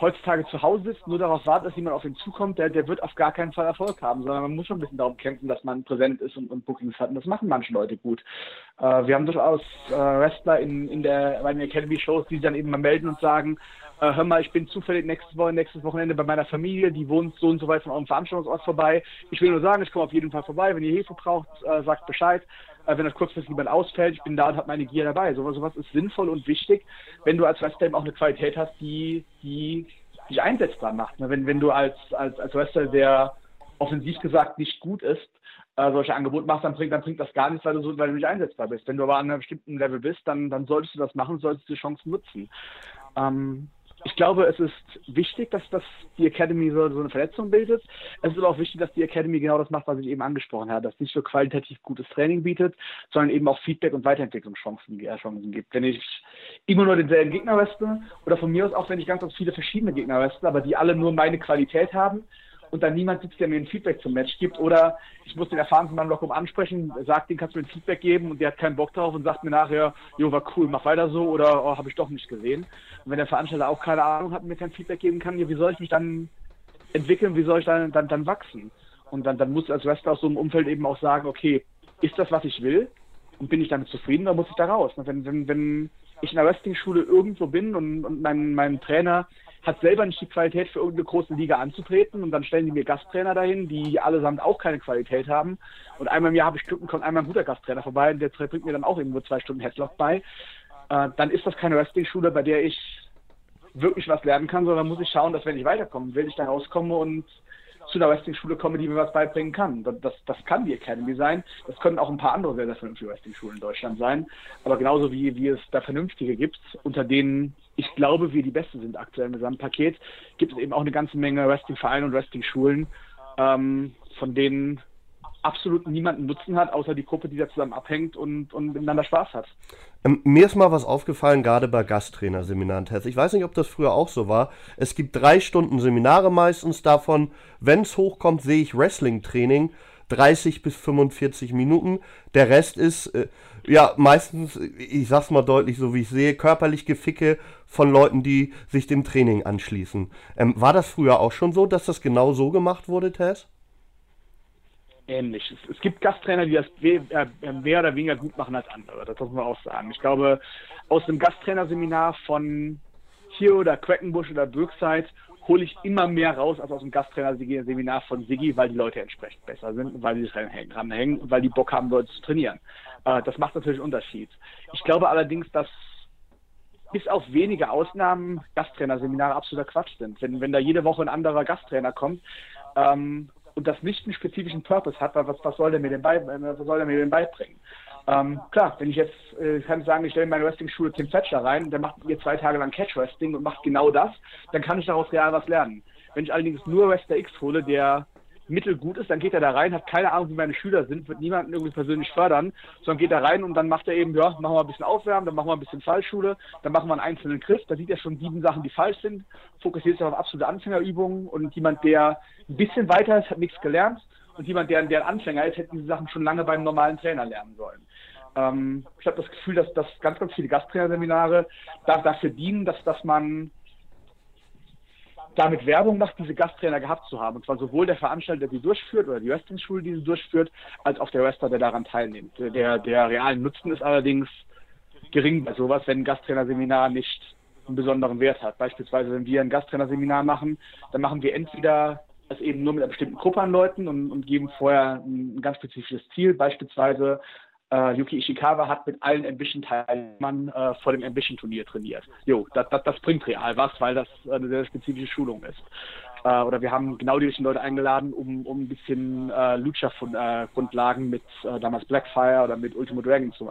heutzutage zu Hause sitzt, nur darauf wartet, dass jemand auf ihn zukommt, der, der wird auf gar keinen Fall Erfolg haben, sondern man muss schon ein bisschen darum kämpfen, dass man präsent ist und, und Bookings hat. Und das machen manche Leute gut. Äh, wir haben durchaus äh, Wrestler in, in der, bei den Academy-Shows, die sich dann eben mal melden und sagen, äh, hör mal, ich bin zufällig nächstes, Woche, nächstes Wochenende bei meiner Familie, die wohnt so und so weit von eurem Veranstaltungsort vorbei. Ich will nur sagen, ich komme auf jeden Fall vorbei. Wenn ihr Hilfe braucht, äh, sagt Bescheid. Äh, wenn das kurzfristig jemand ausfällt, ich bin da und habe meine Gear dabei. So, sowas ist sinnvoll und wichtig, wenn du als Wrestler eben auch eine Qualität hast, die, die dich einsetzbar macht. Ne? Wenn, wenn du als, als, als Wrestler, der offensiv gesagt nicht gut ist, äh, solche Angebote machst, dann bringt, dann bringt das gar nichts, weil du, so, weil du nicht einsetzbar bist. Wenn du aber an einem bestimmten Level bist, dann, dann solltest du das machen, solltest du die Chance nutzen. Ähm, ich glaube, es ist wichtig, dass, dass die Academy so, so eine Verletzung bildet. Es ist aber auch wichtig, dass die Academy genau das macht, was ich eben angesprochen habe, dass nicht nur qualitativ gutes Training bietet, sondern eben auch Feedback und Weiterentwicklungschancen äh, Chancen gibt. Wenn ich immer nur denselben Gegner wrestle oder von mir aus auch, wenn ich ganz, ganz viele verschiedene Gegner wrestle, aber die alle nur meine Qualität haben, und dann niemand sitzt, der mir ein Feedback zum Match gibt. Oder ich muss den erfahrenen Mann noch um ansprechen, sagt, den kannst du mir ein Feedback geben und der hat keinen Bock drauf und sagt mir nachher, jo, war cool, mach weiter so oder oh, habe ich doch nicht gesehen. Und wenn der Veranstalter auch keine Ahnung hat und mir kein Feedback geben kann, ja, wie soll ich mich dann entwickeln, wie soll ich dann, dann, dann wachsen? Und dann, dann muss als Wrestler aus so einem Umfeld eben auch sagen, okay, ist das, was ich will? Und bin ich damit zufrieden, dann muss ich da raus. Wenn, wenn, wenn ich in der Wrestling-Schule irgendwo bin und, und mein, mein Trainer hat selber nicht die Qualität für irgendeine große Liga anzutreten und dann stellen die mir Gasttrainer dahin, die allesamt auch keine Qualität haben. Und einmal im Jahr habe ich Glück und kommt einmal ein guter Gasttrainer vorbei und der bringt mir dann auch irgendwo zwei Stunden Headlock bei. Äh, dann ist das keine Wrestling-Schule, bei der ich wirklich was lernen kann, sondern muss ich schauen, dass wenn ich weiterkommen will, ich da rauskomme und zu einer Wrestling-Schule komme, die mir was beibringen kann. Das, das kann die Academy sein. Das können auch ein paar andere sehr, sehr vernünftige Wrestling-Schulen in Deutschland sein. Aber genauso wie, wie es da vernünftige gibt, unter denen ich glaube, wir die Beste sind aktuell im Gesamtpaket, gibt es eben auch eine ganze Menge Wrestling-Vereine und Wrestling-Schulen, ähm, von denen absolut niemanden Nutzen hat, außer die Gruppe, die da zusammen abhängt und, und miteinander Spaß hat. Ähm, mir ist mal was aufgefallen, gerade bei Gasttrainerseminaren. Ich weiß nicht, ob das früher auch so war. Es gibt drei Stunden Seminare meistens davon. Wenn es hochkommt, sehe ich Wrestling-Training 30 bis 45 Minuten. Der Rest ist, äh, ja, meistens, ich sag's mal deutlich, so wie ich sehe, körperlich Geficke von Leuten, die sich dem Training anschließen. Ähm, war das früher auch schon so, dass das genau so gemacht wurde, Tess? Ähnlich. Es, es gibt Gasttrainer, die das äh, mehr oder weniger gut machen als andere. Das muss man auch sagen. Ich glaube, aus dem Gasttrainerseminar von hier oder Queckenbusch oder Bürgside hole ich immer mehr raus als aus dem Gasttrainer-Seminar von Sigi, weil die Leute entsprechend besser sind weil sie dranhängen und weil die Bock haben, Leute zu trainieren. Äh, das macht natürlich einen Unterschied. Ich glaube allerdings, dass bis auf wenige Ausnahmen Gasttrainerseminare absoluter Quatsch sind. Wenn, wenn da jede Woche ein anderer Gasttrainer kommt ähm, und das nicht einen spezifischen Purpose hat, was, was soll der mir denn, bei, was soll der mir denn beibringen? Ähm, klar, wenn ich jetzt, äh, kann sagen, ich stelle meine Wrestling-Schule Tim Fetcher rein, der macht mir zwei Tage lang Catch-Wrestling und macht genau das, dann kann ich daraus real was lernen. Wenn ich allerdings nur Wrestler X hole, der mittelgut ist, dann geht er da rein, hat keine Ahnung, wie meine Schüler sind, wird niemanden irgendwie persönlich fördern, sondern geht da rein und dann macht er eben, ja, machen wir ein bisschen Aufwärmen, dann machen wir ein bisschen Fallschule, dann machen wir einen einzelnen Griff, da sieht er schon sieben Sachen, die falsch sind, fokussiert sich auf absolute Anfängerübungen und jemand, der ein bisschen weiter ist, hat nichts gelernt und jemand, der, der ein Anfänger ist, hätte diese Sachen schon lange beim normalen Trainer lernen sollen. Ähm, ich habe das Gefühl, dass, dass ganz, ganz viele Gasttrainerseminare da, dafür dienen, dass, dass man damit Werbung macht, diese Gasttrainer gehabt zu haben. Und zwar sowohl der Veranstalter, der sie durchführt, oder die Wrestling-Schule, die sie durchführt, als auch der Wrestler, der daran teilnimmt. Der, der realen Nutzen ist allerdings gering bei sowas, wenn ein Gasttrainerseminar nicht einen besonderen Wert hat. Beispielsweise, wenn wir ein Gasttrainerseminar machen, dann machen wir entweder das eben nur mit einer bestimmten Gruppe an Leuten und, und geben vorher ein ganz spezifisches Ziel. Beispielsweise Uh, Yuki Ishikawa hat mit allen Ambition-Teilnehmern uh, vor dem Ambition-Turnier trainiert. Jo, das, das, das, bringt real was, weil das eine sehr spezifische Schulung ist. Uh, oder wir haben genau die richtigen Leute eingeladen, um, um ein bisschen Lucha-Grundlagen mit damals Blackfire oder mit Ultimo Dragon zu,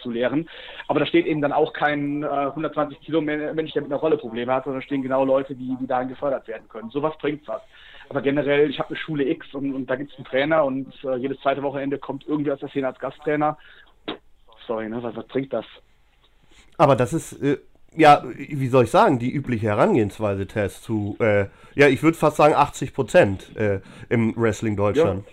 zu lehren. Aber da steht eben dann auch kein 120 Kilo Mensch, der mit einer Rolle Probleme hat, sondern da stehen genau Leute, die, die dahin gefördert werden können. Sowas bringt was. Aber generell, ich habe eine Schule X und, und da gibt es einen Trainer und äh, jedes zweite Wochenende kommt irgendwie aus der Szene als Gasttrainer. Sorry, ne? Was, was bringt das? Aber das ist, äh, ja, wie soll ich sagen, die übliche Herangehensweise, Test, zu, äh, ja, ich würde fast sagen 80 Prozent äh, im Wrestling Deutschland. Ja.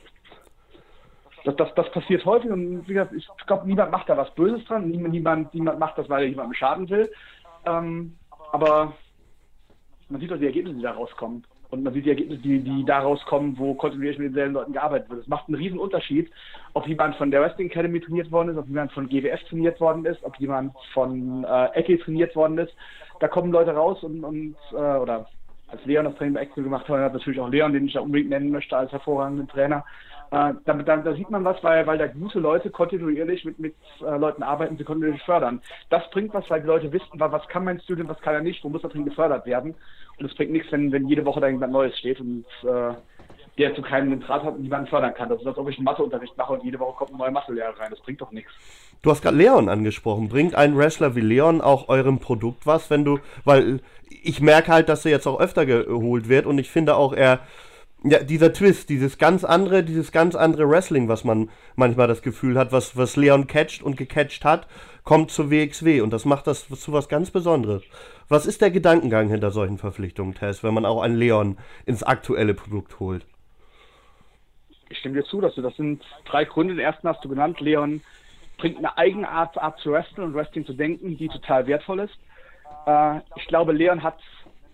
Das, das, das, passiert häufig und wie gesagt, ich glaube, niemand macht da was Böses dran. Niemand, niemand, niemand macht das, weil er jemandem schaden will. Ähm, aber man sieht doch die Ergebnisse, die da rauskommen. Und man sieht die Ergebnisse, die, die daraus kommen, wo kontinuierlich mit denselben Leuten gearbeitet wird. Es macht einen riesen Unterschied, ob jemand von der Wrestling Academy trainiert worden ist, ob jemand von GWF trainiert worden ist, ob jemand von äh, Ecke trainiert worden ist. Da kommen Leute raus und, und äh, oder als Leon das Training bei Ecke gemacht hat, hat natürlich auch Leon, den ich da unbedingt nennen möchte als hervorragenden Trainer. Äh, da, da, da, sieht man was, weil, weil da gute Leute kontinuierlich mit, mit äh, Leuten arbeiten, sie kontinuierlich fördern. Das bringt was, weil die Leute wissen, was kann mein Student, was kann er nicht, wo muss er drin gefördert werden. Und es bringt nichts, wenn, wenn jede Woche da irgendwas Neues steht und äh, der zu keinem Draht hat und niemanden fördern kann. Das ist, als ob ich einen Matheunterricht mache und jede Woche kommt ein neuer Mathelehrer rein. Das bringt doch nichts. Du hast gerade Leon angesprochen. Bringt ein Wrestler wie Leon auch eurem Produkt was, wenn du, weil ich merke halt, dass er jetzt auch öfter geholt wird und ich finde auch, er ja, dieser Twist, dieses ganz andere, dieses ganz andere Wrestling, was man manchmal das Gefühl hat, was, was Leon catcht und gecatcht hat, kommt zur WXW und das macht das zu was ganz Besonderes. Was ist der Gedankengang hinter solchen Verpflichtungen, Tess, wenn man auch einen Leon ins aktuelle Produkt holt? Ich stimme dir zu, dass du das sind drei Gründe. Den ersten hast du genannt. Leon bringt eine eigene Art, Art zu wrestlen und Wrestling zu denken, die total wertvoll ist. Äh, ich glaube, Leon hat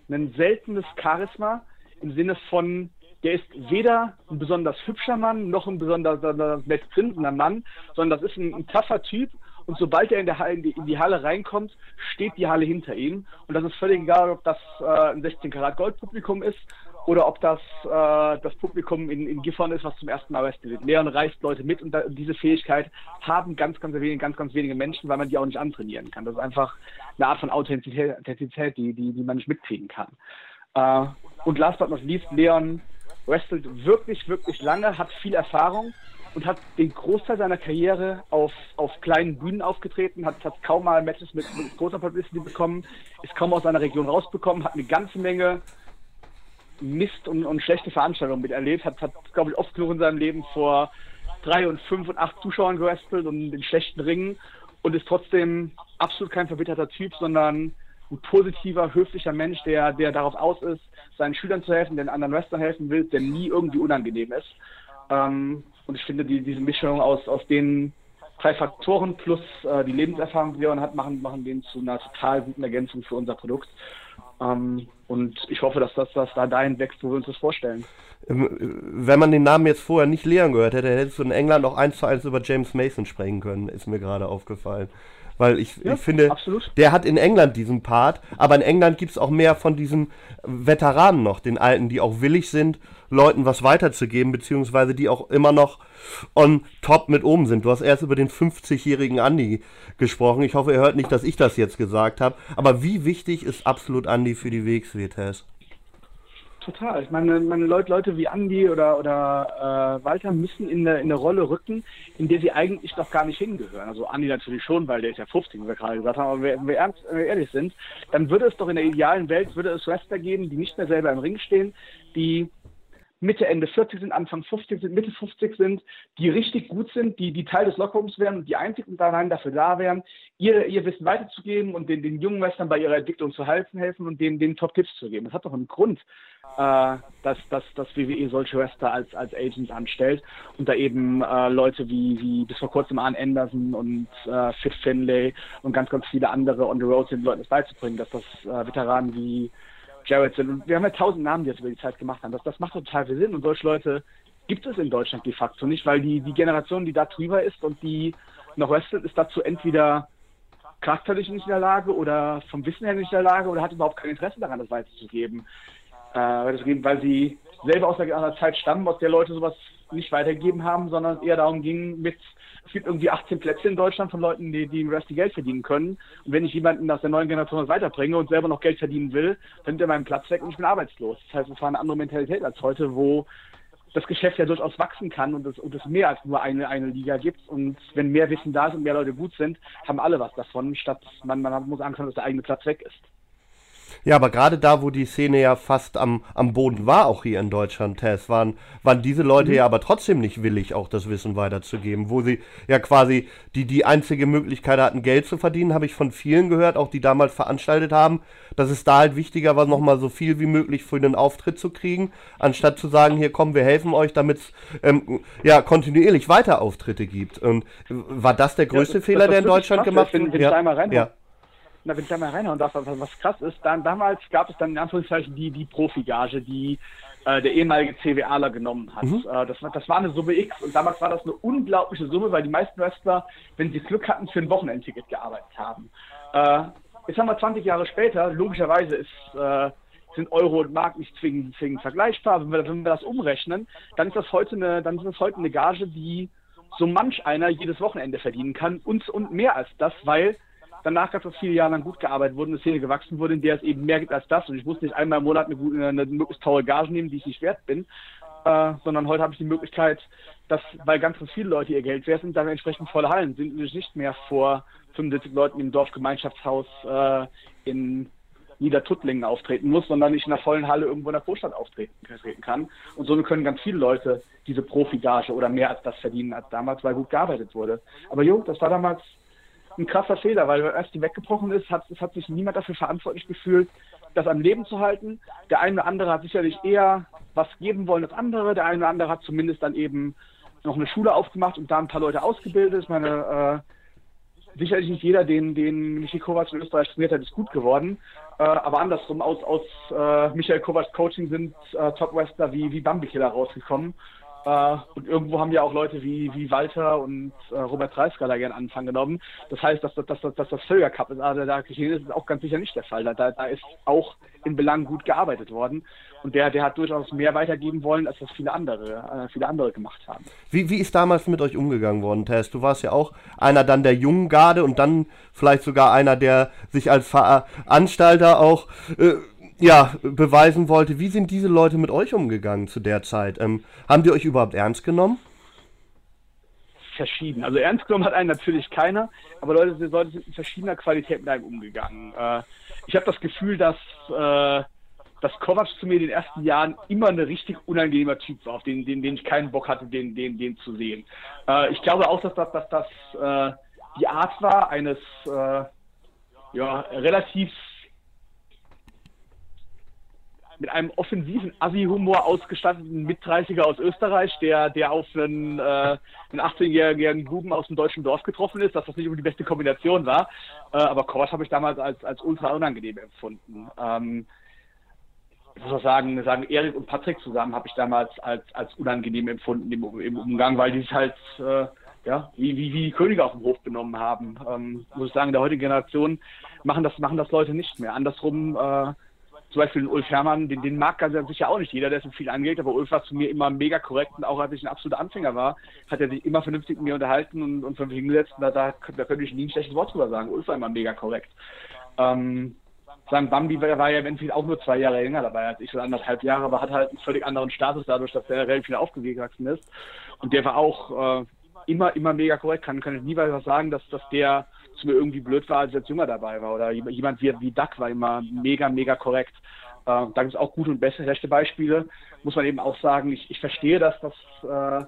ein seltenes Charisma im Sinne von der ist weder ein besonders hübscher Mann noch ein besonders, besonders nett grinsender Mann, sondern das ist ein, ein taffer Typ und sobald er in, der in, die, in, die, Halle reinkommt, steht die Halle hinter ihm. Und das ist völlig egal, ob das äh, ein 16 Karat Gold Publikum ist oder ob das äh, das Publikum in, in Gifhorn ist, was zum ersten Mal wrestelt. Leon reißt Leute mit und da, diese Fähigkeit haben ganz, ganz wenige, ganz, ganz wenige Menschen, weil man die auch nicht antrainieren kann. Das ist einfach eine Art von Authentizität, Authentizität die, die, die man nicht mitkriegen kann. Äh, und last but not least, Leon wrestelt wirklich, wirklich lange, hat viel Erfahrung und hat den Großteil seiner Karriere auf, auf kleinen Bühnen aufgetreten, hat, hat kaum mal Matches mit, mit großer Publicity bekommen, ist kaum aus seiner Region rausbekommen, hat eine ganze Menge Mist und, und schlechte Veranstaltungen miterlebt, hat, hat glaube ich, oft genug in seinem Leben vor drei und fünf und acht Zuschauern gewrestelt und in schlechten Ringen und ist trotzdem absolut kein verbitterter Typ, sondern ein positiver, höflicher Mensch, der, der darauf aus ist, seinen Schülern zu helfen, den anderen Wrestlern helfen will, der nie irgendwie unangenehm ist. Ähm, Und ich finde, die, diese Mischung aus, aus den drei Faktoren plus äh, die Lebenserfahrung, die Leon hat, machen, machen den zu einer total guten Ergänzung für unser Produkt. Ähm, und ich hoffe, dass das, das da dahin wächst, wo wir uns das vorstellen. Ähm, wenn man den Namen jetzt vorher nicht Leon gehört hätte, hättest du in England auch eins zu eins über James Mason sprechen können, ist mir gerade aufgefallen. Weil ich, ja, ich finde, absolut. der hat in England diesen Part, aber in England gibt es auch mehr von diesen Veteranen noch, den Alten, die auch willig sind, Leuten was weiterzugeben, beziehungsweise die auch immer noch on top mit oben sind. Du hast erst über den 50-jährigen Andy gesprochen. Ich hoffe, ihr hört nicht, dass ich das jetzt gesagt habe. Aber wie wichtig ist absolut Andy für die WXW-Test? Total. Ich meine, meine Leute, Leute wie Andi oder, oder äh, Walter müssen in eine, in eine Rolle rücken, in der sie eigentlich noch gar nicht hingehören. Also Andi natürlich schon, weil der ist ja 50, wie wir gerade gesagt haben, aber wenn wir, ernst, wenn wir ehrlich sind, dann würde es doch in der idealen Welt, würde es Wrestler geben, die nicht mehr selber im Ring stehen, die Mitte, Ende 40 sind, Anfang 50 sind, Mitte 50 sind, die richtig gut sind, die, die Teil des Lockrooms wären und die einzig und allein dafür da wären, ihr, ihr Wissen weiterzugeben und den, den jungen Western bei ihrer Entwicklung zu helfen, helfen und denen, denen Top-Tipps zu geben. Das hat doch einen Grund, äh, dass, dass, dass WWE solche Wrestler als, als Agents anstellt und da eben äh, Leute wie, wie bis vor kurzem Arn Anderson und äh, Fit Finlay und ganz, ganz viele andere on the road sind, Leuten das beizubringen, dass das äh, Veteranen wie Sind. Und wir haben ja tausend Namen, die das über die Zeit gemacht haben. Das, das macht total viel Sinn. Und solche Leute gibt es in Deutschland de facto nicht, weil die, die Generation, die da drüber ist und die noch wrestelt, ist dazu entweder charakterlich nicht in der Lage oder vom Wissen her nicht in der Lage oder hat überhaupt kein Interesse daran, das weiterzugeben. Äh, weil sie selber aus einer Zeit stammen, aus der Leute sowas nicht weitergegeben haben, sondern eher darum ging, mit es gibt irgendwie 18 Plätze in Deutschland von Leuten, die, die im Rest Geld verdienen können. Und wenn ich jemanden aus der neuen Generation weiterbringe und selber noch Geld verdienen will, dann nimmt er meinen Platz weg und ich bin arbeitslos. Das heißt, es war eine andere Mentalität als heute, wo das Geschäft ja durchaus wachsen kann und es, und es mehr als nur eine, eine Liga gibt. Und wenn mehr Wissen da ist und mehr Leute gut sind, haben alle was davon, statt man, man muss Angst haben, dass der eigene Platz weg ist. Ja, aber gerade da, wo die Szene ja fast am, am Boden war, auch hier in Deutschland, Tess, waren, waren diese Leute mhm. ja aber trotzdem nicht willig, auch das Wissen weiterzugeben. Wo sie ja quasi die, die einzige Möglichkeit hatten, Geld zu verdienen, habe ich von vielen gehört, auch die damals veranstaltet haben, dass es da halt wichtiger war, nochmal so viel wie möglich für den Auftritt zu kriegen, anstatt zu sagen, hier kommen, wir helfen euch, damit es ähm, ja, kontinuierlich weiter Auftritte gibt. Und war das der größte ja, das, Fehler, das, der in Deutschland gemacht wurde? Ja. ja na, wenn ich da mal reinhauen darf, was, was krass ist, dann damals gab es dann in Anführungszeichen die, die Profigage, die äh, der ehemalige CWAler genommen hat. Mhm. Äh, das, war, das war eine Summe X und damals war das eine unglaubliche Summe, weil die meisten Wrestler, wenn sie Glück hatten, für ein Wochenendticket gearbeitet haben. Äh, jetzt haben wir 20 Jahre später, logischerweise ist äh, sind Euro und Mark nicht zwingend, zwingend vergleichbar. Wenn wir, wenn wir das umrechnen, dann ist das heute eine, dann ist das heute eine Gage, die so manch einer jedes Wochenende verdienen kann und, und mehr als das, weil danach gab es viele Jahre lang gut gearbeitet wurde, eine Szene gewachsen wurde, in der es eben mehr gibt als das. Und ich muss nicht einmal im Monat eine, gute, eine möglichst teure Gage nehmen, die ich nicht wert bin, äh, sondern heute habe ich die Möglichkeit, dass, weil ganz, ganz viele Leute ihr Geld wert sind, dann entsprechend volle Hallen sind nämlich nicht mehr vor 75 Leuten im Dorfgemeinschaftshaus äh, in Niedertuttlingen auftreten muss, sondern ich in einer vollen Halle irgendwo in der Großstadt auftreten kann. Und so können ganz viele Leute diese Profigage oder mehr als das verdienen als damals, weil gut gearbeitet wurde. Aber jo, das war damals ein krasser Fehler, weil als die weggebrochen ist, hat, es hat sich niemand dafür verantwortlich gefühlt, das am Leben zu halten. Der eine oder andere hat sicherlich eher was geben wollen als andere. Der eine oder andere hat zumindest dann eben noch eine Schule aufgemacht und da ein paar Leute ausgebildet. Ich meine, äh, sicherlich nicht jeder, den, den Michael Kovac in Österreich trainiert hat, ist gut geworden. Äh, aber andersrum, aus, aus äh, Michael Kovacs Coaching sind äh, Top-Wrestler wie, wie Bambi Killer rausgekommen. Uh, und irgendwo haben ja auch Leute wie, wie Walter und uh, Robert Dreiskaler gerne Anfang genommen. Das heißt, dass, dass, dass, dass das Völker Cup ist, aber da ist auch ganz sicher nicht der Fall. Da, da ist auch in Belangen gut gearbeitet worden. Und der, der hat durchaus mehr weitergeben wollen, als das viele andere, äh, viele andere gemacht haben. Wie, wie ist damals mit euch umgegangen worden, Tess? Du warst ja auch einer dann der jungen Garde und dann vielleicht sogar einer, der sich als Veranstalter auch äh, ja, beweisen wollte. Wie sind diese Leute mit euch umgegangen zu der Zeit? Ähm, haben die euch überhaupt ernst genommen? Verschieden. Also ernst genommen hat einen natürlich keiner, aber Leute, Leute sind in verschiedener Qualität mit einem umgegangen. Äh, ich habe das Gefühl, dass, äh, dass Kovac zu mir in den ersten Jahren immer ein richtig unangenehmer Typ war, auf den, den, den ich keinen Bock hatte, den, den, den zu sehen. Äh, ich glaube auch, dass das, dass das äh, die Art war eines äh, ja, relativ mit einem offensiven Assi-Humor ausgestatteten Mit-30er aus Österreich, der, der auf einen, äh, einen 18-jährigen Buben aus dem deutschen Dorf getroffen ist, dass das nicht immer die beste Kombination war. Äh, aber Kors habe ich damals als, als ultra unangenehm empfunden. Ähm, ich muss auch sagen, sagen Erik und Patrick zusammen habe ich damals als, als unangenehm empfunden im, im Umgang, weil die sich halt äh, ja, wie, wie, wie die Könige auf dem Hof genommen haben. Ähm, muss ich sagen, der heutigen Generation machen das, machen das Leute nicht mehr. Andersrum, äh, zum Beispiel Ulf Herrmann, den, den mag ganz sicher auch nicht jeder, der so viel angeht, aber Ulf war zu mir immer mega korrekt und auch als ich ein absoluter Anfänger war, hat er sich immer vernünftig mit mir unterhalten und, und fünf hingesetzt und da, da, da könnte ich nie ein schlechtes Wort drüber sagen. Ulf war immer mega korrekt. Ähm, sagen, Bambi war, ja eventuell auch nur zwei Jahre länger dabei als ich, so anderthalb Jahre, aber hat halt einen völlig anderen Status dadurch, dass er relativ viel aufgewachsen ist. Und der war auch äh, immer, immer mega korrekt. Kann, kann ich nie was sagen, dass, dass der zu mir irgendwie blöd war, als ich als Jünger dabei war. Oder jemand wie, wie Duck war immer mega, mega korrekt. Äh, da gibt es auch gute und bessere, schlechte Beispiele. Muss man eben auch sagen, ich, ich verstehe das, dass äh,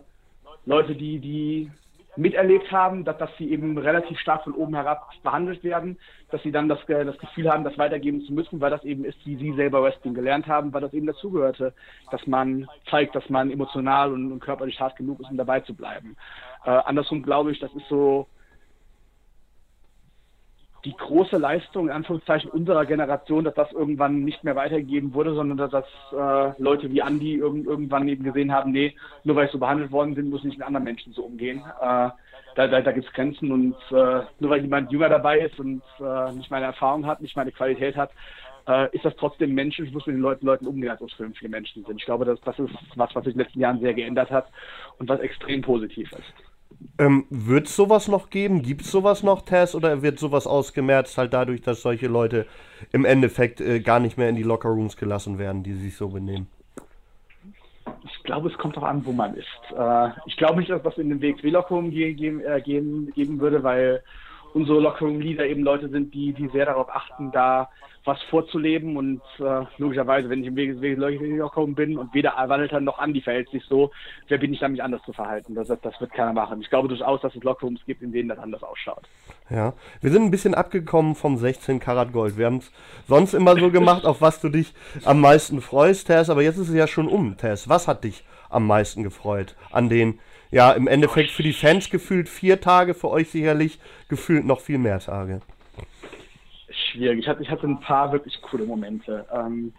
Leute, die, die miterlebt haben, dass, dass sie eben relativ stark von oben herab behandelt werden, dass sie dann das, das Gefühl haben, das weitergeben zu müssen, weil das eben ist, wie sie selber Wrestling gelernt haben, weil das eben dazugehörte, dass man zeigt, dass man emotional und, und körperlich hart genug ist, um dabei zu bleiben. Äh, andersrum glaube ich, das ist so die große Leistung, in Anführungszeichen, unserer Generation, dass das irgendwann nicht mehr weitergegeben wurde, sondern dass das äh, Leute wie Andi irg irgendwann eben gesehen haben, nee, nur weil ich so behandelt worden bin, muss ich nicht mit anderen Menschen so umgehen. Äh, da da, da gibt es Grenzen und äh, nur weil jemand jünger dabei ist und äh, nicht meine Erfahrung hat, nicht meine Qualität hat, äh, ist das trotzdem Mensch ich muss mit den Leuten, Leuten umgehen, als ob es viele Menschen sind. Ich glaube, dass das ist was, was sich in den letzten Jahren sehr geändert hat und was extrem positiv ist. Ähm, wird es sowas noch geben? Gibt es sowas noch, Tess? Oder wird sowas ausgemerzt halt dadurch, dass solche Leute im Endeffekt äh, gar nicht mehr in die Lockerrooms gelassen werden, die sich so benehmen? Ich glaube, es kommt auch an, wo man ist. Äh, ich glaube nicht, dass das in den WXW-Lockerroom geben, äh, geben, geben würde, weil unsere Lockerroom-Leader eben Leute sind, die, die sehr darauf achten, da was vorzuleben und äh, logischerweise, wenn ich im Lockerroom bin und weder Walter noch Andi verhält sich so, wer bin ich da, mich anders zu verhalten? Das, das wird keiner machen. Ich glaube durchaus, dass es Lockerrooms gibt, in denen das anders ausschaut. Ja, wir sind ein bisschen abgekommen vom 16 Karat Gold. Wir haben es sonst immer so gemacht, auf was du dich am meisten freust, Tess, aber jetzt ist es ja schon um, Tess. Was hat dich am meisten gefreut an den ja, im Endeffekt für die Fans gefühlt vier Tage, für euch sicherlich gefühlt noch viel mehr Tage. Schwierig. Ich hatte, ein paar wirklich coole Momente. Ähm,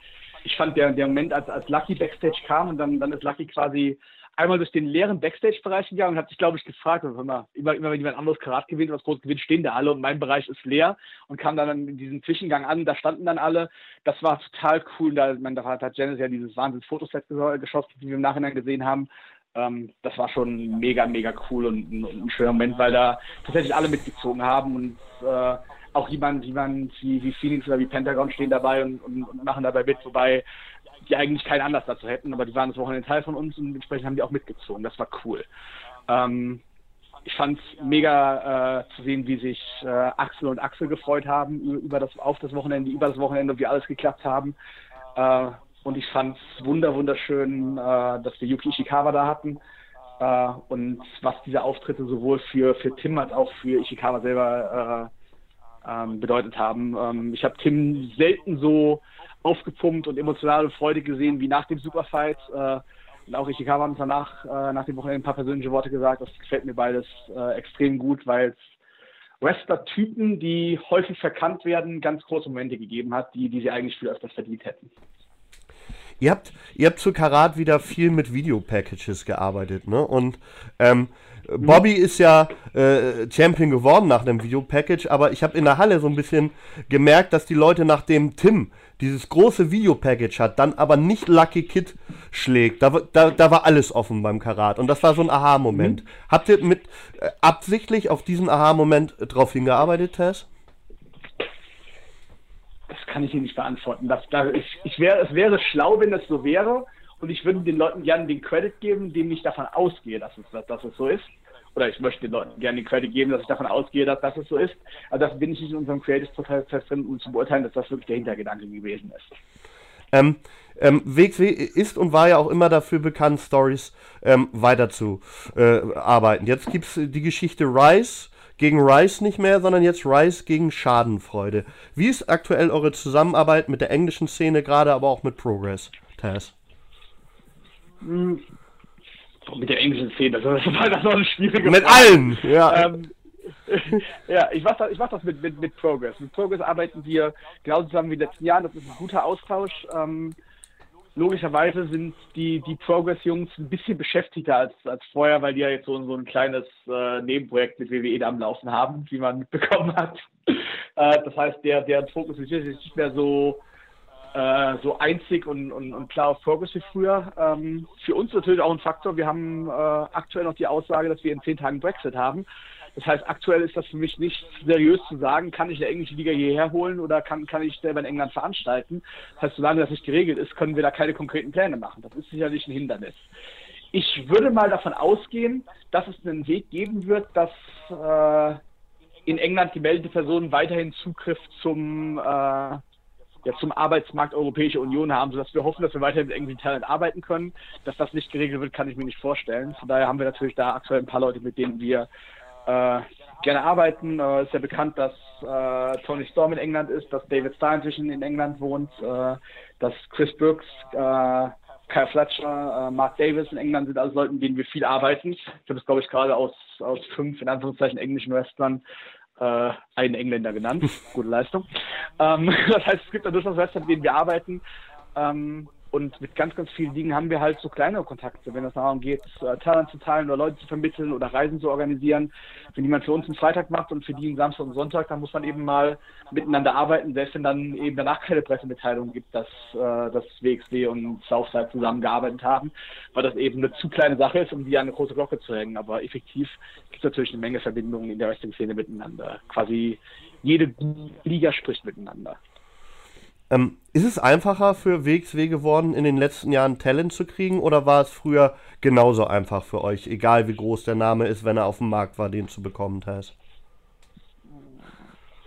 ich fand der, der Moment, als, als Lucky Backstage kam und dann, dann ist Lucky quasi einmal durch den leeren Backstage-Bereich gegangen und hat sich, glaube ich, gefragt, immer, immer, immer wenn jemand anderes Karat gewinnt, was groß gewinnt, stehen da alle und mein Bereich ist leer und kam dann in diesen Zwischengang an, da standen dann alle. Das war total cool. Da, man, da hat Janice ja dieses Wahnsinns-Fotoset geschossen, die wir im Nachhinein gesehen haben. Ähm, das war schon mega, mega cool und, ein schöner Moment, weil da tatsächlich alle mitgezogen haben und äh, auch jemand, jemand wie, wie Phoenix oder wie Pentagon stehen dabei und, und, und, machen dabei mit, wobei die eigentlich keinen Anlass dazu hätten, aber die waren das Wochenende Teil von uns und entsprechend haben die auch mitgezogen. Das war cool. Ähm, ich fand es mega äh, zu sehen, wie sich äh, Axel und Axel gefreut haben über das, auf das Wochenende, über das Wochenende, wie alles geklappt haben. Und ich fand es wunder, wunderschön, äh, dass wir Yuki Ishikawa da hatten. Äh, und was diese Auftritte sowohl für, für Tim als auch für Ishikawa selber äh, ähm, bedeutet haben. Ähm, ich habe Tim selten so aufgepumpt und emotional und freudig gesehen wie nach dem Superfight. Äh, und auch Ishikawa hat danach, äh, nach dem Wochenende ein paar persönliche Worte gesagt. Das gefällt mir beides äh, extrem gut, weil es Wrestler-Typen, die häufig verkannt werden, ganz große Momente gegeben hat, die, die sie eigentlich viel öfters verdient hätten. Ihr habt, ihr habt zu Karat wieder viel mit Videopackages gearbeitet, ne? Und ähm, Bobby ist ja äh, Champion geworden nach dem Videopackage, aber ich habe in der Halle so ein bisschen gemerkt, dass die Leute nachdem Tim dieses große Videopackage hat, dann aber nicht Lucky Kid schlägt. Da, da, da war alles offen beim Karat und das war so ein Aha-Moment. Mhm. Habt ihr mit äh, absichtlich auf diesen Aha-Moment drauf hingearbeitet, Tess? Das kann ich Ihnen nicht beantworten. Das, das, ich, ich wär, es wäre schlau, wenn das so wäre. Und ich würde den Leuten gerne den Credit geben, dem ich davon ausgehe, dass es, dass, dass es so ist. Oder ich möchte den Leuten gerne den Credit geben, dass ich davon ausgehe, dass, dass es so ist. Aber das bin ich nicht in unserem Creative-Prozess drin, um zu beurteilen, dass das wirklich der Hintergedanke gewesen ist. Ähm, ähm, WXW ist und war ja auch immer dafür bekannt, Stories ähm, weiter zu äh, arbeiten. Jetzt gibt es die Geschichte Rise gegen Rice nicht mehr, sondern jetzt Rice gegen Schadenfreude. Wie ist aktuell eure Zusammenarbeit mit der englischen Szene, gerade aber auch mit Progress, Taz? Hm. Mit der englischen Szene, das ist noch eine schwierige Mit Frage. allen, ja. Ähm, ja, ich mache das, ich mach das mit, mit, mit Progress. Mit Progress arbeiten wir genauso zusammen wie in den letzten Jahren. Das ist ein guter Austausch. Ähm, logischerweise sind die, die Progress-Jungs ein bisschen beschäftigter als, als vorher, weil die ja jetzt so, so ein kleines äh, Nebenprojekt mit WWE da am Laufen haben, wie man mitbekommen hat. äh, das heißt, der, der Fokus ist nicht mehr so, äh, so einzig und, und, und klar auf Progress wie früher. Ähm, für uns natürlich auch ein Faktor. Wir haben äh, aktuell noch die Aussage, dass wir in zehn Tagen Brexit haben. Das heißt, aktuell ist das für mich nicht seriös zu sagen, kann ich eine englische Liga hierher holen oder kann, kann ich selber in England veranstalten. Das heißt, solange das nicht geregelt ist, können wir da keine konkreten Pläne machen. Das ist sicherlich ein Hindernis. Ich würde mal davon ausgehen, dass es einen Weg geben wird, dass äh, in England gemeldete Personen weiterhin Zugriff zum, äh, ja, zum Arbeitsmarkt Europäische Union haben, sodass wir hoffen, dass wir weiterhin mit englischen Talent arbeiten können. Dass das nicht geregelt wird, kann ich mir nicht vorstellen. Von daher haben wir natürlich da aktuell ein paar Leute, mit denen wir äh, gerne arbeiten. Äh, ist ja bekannt, dass äh, Tony Storm in England ist, dass David Starr inzwischen in England wohnt, äh, dass Chris Brooks, äh, Kyle Fletcher, äh, Mark Davis in England sind alles Leute, mit denen wir viel arbeiten. Ich habe es, glaube ich, gerade aus, aus fünf, in Anführungszeichen, englischen Wrestlern äh, einen Engländer genannt. Gute Leistung. Ähm, das heißt, es gibt da durchaus Wrestler, mit denen wir arbeiten. Ähm, und mit ganz, ganz vielen Dingen haben wir halt so kleinere Kontakte, wenn es darum geht, äh, Talent zu teilen oder Leute zu vermitteln oder Reisen zu organisieren. Wenn jemand für uns einen Freitag macht und für die einen Samstag und Sonntag, dann muss man eben mal miteinander arbeiten, selbst wenn dann eben danach keine Pressemitteilung gibt, dass, äh, dass WXW und Southside zusammengearbeitet haben, weil das eben eine zu kleine Sache ist, um die an eine große Glocke zu hängen. Aber effektiv gibt es natürlich eine Menge Verbindungen in der Wrestling-Szene miteinander. Quasi jede Liga spricht miteinander. Ähm, ist es einfacher für WXW geworden, in den letzten Jahren Talent zu kriegen oder war es früher genauso einfach für euch, egal wie groß der Name ist, wenn er auf dem Markt war, den zu bekommen, Thais?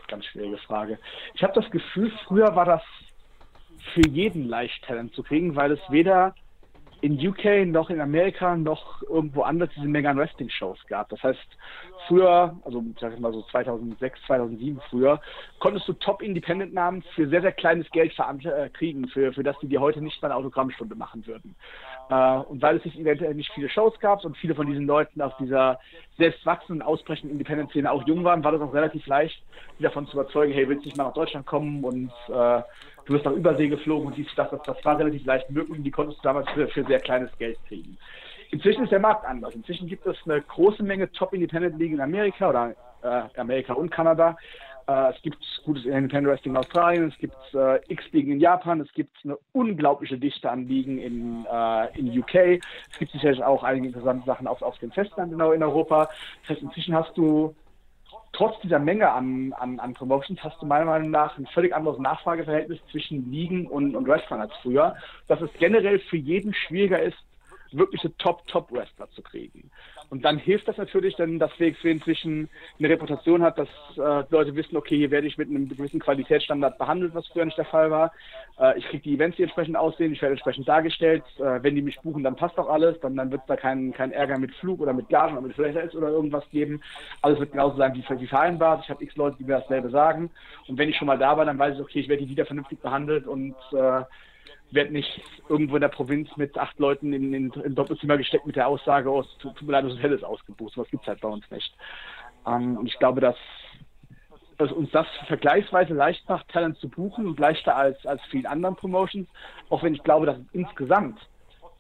Ganz schwierige Frage. Ich habe das Gefühl, früher war das für jeden leicht Talent zu kriegen, weil es weder in UK noch in Amerika noch irgendwo anders diese Mega Wrestling Shows gab. Das heißt, früher, also ich sag mal so 2006, 2007 früher, konntest du Top Independent Namen für sehr, sehr kleines Geld äh, kriegen, für, für das die dir heute nicht mal eine Autogrammstunde machen würden. Äh, und weil es sich eventuell nicht viele Shows gab und viele von diesen Leuten aus dieser selbst wachsenden, ausbrechenden Independent-Szene auch jung waren, war das auch relativ leicht, die davon zu überzeugen, hey, willst du nicht mal nach Deutschland kommen und äh, du bist nach Übersee geflogen und dies, das, das, das war relativ leicht möglich und die konntest du damals für, für sehr kleines Geld kriegen. Inzwischen ist der Markt anders. Inzwischen gibt es eine große Menge Top-Independent League in Amerika oder äh, Amerika und Kanada. Äh, es gibt gutes Independent Wrestling in Australien, es gibt äh, X-Ligen in Japan, es gibt eine unglaubliche Dichte an Ligen in, äh, in UK. Es gibt sicherlich auch einige interessante Sachen auf, auf dem Festland genau in Europa. Das heißt, inzwischen hast du trotz dieser Menge an, an, an Promotions hast du meiner Meinung nach ein völlig anderes Nachfrageverhältnis zwischen Ligen und, und Wrestlern als früher, dass es generell für jeden schwieriger ist, wirkliche Top-Top-Wrestler zu kriegen. Und dann hilft das natürlich, denn dass WXW inzwischen eine Reputation hat, dass äh, Leute wissen, okay, hier werde ich mit einem gewissen Qualitätsstandard behandelt, was früher nicht der Fall war. Äh, ich kriege die Events, die entsprechend aussehen, ich werde entsprechend dargestellt. Äh, wenn die mich buchen, dann passt auch alles, dann, dann wird es da keinen kein Ärger mit Flug oder mit Gagen oder mit Flash oder irgendwas geben. Alles wird genauso sein wie, wie vereinbart. Ich habe x Leute, die mir dasselbe sagen. Und wenn ich schon mal da war, dann weiß ich, okay, ich werde die wieder vernünftig behandelt und äh, werde nicht irgendwo in der Provinz mit acht Leuten in, in, Doppelzimmer gesteckt mit der Aussage, oh, tut, mir leid, das Hotel ist ausgebucht. Was gibt es halt bei uns nicht. Ähm, und ich glaube, dass, dass uns das vergleichsweise leicht macht, Talent zu buchen und leichter als, als vielen anderen Promotions, auch wenn ich glaube, dass es insgesamt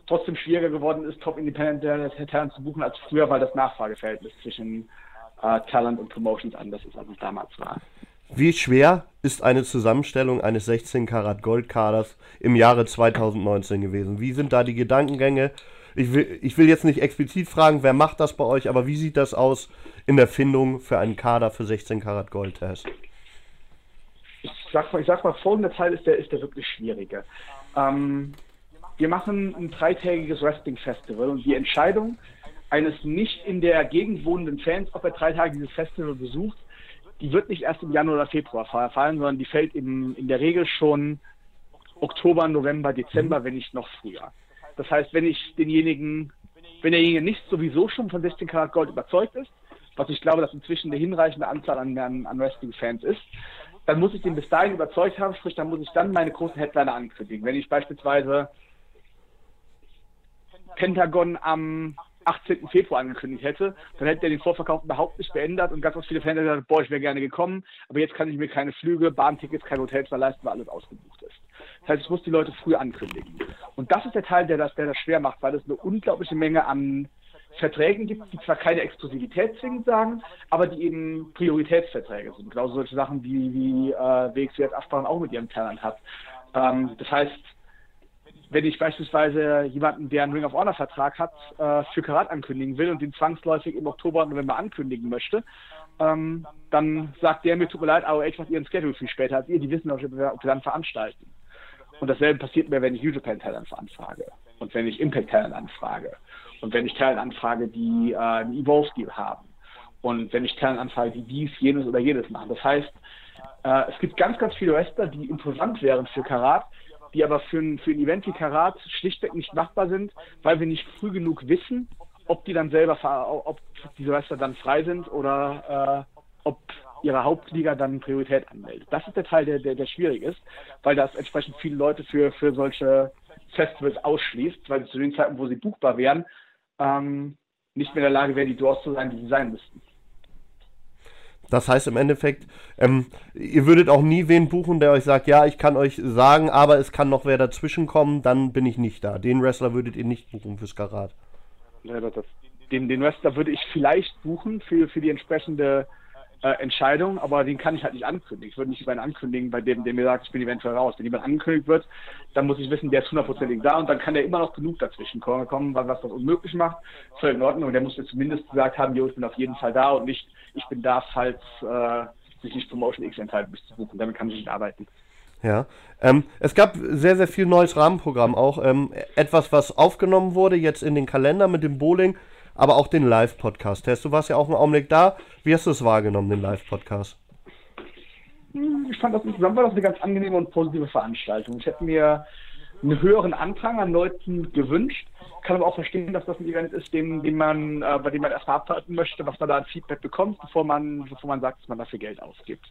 trotzdem schwieriger geworden ist, Top Independent Talent zu buchen als früher, weil das Nachfrageverhältnis zwischen äh, Talent und Promotions anders ist, als es damals war. Wie schwer ist eine Zusammenstellung eines 16 Karat Goldkaders im Jahre 2019 gewesen? Wie sind da die Gedankengänge? Ich will, ich will jetzt nicht explizit fragen, wer macht das bei euch, aber wie sieht das aus in der Findung für einen Kader für 16 Karat Goldtest? Ich sag mal, ich sag mal folgender Teil ist der, ist der wirklich schwierige. Ähm, wir machen ein dreitägiges Wrestling-Festival und die Entscheidung eines nicht in der Gegend wohnenden Fans, ob er drei Tage dieses Festival besucht, die wird nicht erst im Januar oder Februar fallen, sondern die fällt im, in der Regel schon Oktober, November, Dezember, mhm. wenn nicht noch früher. Das heißt, wenn ich denjenigen, wenn derjenige nicht sowieso schon von 16 Karat Gold überzeugt ist, was ich glaube, dass inzwischen eine hinreichende Anzahl an, an, an Wrestling-Fans ist, dann muss ich den bis dahin überzeugt haben, sprich, dann muss ich dann meine großen Headliner ankündigen. Wenn ich beispielsweise Pentagon am 18. Februar angekündigt hätte, dann hätte er den Vorverkauf überhaupt nicht beendet und ganz, ganz viele Fans gesagt, boah, ich wäre gerne gekommen, aber jetzt kann ich mir keine Flüge, Bahntickets, keine Hotels mehr leisten, weil alles ausgebucht ist. Das heißt, ich muss die Leute früh ankündigen. Und das ist der Teil, der das, der das schwer macht, weil es eine unglaubliche Menge an Verträgen gibt, die zwar keine Exklusivität zwingend sagen, aber die eben Prioritätsverträge sind. Genauso solche Sachen wie, wie äh, WXW jetzt Absprachen auch mit ihren Talent hat. Ähm, das heißt, wenn ich beispielsweise jemanden, der einen Ring of Honor Vertrag hat, äh, für Karat ankündigen will und den zwangsläufig im Oktober und November ankündigen möchte, ähm, dann sagt der mir, tut mir leid, AOH macht ihren Schedule viel später als ihr, die wissen ob wir, ob wir dann veranstalten. Und dasselbe passiert mir, wenn ich New Japan Talent anfrage und wenn ich Impact Talent anfrage und wenn ich Talent anfrage, die äh, einen Evolve-Deal haben und wenn ich Talent anfrage, die dies, jenes oder jenes machen. Das heißt, äh, es gibt ganz, ganz viele Wrestler, die interessant wären für Karat, die aber für ein, für ein Event wie Karat schlichtweg nicht machbar sind, weil wir nicht früh genug wissen, ob die dann selber, ob diese Wrestler dann frei sind oder äh, ob ihre Hauptliga dann Priorität anmeldet. Das ist der Teil, der, der, der schwierig ist, weil das entsprechend viele Leute für, für solche Festivals ausschließt, weil sie zu den Zeiten, wo sie buchbar wären, ähm, nicht mehr in der Lage wären, die Doors zu sein, die sie sein müssten. Das heißt im Endeffekt, ähm, ihr würdet auch nie wen buchen, der euch sagt, ja, ich kann euch sagen, aber es kann noch wer dazwischen kommen, dann bin ich nicht da. Den Wrestler würdet ihr nicht buchen fürs Karat. Den, den Wrestler würde ich vielleicht buchen für, für die entsprechende äh, Entscheidung, aber den kann ich halt nicht ankündigen. Ich würde nicht einen ankündigen, bei dem, der mir sagt, ich bin eventuell raus. Wenn jemand angekündigt wird, dann muss ich wissen, der ist hundertprozentig da und dann kann der immer noch genug dazwischen kommen, was das unmöglich macht. Völlig in Ordnung. Und der muss mir zumindest gesagt haben, jo, ich bin auf jeden Fall da und nicht, ich bin da, falls äh, sich nicht Promotion X entscheidet, mich zu buchen. Damit kann ich nicht arbeiten. Ja, ähm, es gab sehr, sehr viel neues Rahmenprogramm auch. Ähm, etwas, was aufgenommen wurde jetzt in den Kalender mit dem Bowling aber auch den Live-Podcast. Du warst ja auch einen Augenblick da. Wie hast du es wahrgenommen, den Live-Podcast? Hm, ich fand das insgesamt war das eine ganz angenehme und positive Veranstaltung. Ich hätte mir einen höheren Andrang an Leuten gewünscht. Kann aber auch verstehen, dass das ein Event ist, dem, dem man, äh, bei dem man erstmal abwarten möchte, was man da an Feedback bekommt, bevor man, bevor man sagt, dass man dafür Geld ausgibt.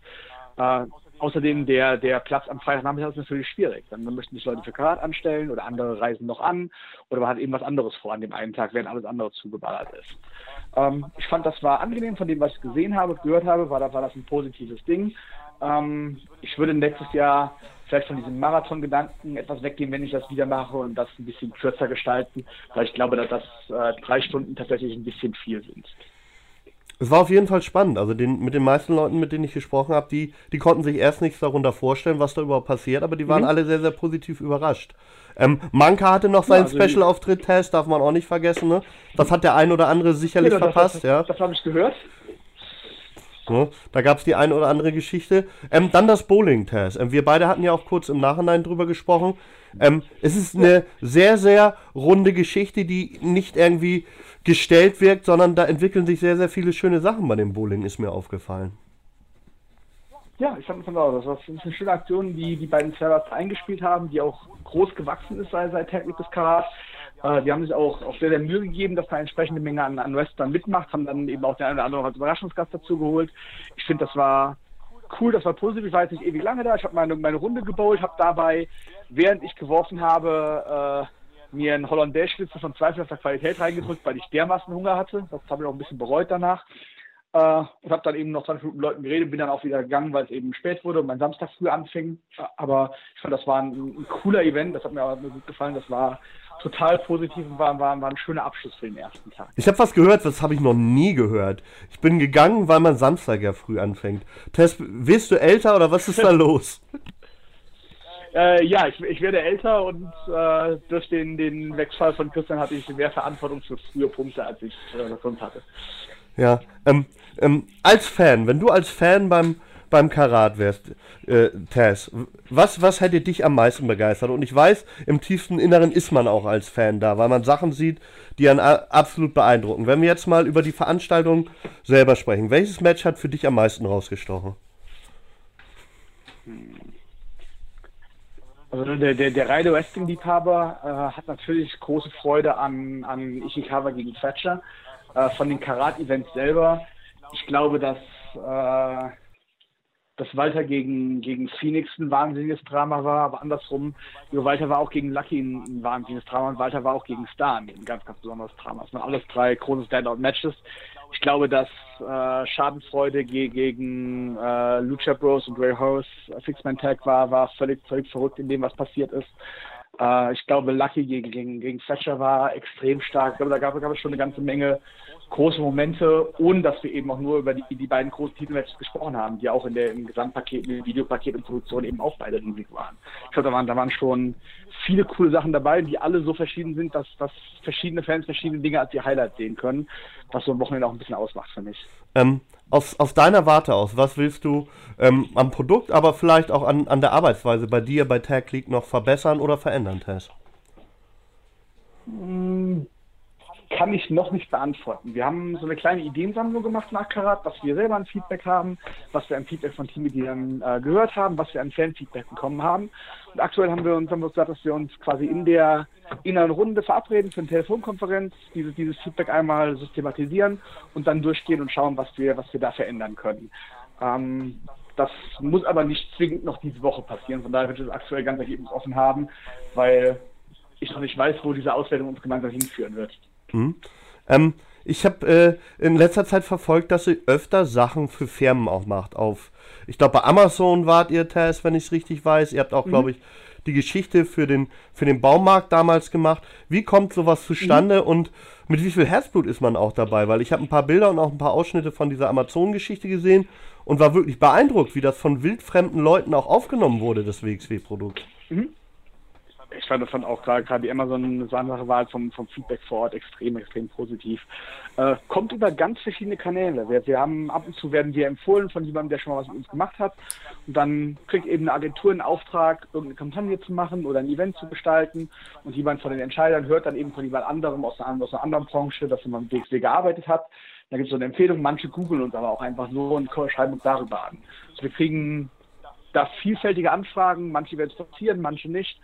Äh, außerdem der, der Platz am Freitagnachmittag ist natürlich schwierig. Dann möchten sich Leute für Karat anstellen oder andere reisen noch an oder man hat eben was anderes vor an dem einen Tag, während alles andere zugeballert ist. Ähm, ich fand, das war angenehm von dem, was ich gesehen habe, gehört habe, war, war das ein positives Ding. Ähm, ich würde nächstes Jahr vielleicht von diesem Marathon-Gedanken etwas weggehen, wenn ich das wieder mache und das ein bisschen kürzer gestalten, weil ich glaube, dass das äh, drei Stunden tatsächlich ein bisschen viel sind. Es war auf jeden Fall spannend. Also den, mit den meisten Leuten, mit denen ich gesprochen habe, die, die konnten sich erst nichts darunter vorstellen, was da überhaupt passiert, aber die waren mhm. alle sehr, sehr positiv überrascht. Ähm, Manka hatte noch seinen ja, also Special-Auftritt-Test, darf man auch nicht vergessen. Ne? Das hat der ein oder andere sicherlich ja, verpasst. Das, das, ja. das habe ich gehört. Ne? Da gab es die eine oder andere Geschichte. Ähm, dann das Bowling-Test. Ähm, wir beide hatten ja auch kurz im Nachhinein drüber gesprochen. Ähm, es ist eine sehr, sehr runde Geschichte, die nicht irgendwie gestellt wirkt, sondern da entwickeln sich sehr, sehr viele schöne Sachen bei dem Bowling, ist mir aufgefallen. Ja, ich fand das auch. Das war eine schöne Aktion, die die beiden Servers eingespielt haben, die auch groß gewachsen ist seit, seit Technik des Karat. Äh, die haben sich auch, auch sehr, sehr Mühe gegeben, dass da eine entsprechende Menge an, an Wrestlern mitmacht, haben dann eben auch den einen oder anderen als Überraschungsgast dazu geholt. Ich finde, das war cool, das war positiv. Ich war jetzt nicht ewig lange da. Ich habe meine, meine Runde gebowlt, habe dabei, während ich geworfen habe, äh, mir einen Hollandaise-Schnitzel von zweifelhafter Qualität reingedrückt, weil ich dermaßen Hunger hatte. Das habe ich auch ein bisschen bereut danach. Äh, und habe dann eben noch 20 Minuten mit Leuten geredet, bin dann auch wieder gegangen, weil es eben spät wurde und mein Samstag früh anfing. Aber ich fand, das war ein, ein cooler Event. Das hat mir auch gut gefallen. Das war total positiv und war, war, war ein schöner Abschluss für den ersten Tag. Ich habe was gehört, das habe ich noch nie gehört. Ich bin gegangen, weil man Samstag ja früh anfängt. Tess, wirst du älter oder was ist da los? Äh, ja, ich, ich, werde älter und äh, durch den, den Wegfall von Christian hatte ich mehr Verantwortung für frühe Punkte, als ich äh, sonst hatte. Ja, ähm, ähm, als Fan, wenn du als Fan beim beim Karat wärst, äh, Tess, was, was hätte dich am meisten begeistert? Und ich weiß, im tiefsten Inneren ist man auch als Fan da, weil man Sachen sieht, die einen absolut beeindrucken. Wenn wir jetzt mal über die Veranstaltung selber sprechen, welches Match hat für dich am meisten rausgestochen? Also der, der, der reine Wrestling-Liebhaber äh, hat natürlich große Freude an, an Ishikawa gegen Thatcher. Äh, von den Karat-Events selber ich glaube, dass, äh, dass Walter gegen, gegen Phoenix ein wahnsinniges Drama war, aber andersrum, Walter war auch gegen Lucky ein, wahnsinniges Drama und Walter war auch gegen Star ein ganz, ganz besonderes Drama. Es waren alles drei große Standout-Matches. Ich glaube, dass äh, Schadenfreude gegen äh, Lucha Bros und Ray Horse äh, Fixman Tag war, war völlig, völlig verrückt in dem, was passiert ist. Äh, ich glaube, Lucky gegen, gegen, gegen Thatcher war extrem stark. Ich glaube, da gab, gab es schon eine ganze Menge große Momente, ohne dass wir eben auch nur über die, die beiden großen Titelmatches gesprochen haben, die auch in der, im Gesamtpaket, im Videopaket und Produktion eben auch beide riesig waren. Ich glaube, da waren, da waren schon viele coole Sachen dabei, die alle so verschieden sind, dass, dass verschiedene Fans verschiedene Dinge als ihr Highlight sehen können, was so ein Wochenende auch ein bisschen ausmacht für mich. Ähm, aus, aus deiner Warte aus, was willst du ähm, am Produkt, aber vielleicht auch an, an der Arbeitsweise bei dir bei Tag League noch verbessern oder verändern, Tess? Kann ich noch nicht beantworten. Wir haben so eine kleine Ideensammlung gemacht nach Karat, was wir selber an Feedback haben, was wir an Feedback von Teammitgliedern äh, gehört haben, was wir an Fanfeedback bekommen haben. Und aktuell haben wir uns, haben wir gesagt, dass wir uns quasi in der inneren Runde verabreden für eine Telefonkonferenz, dieses, dieses Feedback einmal systematisieren und dann durchgehen und schauen, was wir, was wir da verändern können. Ähm, das muss aber nicht zwingend noch diese Woche passieren, von daher wird es aktuell ganz ergebnisoffen haben, weil ich noch nicht weiß, wo diese Auswertung uns gemeinsam hinführen wird. Hm. Ähm, ich habe äh, in letzter Zeit verfolgt, dass ihr öfter Sachen für Firmen auch macht. Auf, ich glaube, bei Amazon wart ihr, Tess, wenn ich es richtig weiß. Ihr habt auch, mhm. glaube ich, die Geschichte für den, für den Baumarkt damals gemacht. Wie kommt sowas zustande mhm. und mit wie viel Herzblut ist man auch dabei? Weil ich habe ein paar Bilder und auch ein paar Ausschnitte von dieser Amazon-Geschichte gesehen und war wirklich beeindruckt, wie das von wildfremden Leuten auch aufgenommen wurde, das WXW-Produkt. Mhm ich fand, fand auch gerade die Amazon-Sache war halt vom, vom Feedback vor Ort extrem, extrem positiv. Äh, kommt über ganz verschiedene Kanäle. Wir, wir haben ab und zu werden wir empfohlen von jemandem, der schon mal was mit uns gemacht hat. Und dann kriegt eben eine Agentur einen Auftrag, irgendeine Kampagne zu machen oder ein Event zu gestalten. Und jemand von den Entscheidern hört dann eben von jemand anderem aus einer, aus einer anderen Branche, dass man mit DXW gearbeitet hat. Da gibt es so eine Empfehlung, manche googeln uns aber auch einfach so und schreiben uns darüber an. Also wir kriegen da vielfältige Anfragen, manche werden es passieren, manche nicht.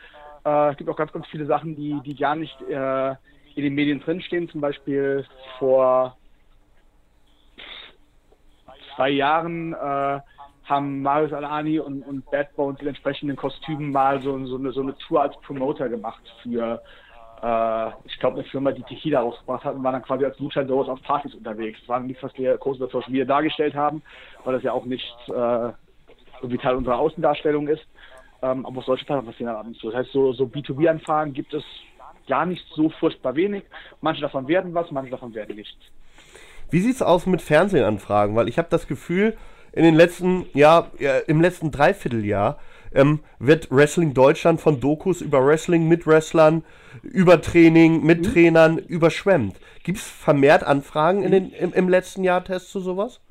Äh, es gibt auch ganz, ganz viele Sachen, die, die gar nicht äh, in den Medien drinstehen. Zum Beispiel vor zwei Jahren äh, haben Marius Alani und, und Bad Bones in entsprechenden Kostümen mal so, so, eine, so eine Tour als Promoter gemacht für, äh, ich glaube, eine Firma, die Tequila rausgebracht hat und waren dann quasi als Luchadors auf Partys unterwegs. Das war nichts, was wir groß über Social Media dargestellt haben, weil das ja auch nicht äh, irgendwie Teil unserer Außendarstellung ist. Ähm, aber solche Sachen passieren ab und zu. Das heißt, so, so B2B-Anfragen gibt es gar nicht so furchtbar wenig. Manche davon werden was, manche davon werden nichts. Wie sieht es aus mit Fernsehanfragen? Weil ich habe das Gefühl, in den letzten, ja, im letzten Dreivierteljahr ähm, wird Wrestling Deutschland von Dokus über Wrestling mit Wrestlern, über Training mit mhm. Trainern überschwemmt. Gibt es vermehrt Anfragen in den, im, im letzten Jahr Test zu sowas?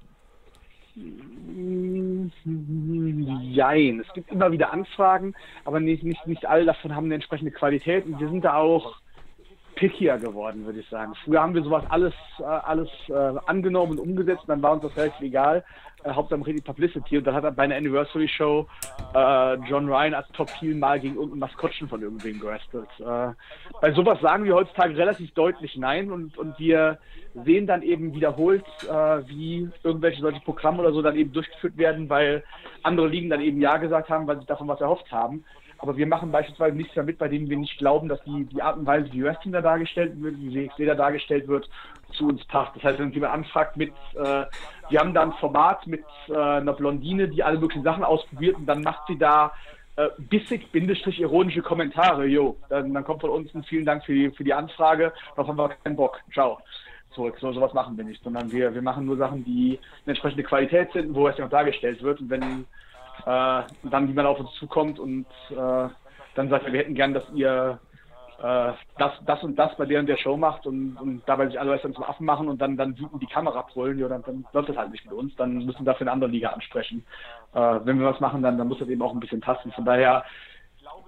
Jein. Es gibt immer wieder Anfragen, aber nicht, nicht, nicht alle davon haben eine entsprechende Qualität und wir sind da auch pickier geworden, würde ich sagen. Früher haben wir sowas alles, äh, alles äh, angenommen und umgesetzt, dann war uns das relativ egal. Äh, Hauptsache die Publicity und dann hat er bei einer Anniversary Show äh, John Ryan als Top Heel mal gegen irgendein Maskottchen von irgendwem gerestelt. Äh, bei sowas sagen wir heutzutage relativ deutlich Nein und, und wir sehen dann eben wiederholt, äh, wie irgendwelche solche Programme oder so dann eben durchgeführt werden, weil andere Ligen dann eben Ja gesagt haben, weil sie davon was erhofft haben. Aber wir machen beispielsweise nichts damit, bei dem wir nicht glauben, dass die, die Art und Weise, wie Wrestling da dargestellt wird, wie WXW da dargestellt wird, zu uns passt. Das heißt, wenn jemand anfragt mit, äh, wir haben da ein Format mit äh, einer Blondine, die alle möglichen Sachen ausprobiert und dann macht sie da äh, bissig, bindestrich ironische Kommentare. Jo, dann, dann kommt von uns ein vielen Dank für die, für die Anfrage. Darauf haben wir keinen Bock. Ciao. So sowas machen wir nicht, sondern wir, wir machen nur Sachen, die eine entsprechende Qualität sind, wo es ja auch dargestellt wird. Und wenn äh, dann jemand auf uns zukommt und äh, dann sagt, wir hätten gern, dass ihr äh, das, das und das bei der und der Show macht und, und dabei sich alle dann zum Affen machen und dann, dann wütend die Kamera brüllen, ja, dann, dann läuft das halt nicht mit uns. Dann müssen wir dafür eine andere Liga ansprechen. Äh, wenn wir was machen, dann, dann muss das eben auch ein bisschen passen. Von daher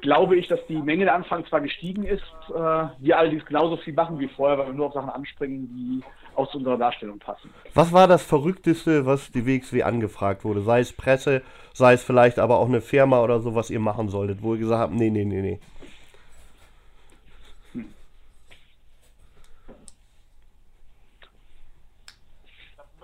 glaube ich, dass die Menge der Anfang zwar gestiegen ist, äh, wir allerdings genauso viel machen wie vorher, weil wir nur auf Sachen anspringen, die auch zu unserer Darstellung passen. Was war das Verrückteste, was die WXW angefragt wurde? Sei es Presse, sei es vielleicht aber auch eine Firma oder so, was ihr machen solltet, wo ihr gesagt habt, nee, nee, nee, nee.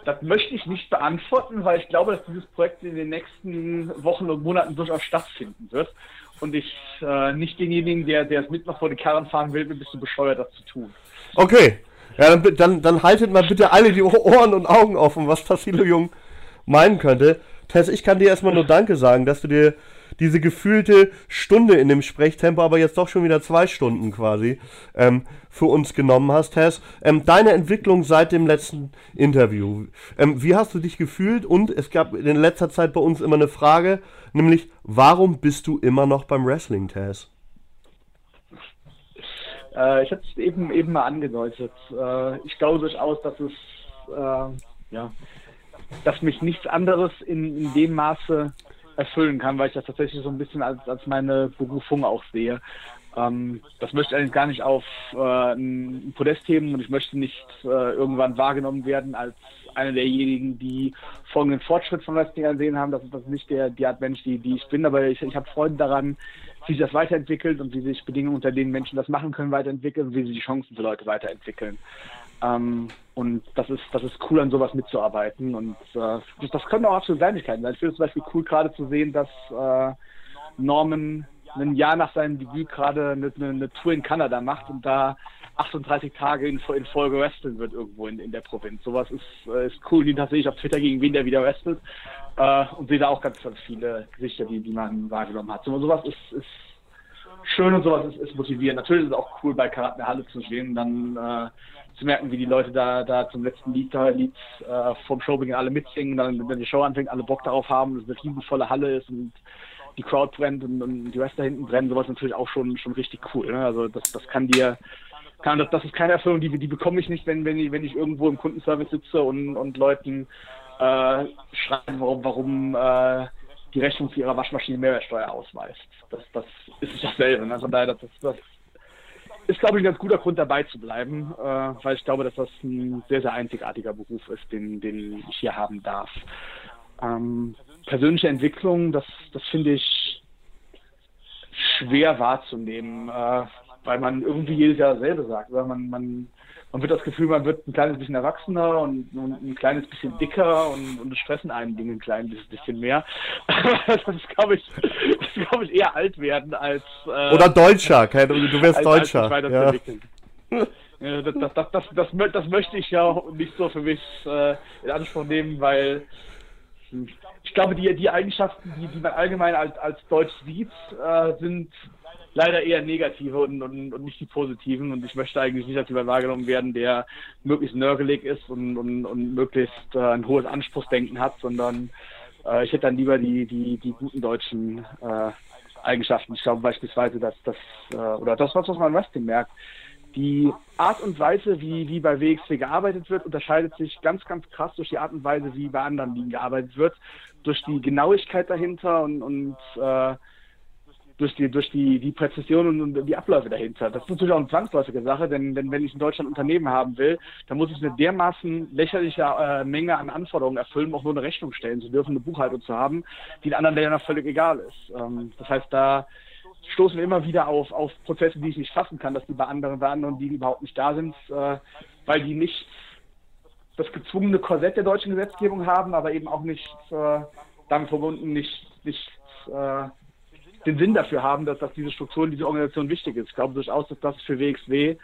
Das möchte ich nicht beantworten, weil ich glaube, dass dieses Projekt in den nächsten Wochen und Monaten durchaus stattfinden wird. Und ich äh, nicht denjenigen, der, der es mit noch vor die Karren fahren will, bin ein bisschen bescheuert, das zu tun. Okay. Ja, dann, dann, dann haltet mal bitte alle die Ohren und Augen offen, was Tassilo Jung meinen könnte. Tess, ich kann dir erstmal nur Danke sagen, dass du dir diese gefühlte Stunde in dem Sprechtempo, aber jetzt doch schon wieder zwei Stunden quasi, ähm, für uns genommen hast, Tess. Ähm, deine Entwicklung seit dem letzten Interview. Ähm, wie hast du dich gefühlt? Und es gab in letzter Zeit bei uns immer eine Frage, nämlich, warum bist du immer noch beim Wrestling, Tess? Äh, ich hatte es eben, eben mal angedeutet. Äh, ich glaube durchaus, dass es, äh, ja, dass mich nichts anderes in, in dem Maße erfüllen kann, weil ich das tatsächlich so ein bisschen als, als meine Berufung auch sehe. Ähm, das möchte ich eigentlich gar nicht auf äh, ein Podest heben und ich möchte nicht äh, irgendwann wahrgenommen werden als einer derjenigen, die folgenden Fortschritt von Wrestling gesehen haben. Das ist, das nicht der, die Art Mensch, die, die ich bin, aber ich, ich habe Freude daran, wie sich das weiterentwickelt und wie sich Bedingungen, unter denen Menschen das machen können, weiterentwickeln und wie sich die Chancen für Leute weiterentwickeln. Ähm, und das ist, das ist cool, an sowas mitzuarbeiten. Und äh, das, das können auch absolut Kleinigkeiten sein. Ich finde es zum Beispiel cool, gerade zu sehen, dass äh, Norman ein Jahr nach seinem Debüt gerade eine, eine, Tour in Kanada macht und da 38 Tage in, in Folge wresteln wird irgendwo in, in der Provinz. Sowas ist, äh, ist cool, die tatsächlich auf Twitter gegen wen der wieder wrestelt. Äh, und sehe da auch ganz, ganz viele Gesichter, die, die man wahrgenommen hat. So, sowas ist, ist schön und sowas ist, ist motivierend. Natürlich ist es auch cool, bei Karat in der Halle zu stehen und dann äh, zu merken, wie die Leute da, da zum letzten Lied, da, Lied äh, vom Showbeginn alle mitsingen, dann, wenn die Show anfängt, alle Bock darauf haben, dass es eine riesenvolle Halle ist und die Crowd brennt und, und die Rest da hinten brennen, sowas natürlich auch schon, schon richtig cool. Ne? Also das, das kann dir, kann, das, das ist keine Erfüllung, die, die bekomme ich nicht, wenn, wenn, ich, wenn ich irgendwo im Kundenservice sitze und, und Leuten äh, schreiben, warum, warum äh, die Rechnung für ihre Waschmaschine Mehrwertsteuer ausweist. Das, das ist nicht dasselbe. Ne? Von daher, das, das ist, glaube ich, ein ganz guter Grund dabei zu bleiben, äh, weil ich glaube, dass das ein sehr, sehr einzigartiger Beruf ist, den, den ich hier haben darf. Ähm, persönliche Entwicklung, das, das finde ich schwer wahrzunehmen, äh, weil man irgendwie jedes Jahr dasselbe sagt. Weil man, man man wird das Gefühl, man wird ein kleines bisschen erwachsener und, ein kleines bisschen dicker und, und es stressen einen Dinge ein kleines bisschen mehr. das ist, glaube ich, das glaube ich, eher alt werden als äh, Oder Deutscher, du wirst als, Deutscher. Als ja. ja. das, das, das, das, das, möchte ich ja nicht so für mich äh, in Anspruch nehmen, weil ich glaube, die, die Eigenschaften, die, die man allgemein als, als Deutsch sieht, äh, sind leider eher negative und, und, und, nicht die positiven. Und ich möchte eigentlich nicht als jemand wahrgenommen werden, der möglichst nörgelig ist und, und, und möglichst äh, ein hohes Anspruchsdenken hat, sondern äh, ich hätte dann lieber die, die, die guten deutschen äh, Eigenschaften. Ich glaube beispielsweise, dass das, äh, oder das, was man im Wrestling merkt, die Art und Weise, wie, wie bei WXW gearbeitet wird, unterscheidet sich ganz, ganz krass durch die Art und Weise, wie bei anderen Ligen gearbeitet wird, durch die Genauigkeit dahinter und, und äh, durch die, durch die, die Präzision und die Abläufe dahinter. Das ist natürlich auch eine zwangsläufige Sache, denn, denn wenn ich in Deutschland Unternehmen haben will, dann muss ich eine dermaßen lächerliche äh, Menge an Anforderungen erfüllen, um auch nur eine Rechnung stellen zu dürfen, eine Buchhaltung zu haben, die in anderen Ländern völlig egal ist. Ähm, das heißt, da stoßen wir immer wieder auf, auf Prozesse, die ich nicht fassen kann, dass die bei anderen, bei anderen, die überhaupt nicht da sind, äh, weil die nicht das gezwungene Korsett der deutschen Gesetzgebung haben, aber eben auch nicht äh, damit verbunden, nicht, nicht äh, den Sinn dafür haben, dass, dass diese Struktur diese Organisation wichtig ist. Ich glaube durchaus, dass das für WXW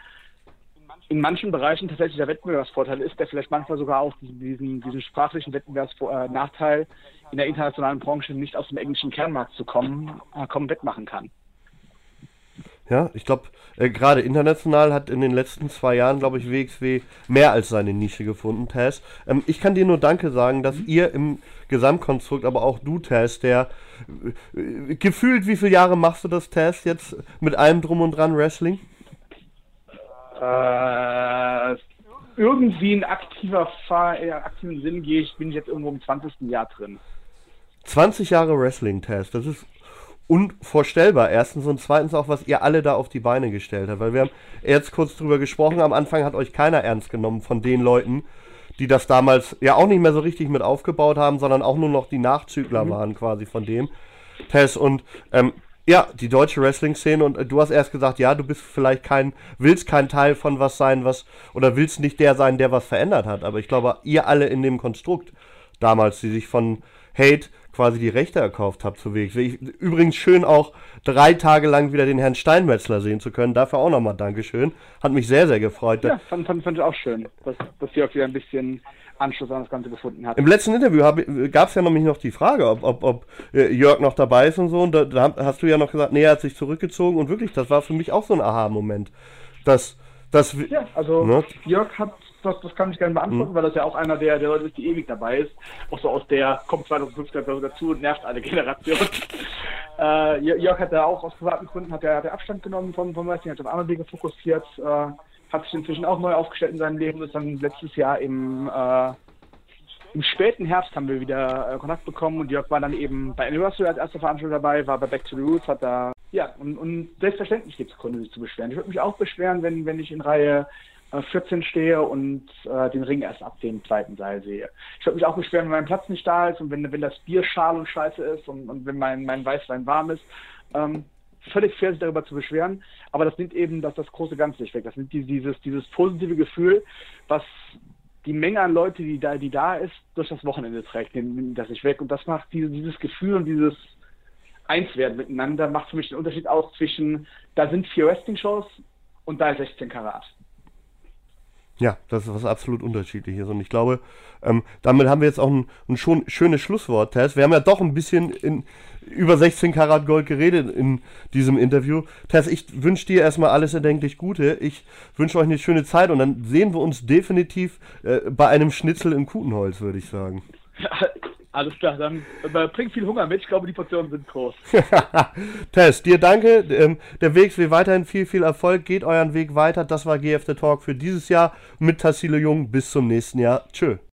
in manchen Bereichen tatsächlich der Wettbewerbsvorteil ist, der vielleicht manchmal sogar auch diesen, diesen sprachlichen Wettbewerbsnachteil in der internationalen Branche nicht aus dem englischen Kernmarkt zu kommen, äh, kommen wettmachen kann. Ja, ich glaube, äh, gerade international hat in den letzten zwei Jahren, glaube ich, WXW mehr als seine Nische gefunden, Tess. Ähm, ich kann dir nur Danke sagen, dass mhm. ihr im Gesamtkonstrukt, aber auch du, Tess, der äh, gefühlt, wie viele Jahre machst du das, Tess, jetzt mit allem Drum und Dran Wrestling? Äh, irgendwie in aktiver Fahr in aktiven Sinn gehe ich, bin ich jetzt irgendwo im 20. Jahr drin. 20 Jahre Wrestling-Test, das ist unvorstellbar. Erstens und zweitens auch, was ihr alle da auf die Beine gestellt habt. Weil wir haben jetzt kurz drüber gesprochen, am Anfang hat euch keiner ernst genommen von den Leuten, die das damals ja auch nicht mehr so richtig mit aufgebaut haben, sondern auch nur noch die Nachzügler mhm. waren quasi von dem. Tess und ähm, Ja, die deutsche Wrestling-Szene und äh, du hast erst gesagt, ja, du bist vielleicht kein, willst kein Teil von was sein, was, oder willst nicht der sein, der was verändert hat. Aber ich glaube, ihr alle in dem Konstrukt damals, die sich von Hate quasi die Rechte erkauft habt zu Weg. Übrigens schön auch drei Tage lang wieder den Herrn Steinmetzler sehen zu können. Dafür auch nochmal Dankeschön. Hat mich sehr, sehr gefreut. Ja, fand, fand, fand ich auch schön, dass, dass Jörg wieder ein bisschen Anschluss an das Ganze gefunden hat. Im letzten Interview gab es ja nämlich noch die Frage, ob, ob, ob äh, Jörg noch dabei ist und so. Und da, da, hast du ja noch gesagt, nee, er hat sich zurückgezogen. Und wirklich, das war für mich auch so ein Aha-Moment. Dass, dass, ja, also ne? Jörg hat das, das kann ich gerne beantworten, mhm. weil das ja auch einer der, der Leute ist, die ewig dabei ist. Auch so aus der, kommt 2015 dazu und nervt alle Generationen. äh, Jörg hat ja auch aus privaten Gründen hat er, hat er Abstand genommen vom, vom Wrestling, hat auf andere Dinge fokussiert, äh, hat sich inzwischen auch neu aufgestellt in seinem Leben, ist dann letztes Jahr im, äh, im späten Herbst haben wir wieder äh, Kontakt bekommen und Jörg war dann eben bei Anniversary als erster Veranstalter dabei, war bei Back to the Roots, hat da, ja, und, und selbstverständlich gibt es Gründe, sich zu beschweren. Ich würde mich auch beschweren, wenn, wenn ich in Reihe 14 äh, stehe und äh, den Ring erst ab dem zweiten Seil sehe. Ich würde mich auch beschweren, wenn mein Platz nicht da ist und wenn, wenn das Bier schal und scheiße ist und, und wenn mein, mein Weißwein warm ist. Ähm, völlig fair, sich darüber zu beschweren, aber das nimmt eben das, das große Ganze nicht weg. Das nimmt dieses, dieses positive Gefühl, was die Menge an Leute, die da, die da ist, durch das Wochenende trägt, nimmt das nicht weg. Und das macht diese, dieses Gefühl und dieses Einswerden miteinander, macht für mich den Unterschied aus zwischen, da sind vier Wrestling-Shows und da ist 16 Karat. Ja, das ist was absolut unterschiedliches. Und ich glaube, ähm, damit haben wir jetzt auch ein, ein schon schönes Schlusswort, Tess. Wir haben ja doch ein bisschen in, über 16 Karat Gold geredet in diesem Interview. Tess, ich wünsche dir erstmal alles erdenklich Gute. Ich wünsche euch eine schöne Zeit und dann sehen wir uns definitiv äh, bei einem Schnitzel im Kutenholz, würde ich sagen. Alles klar, dann äh, bringt viel Hunger mit. Ich glaube, die Portionen sind groß. Tess, dir danke. Ähm, der Weg will weiterhin viel, viel Erfolg. Geht euren Weg weiter. Das war GF The Talk für dieses Jahr mit Tassilo Jung. Bis zum nächsten Jahr. Tschö.